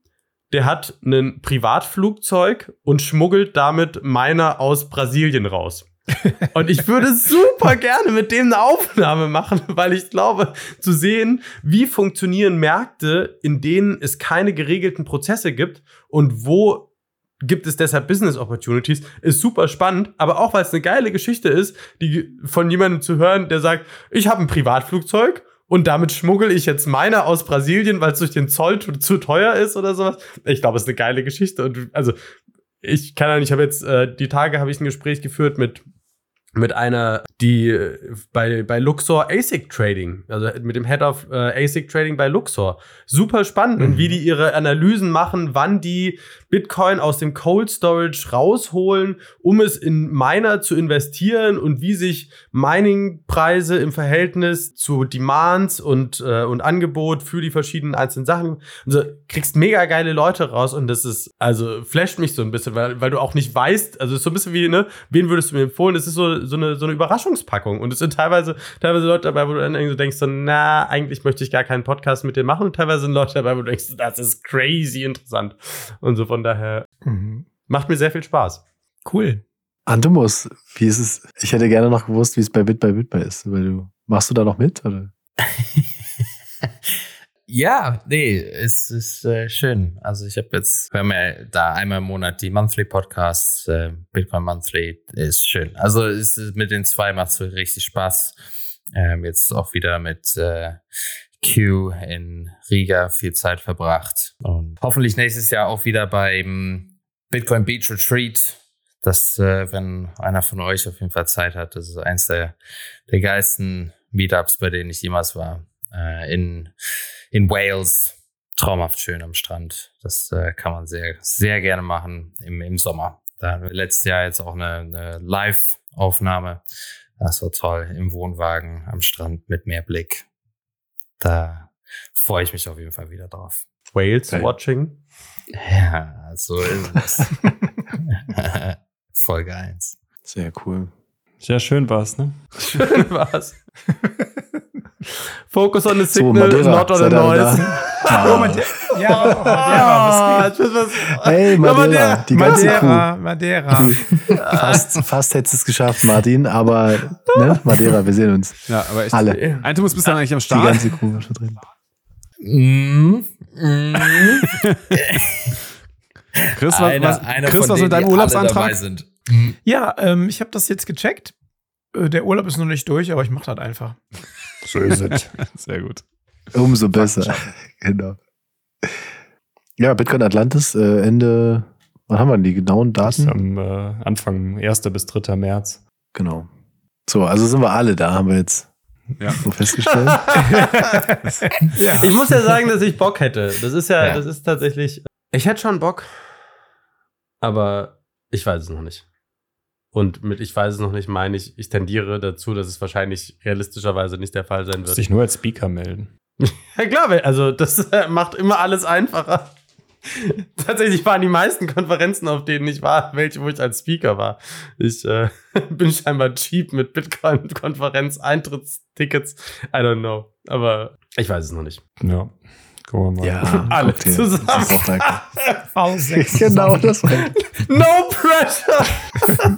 Speaker 4: der hat ein Privatflugzeug und schmuggelt damit Miner aus Brasilien raus. Und ich würde super gerne mit dem eine Aufnahme machen, weil ich glaube, zu sehen, wie funktionieren Märkte, in denen es keine geregelten Prozesse gibt und wo gibt es deshalb Business Opportunities, ist super spannend, aber auch weil es eine geile Geschichte ist, die von jemandem zu hören, der sagt, ich habe ein Privatflugzeug und damit schmuggel ich jetzt meine aus Brasilien, weil es durch den Zoll zu, zu teuer ist oder sowas. Ich glaube, es ist eine geile Geschichte. Und also, ich kann ja nicht, ich habe jetzt, äh, die Tage habe ich ein Gespräch geführt mit mit einer, die äh, bei, bei Luxor ASIC Trading, also mit dem Head of äh, ASIC Trading bei Luxor. Super spannend und wie die ihre Analysen machen, wann die Bitcoin aus dem Cold Storage rausholen, um es in Miner zu investieren und wie sich Mining-Preise im Verhältnis zu Demands und, äh, und Angebot für die verschiedenen einzelnen Sachen. Also kriegst mega geile Leute raus und das ist, also flasht mich so ein bisschen, weil, weil du auch nicht weißt, also ist so ein bisschen wie, ne, wen würdest du mir empfehlen? Es ist so, so, eine, so eine Überraschungspackung und es sind teilweise, teilweise Leute dabei, wo du dann irgendwie so denkst, so, na, eigentlich möchte ich gar keinen Podcast mit dir machen und teilweise sind Leute dabei, wo du denkst, das ist crazy interessant und so von daher
Speaker 5: Mhm.
Speaker 4: macht mir sehr viel Spaß.
Speaker 5: Cool.
Speaker 6: Antumus, wie ist es? Ich hätte gerne noch gewusst, wie es bei Bit by Bit by ist, weil du machst du da noch mit oder?
Speaker 2: Ja, nee, es ist äh, schön. Also ich habe jetzt, wir haben ja da einmal im Monat die Monthly Podcasts, äh, Bitcoin Monthly, ist schön. Also es ist, mit den zwei macht es richtig Spaß. Ähm, jetzt auch wieder mit äh, Q in Riga viel Zeit verbracht und hoffentlich nächstes Jahr auch wieder beim Bitcoin Beach Retreat. Das, äh, wenn einer von euch auf jeden Fall Zeit hat, das ist eins der, der geilsten Meetups, bei denen ich jemals war. Äh, in, in Wales. Traumhaft schön am Strand. Das äh, kann man sehr, sehr gerne machen im, im Sommer. Da hatten wir letztes Jahr jetzt auch eine, eine Live-Aufnahme. Das war toll im Wohnwagen am Strand mit Meerblick. Da freue ich mich auf jeden Fall wieder drauf.
Speaker 4: Whales
Speaker 6: Geil.
Speaker 4: Watching.
Speaker 2: Ja, so ist es. Folge 1.
Speaker 6: Sehr cool.
Speaker 3: Sehr schön war's, ne?
Speaker 4: Schön war's. Focus on the
Speaker 6: So,
Speaker 4: signal,
Speaker 6: Madeira,
Speaker 4: not on the noise.
Speaker 6: da?
Speaker 5: Oh. Ja, oh, Madeira, was
Speaker 4: Ah, das ist was-
Speaker 6: Hey, Madeira, die ganze
Speaker 5: Madeira, Madeira.
Speaker 6: Crew. Fast, fast hättest du es geschafft, Martin, aber ne, Madeira, wir sehen uns.
Speaker 7: Ja, aber echt.
Speaker 6: Alle.
Speaker 7: Eintumus bist dann eigentlich am
Speaker 6: Die
Speaker 7: Start.
Speaker 6: ganze Crew war schon drin.
Speaker 2: Mm, mm.
Speaker 7: Chris, was,
Speaker 2: einer, einer
Speaker 7: Chris, was
Speaker 2: denen,
Speaker 7: mit deinem
Speaker 2: die
Speaker 7: Urlaubsantrag?
Speaker 5: Ja, ähm, ich habe das jetzt gecheckt. Äh, Der Urlaub ist noch nicht durch, aber ich mache das einfach.
Speaker 6: So ist es.
Speaker 7: Sehr gut.
Speaker 6: Umso besser. genau. Ja, Bitcoin Atlantis, äh, Ende, wann haben wir denn die genauen
Speaker 3: Das
Speaker 6: Daten?
Speaker 3: am äh, Anfang 1. bis 3. März.
Speaker 6: Genau. So, also sind wir alle da, haben wir jetzt
Speaker 7: Ja.
Speaker 6: so festgestellt.
Speaker 5: Ja.
Speaker 4: Ich muss ja sagen, dass ich Bock hätte. Das ist ja,
Speaker 2: Ja.
Speaker 4: das ist tatsächlich. Ich hätte schon Bock, aber ich weiß es noch nicht. Und mit ich weiß es noch nicht meine ich, ich tendiere dazu, dass es wahrscheinlich realistischerweise nicht der Fall sein wird.
Speaker 3: dich nur als Speaker melden.
Speaker 4: Ja klar, also das äh, macht immer alles einfacher. Tatsächlich waren die meisten Konferenzen, auf denen ich war, welche, wo ich als Speaker war. Ich äh, bin scheinbar cheap mit Bitcoin-Konferenz, Eintrittstickets. I don't know. Aber ich weiß es noch nicht.
Speaker 3: Ja. Gucken wir mal.
Speaker 6: Ja,
Speaker 4: Alle
Speaker 6: dir.
Speaker 4: zusammen.
Speaker 6: Das ist.
Speaker 5: V6.
Speaker 6: genau, das war.
Speaker 4: No pressure!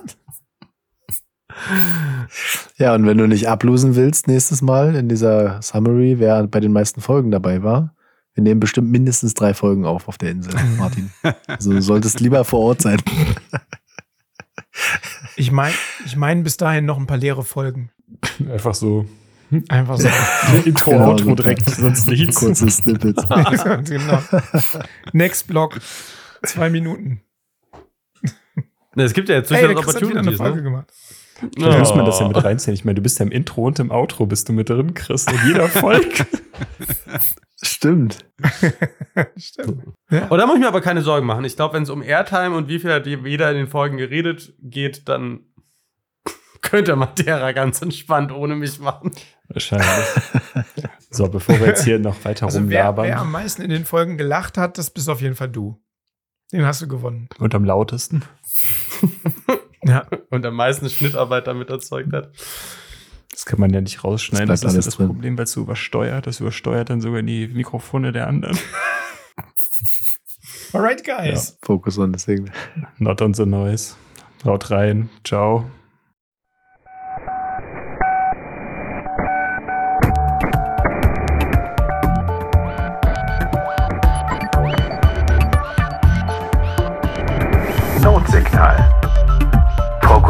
Speaker 6: Ja, und wenn du nicht ablosen willst nächstes Mal in dieser Summary, wer bei den meisten Folgen dabei war, wir nehmen bestimmt mindestens drei Folgen auf auf der Insel, Martin. Also du solltest lieber vor Ort sein.
Speaker 5: Ich meine ich mein bis dahin noch ein paar leere Folgen.
Speaker 3: Einfach so
Speaker 5: Einfach so.
Speaker 3: Intro,
Speaker 6: Genau,
Speaker 3: Outro direkt, sonst nichts.
Speaker 6: Kurze Snippets.
Speaker 5: genau. Next Block. Zwei Minuten.
Speaker 4: Ne, es gibt ja jetzt
Speaker 5: Hey,
Speaker 4: durchaus
Speaker 5: hat wieder eine
Speaker 4: Opportunities.
Speaker 5: Folge
Speaker 4: Ne?
Speaker 5: gemacht.
Speaker 3: Da muss man das ja mit reinziehen. Ich meine, du bist ja im Intro und im Outro bist du mit drin, Chris. In jeder Folge.
Speaker 6: Stimmt.
Speaker 5: Stimmt.
Speaker 4: Und da muss ich mir aber keine Sorgen machen. Ich glaube, wenn es um Airtime und wie viel hat jeder in den Folgen geredet geht, dann könnte Matera ganz entspannt ohne mich machen.
Speaker 3: Wahrscheinlich. So, bevor wir jetzt hier noch weiter
Speaker 5: Also wer,
Speaker 3: rumlabern.
Speaker 5: wer am meisten in den Folgen gelacht hat, das bist auf jeden Fall du. Den hast du gewonnen.
Speaker 3: und am lautesten.
Speaker 5: Ja.
Speaker 4: Und am meisten Schnittarbeit damit erzeugt hat.
Speaker 3: Das kann man ja nicht rausschneiden.
Speaker 6: Das
Speaker 3: Das, ist ja das
Speaker 6: drin.
Speaker 3: Problem, weil es so übersteuert. Das übersteuert dann sogar die Mikrofone der anderen.
Speaker 5: Alright, guys.
Speaker 6: Fokus on the Signal.
Speaker 3: Not on the noise. Haut rein. Ciao.
Speaker 1: Notsignal.